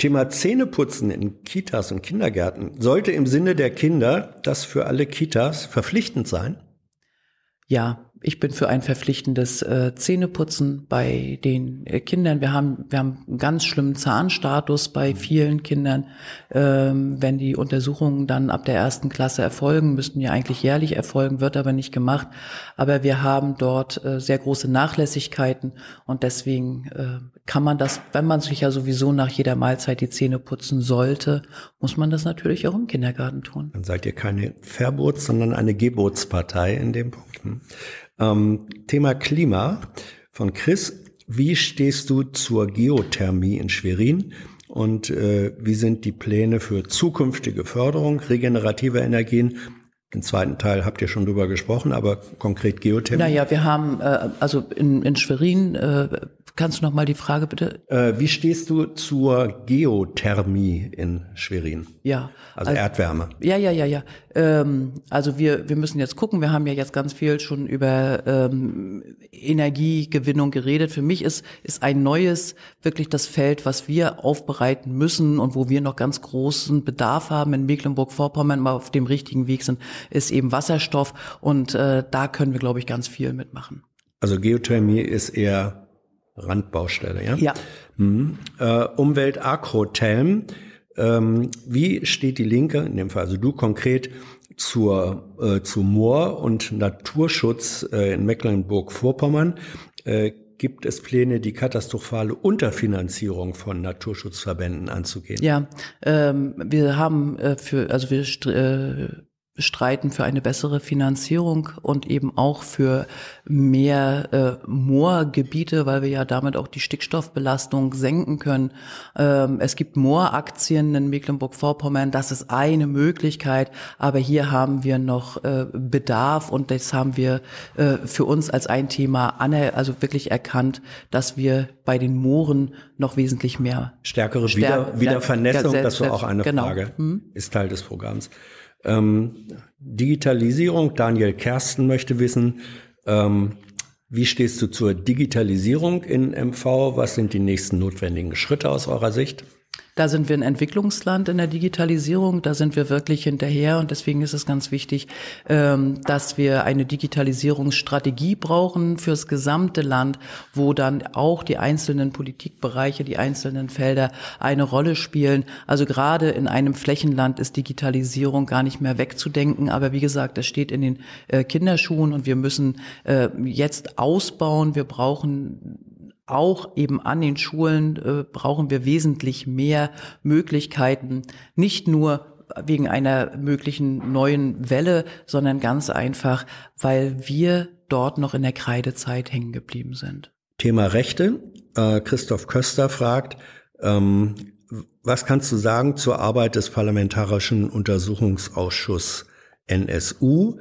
Thema Zähneputzen in Kitas und Kindergärten. Sollte im Sinne der Kinder das für alle Kitas verpflichtend sein? Ja, ich bin für ein verpflichtendes äh, Zähneputzen bei den äh, Kindern. Wir haben, wir haben einen ganz schlimmen Zahnstatus bei vielen Kindern. Ähm, wenn die Untersuchungen dann ab der ersten Klasse erfolgen, müssten ja eigentlich jährlich erfolgen, wird aber nicht gemacht. Aber wir haben dort äh, sehr große Nachlässigkeiten und deswegen äh, kann man das, wenn man sich ja sowieso nach jeder Mahlzeit die Zähne putzen sollte, muss man das natürlich auch im Kindergarten tun. Dann seid ihr keine Verbots-, sondern eine Gebotspartei in dem Punkt. Hm. Ähm, Thema Klima von Chris. Wie stehst du zur Geothermie in Schwerin? Und äh, wie sind die Pläne für zukünftige Förderung regenerativer Energien? Den zweiten Teil habt ihr schon drüber gesprochen, aber konkret Geothermie. Naja, wir haben, äh, also in, in Schwerin, äh, kannst du noch mal die Frage bitte? Äh, wie stehst du zur Geothermie in Schwerin? Ja. Also, Erdwärme. Ja, ja, ja, ja. Ähm, also wir, wir müssen jetzt gucken, wir haben ja jetzt ganz viel schon über ähm, Energiegewinnung geredet. Für mich ist, ist ein neues wirklich das Feld, was wir aufbereiten müssen und wo wir noch ganz großen Bedarf haben in Mecklenburg-Vorpommern, mal auf dem richtigen Weg sind, ist eben Wasserstoff. Und äh, da können wir, glaube ich, ganz viel mitmachen. Also Geothermie ist eher Randbaustelle, ja? Ja. Mhm. Äh, Umwelt Agrothelm. Ähm, wie steht die Linke, in dem Fall also du konkret, zur, äh, zu Moor- und Naturschutz äh, in Mecklenburg-Vorpommern? Äh, gibt es Pläne, die katastrophale Unterfinanzierung von Naturschutzverbänden anzugehen? Ja, ähm, wir haben äh, für, also wir äh, streiten für eine bessere Finanzierung und eben auch für mehr äh, Moorgebiete, weil wir ja damit auch die Stickstoffbelastung senken können. Ähm, es gibt Mooraktien in Mecklenburg-Vorpommern, das ist eine Möglichkeit, aber hier haben wir noch äh, Bedarf und das haben wir äh, für uns als ein Thema also wirklich erkannt, dass wir bei den Mooren noch wesentlich mehr Stärkere Stär- Wieder Wiedervernässung, das war auch eine genau. Frage, ist Teil des Programms. Ähm, Digitalisierung, Daniel Kersten möchte wissen, ähm, wie stehst du zur Digitalisierung in MV? Was sind die nächsten notwendigen Schritte aus eurer Sicht? Da sind wir ein Entwicklungsland in der Digitalisierung, da sind wir wirklich hinterher und deswegen ist es ganz wichtig, ähm, dass wir eine Digitalisierungsstrategie brauchen fürs gesamte Land, wo dann auch die einzelnen Politikbereiche, die einzelnen Felder eine Rolle spielen. Also gerade in einem Flächenland ist Digitalisierung gar nicht mehr wegzudenken, aber wie gesagt, das steht in den äh, Kinderschuhen und wir müssen äh, jetzt ausbauen. Wir brauchen auch eben an den Schulen äh, brauchen wir wesentlich mehr Möglichkeiten, nicht nur wegen einer möglichen neuen Welle, sondern ganz einfach, weil wir dort noch in der Kreidezeit hängen geblieben sind. Thema Rechte. Äh, Christoph Köster fragt, ähm, was kannst du sagen zur Arbeit des Parlamentarischen Untersuchungsausschusses NSU?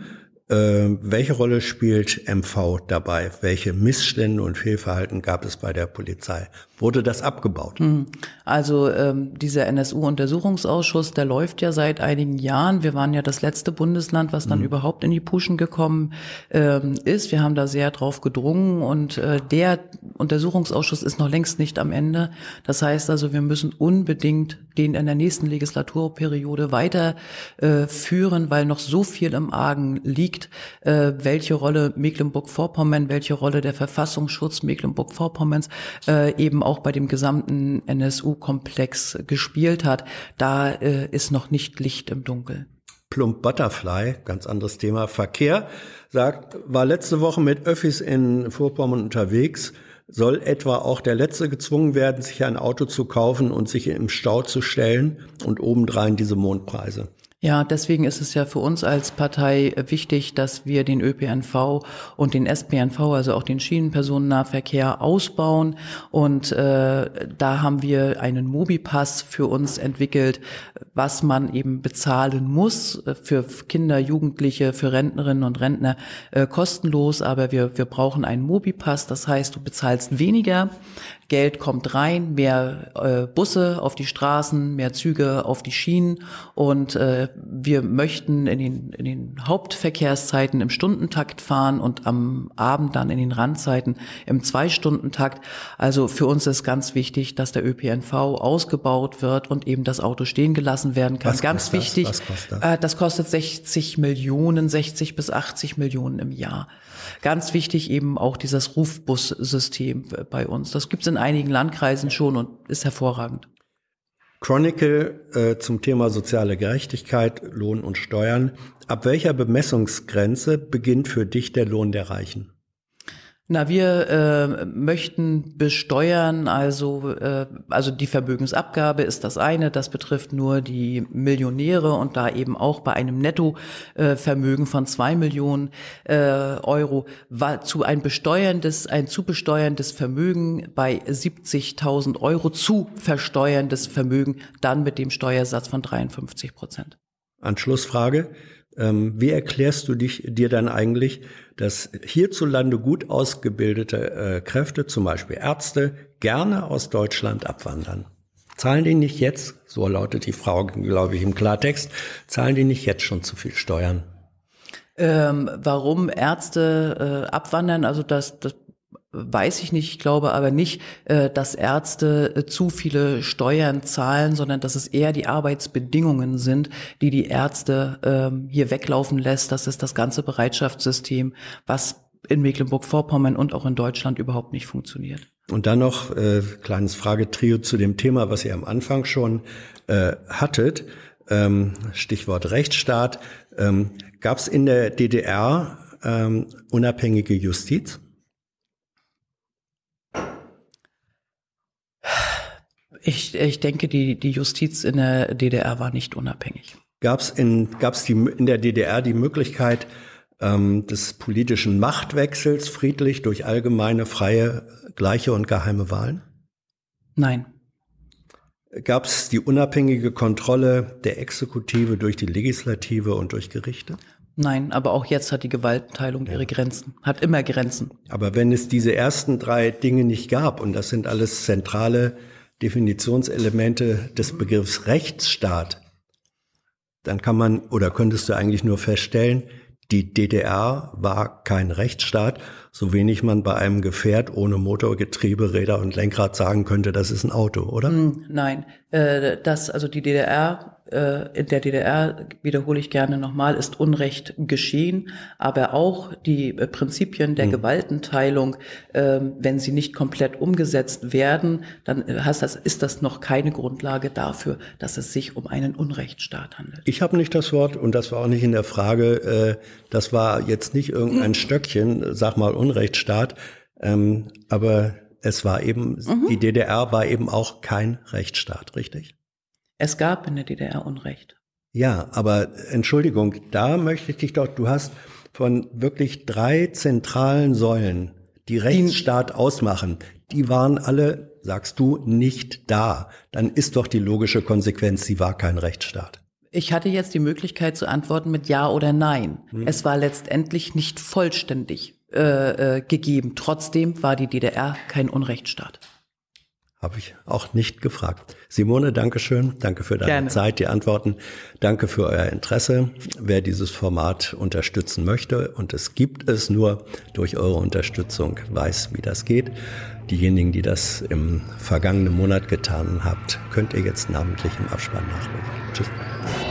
Äh, welche Rolle spielt MV dabei? Welche Missstände und Fehlverhalten gab es bei der Polizei? Wurde das abgebaut? Also ähm, dieser NSU-Untersuchungsausschuss, der läuft ja seit einigen Jahren. Wir waren ja das letzte Bundesland, was dann überhaupt in die Puschen gekommen ähm, ist. Wir haben da sehr drauf gedrungen und äh, der Untersuchungsausschuss ist noch längst nicht am Ende. Das heißt also, wir müssen unbedingt den in der nächsten Legislaturperiode weiter äh, weil noch so viel im Argen liegt, äh, welche Rolle Mecklenburg-Vorpommern, welche Rolle der Verfassungsschutz Mecklenburg-Vorpommerns äh, eben auch bei dem gesamten NSU-Komplex gespielt hat. Da äh, ist noch nicht Licht im Dunkeln. Plump Butterfly, ganz anderes Thema, Verkehr, sagt, war letzte Woche mit Öffis in Vorpommern unterwegs, soll etwa auch der Letzte gezwungen werden, sich ein Auto zu kaufen und sich im Stau zu stellen und obendrein diese Mondpreise. Ja, deswegen ist es ja für uns als Partei wichtig, dass wir den ÖPNV und den SPNV, also auch den Schienenpersonennahverkehr, ausbauen. Und äh, da haben wir einen Mobipass für uns entwickelt, was man eben bezahlen muss für Kinder, Jugendliche, für Rentnerinnen und Rentner äh, kostenlos. Aber wir, wir brauchen einen Mobipass. Das heißt, du bezahlst weniger, Geld kommt rein, mehr äh, Busse auf die Straßen, mehr Züge auf die Schienen und äh, wir möchten in den, in den Hauptverkehrszeiten im Stundentakt fahren und am Abend dann in den Randzeiten im Zweistundentakt. Also für uns ist ganz wichtig, dass der ÖPNV ausgebaut wird und eben das Auto stehen gelassen werden kann. Was ganz das? wichtig, Was kostet äh, das kostet 60 Millionen, 60 bis 80 Millionen im Jahr. Ganz wichtig eben auch dieses Rufbussystem bei uns. Das gibt's in einigen Landkreisen schon und ist hervorragend. Chronicle äh, zum Thema soziale Gerechtigkeit, Lohn und Steuern. Ab welcher Bemessungsgrenze beginnt für dich der Lohn der Reichen? Na, wir äh, möchten besteuern, also äh, also die Vermögensabgabe ist das eine, das betrifft nur die Millionäre und da eben auch bei einem Nettovermögen von zwei Millionen äh, Euro war zu ein besteuerndes, ein zu besteuerndes Vermögen bei 70.000 Euro zu versteuerndes Vermögen dann mit dem Steuersatz von 53 Prozent. Anschlussfrage. Ähm, wie erklärst du dich dir dann eigentlich, dass hierzulande gut ausgebildete äh, Kräfte, zum Beispiel Ärzte, gerne aus Deutschland abwandern? Zahlen die nicht jetzt, so lautet die Frage, glaube ich, im Klartext, zahlen die nicht jetzt schon zu viel Steuern? Ähm, warum Ärzte äh, abwandern, also das, das weiß ich nicht. Ich glaube aber nicht, äh, dass Ärzte äh, zu viele Steuern zahlen, sondern dass es eher die Arbeitsbedingungen sind, die die Ärzte ähm, hier weglaufen lässt. Das ist das ganze Bereitschaftssystem, was in Mecklenburg-Vorpommern und auch in Deutschland überhaupt nicht funktioniert. Und dann noch äh, kleines Fragetrio zu dem Thema, was ihr am Anfang schon äh, hattet. Ähm, Stichwort Rechtsstaat. Ähm, Gab es in der DDR ähm, unabhängige Justiz? Ich, ich denke, die, die Justiz in der DDR war nicht unabhängig. Gab es in, gab's die, in der DDR die Möglichkeit ähm, des politischen Machtwechsels friedlich durch allgemeine, freie, gleiche und geheime Wahlen? Nein. Gab es die unabhängige Kontrolle der Exekutive durch die Legislative und durch Gerichte? Nein, aber auch jetzt hat die Gewaltenteilung ihre Grenzen, hat immer Grenzen. Aber wenn es diese ersten drei Dinge nicht gab, und das sind alles zentrale Definitionselemente des Begriffs Rechtsstaat, dann kann man oder könntest du eigentlich nur feststellen, die DDR war kein Rechtsstaat, so wenig man bei einem Gefährt ohne Motor, Getriebe, Räder und Lenkrad sagen könnte, das ist ein Auto, oder? Hm, Nein, äh, das, also die DDR, äh, in der DDR, wiederhole ich gerne nochmal, ist Unrecht geschehen, aber auch die äh, Prinzipien der Gewaltenteilung, äh, wenn sie nicht komplett umgesetzt werden, dann das, ist das noch keine Grundlage dafür, dass es sich um einen Unrechtsstaat handelt. Ich habe nicht das Wort und das war auch nicht in der Frage, das war jetzt nicht irgendein Stöckchen, sag mal Unrechtsstaat, ähm, aber es war eben, die DDR war eben auch kein Rechtsstaat, richtig? Es gab in der DDR Unrecht. Ja, aber Entschuldigung, da möchte ich dich doch, du hast von wirklich drei zentralen Säulen, die Rechtsstaat ausmachen, die waren alle, sagst du, nicht da. Dann ist doch die logische Konsequenz, sie war kein Rechtsstaat. Ich hatte jetzt die Möglichkeit zu antworten mit Ja oder Nein. Es war letztendlich nicht vollständig äh, äh, gegeben. Trotzdem war die DDR kein Unrechtsstaat. Habe ich auch nicht gefragt. Simone, danke schön. Danke für deine Gerne. Zeit, die Antworten. Danke für euer Interesse. Wer dieses Format unterstützen möchte, und es gibt es nur durch eure Unterstützung, weiß, wie das geht. Diejenigen, die das im vergangenen Monat getan habt, könnt ihr jetzt namentlich im Abspann nachlesen. Tschüss.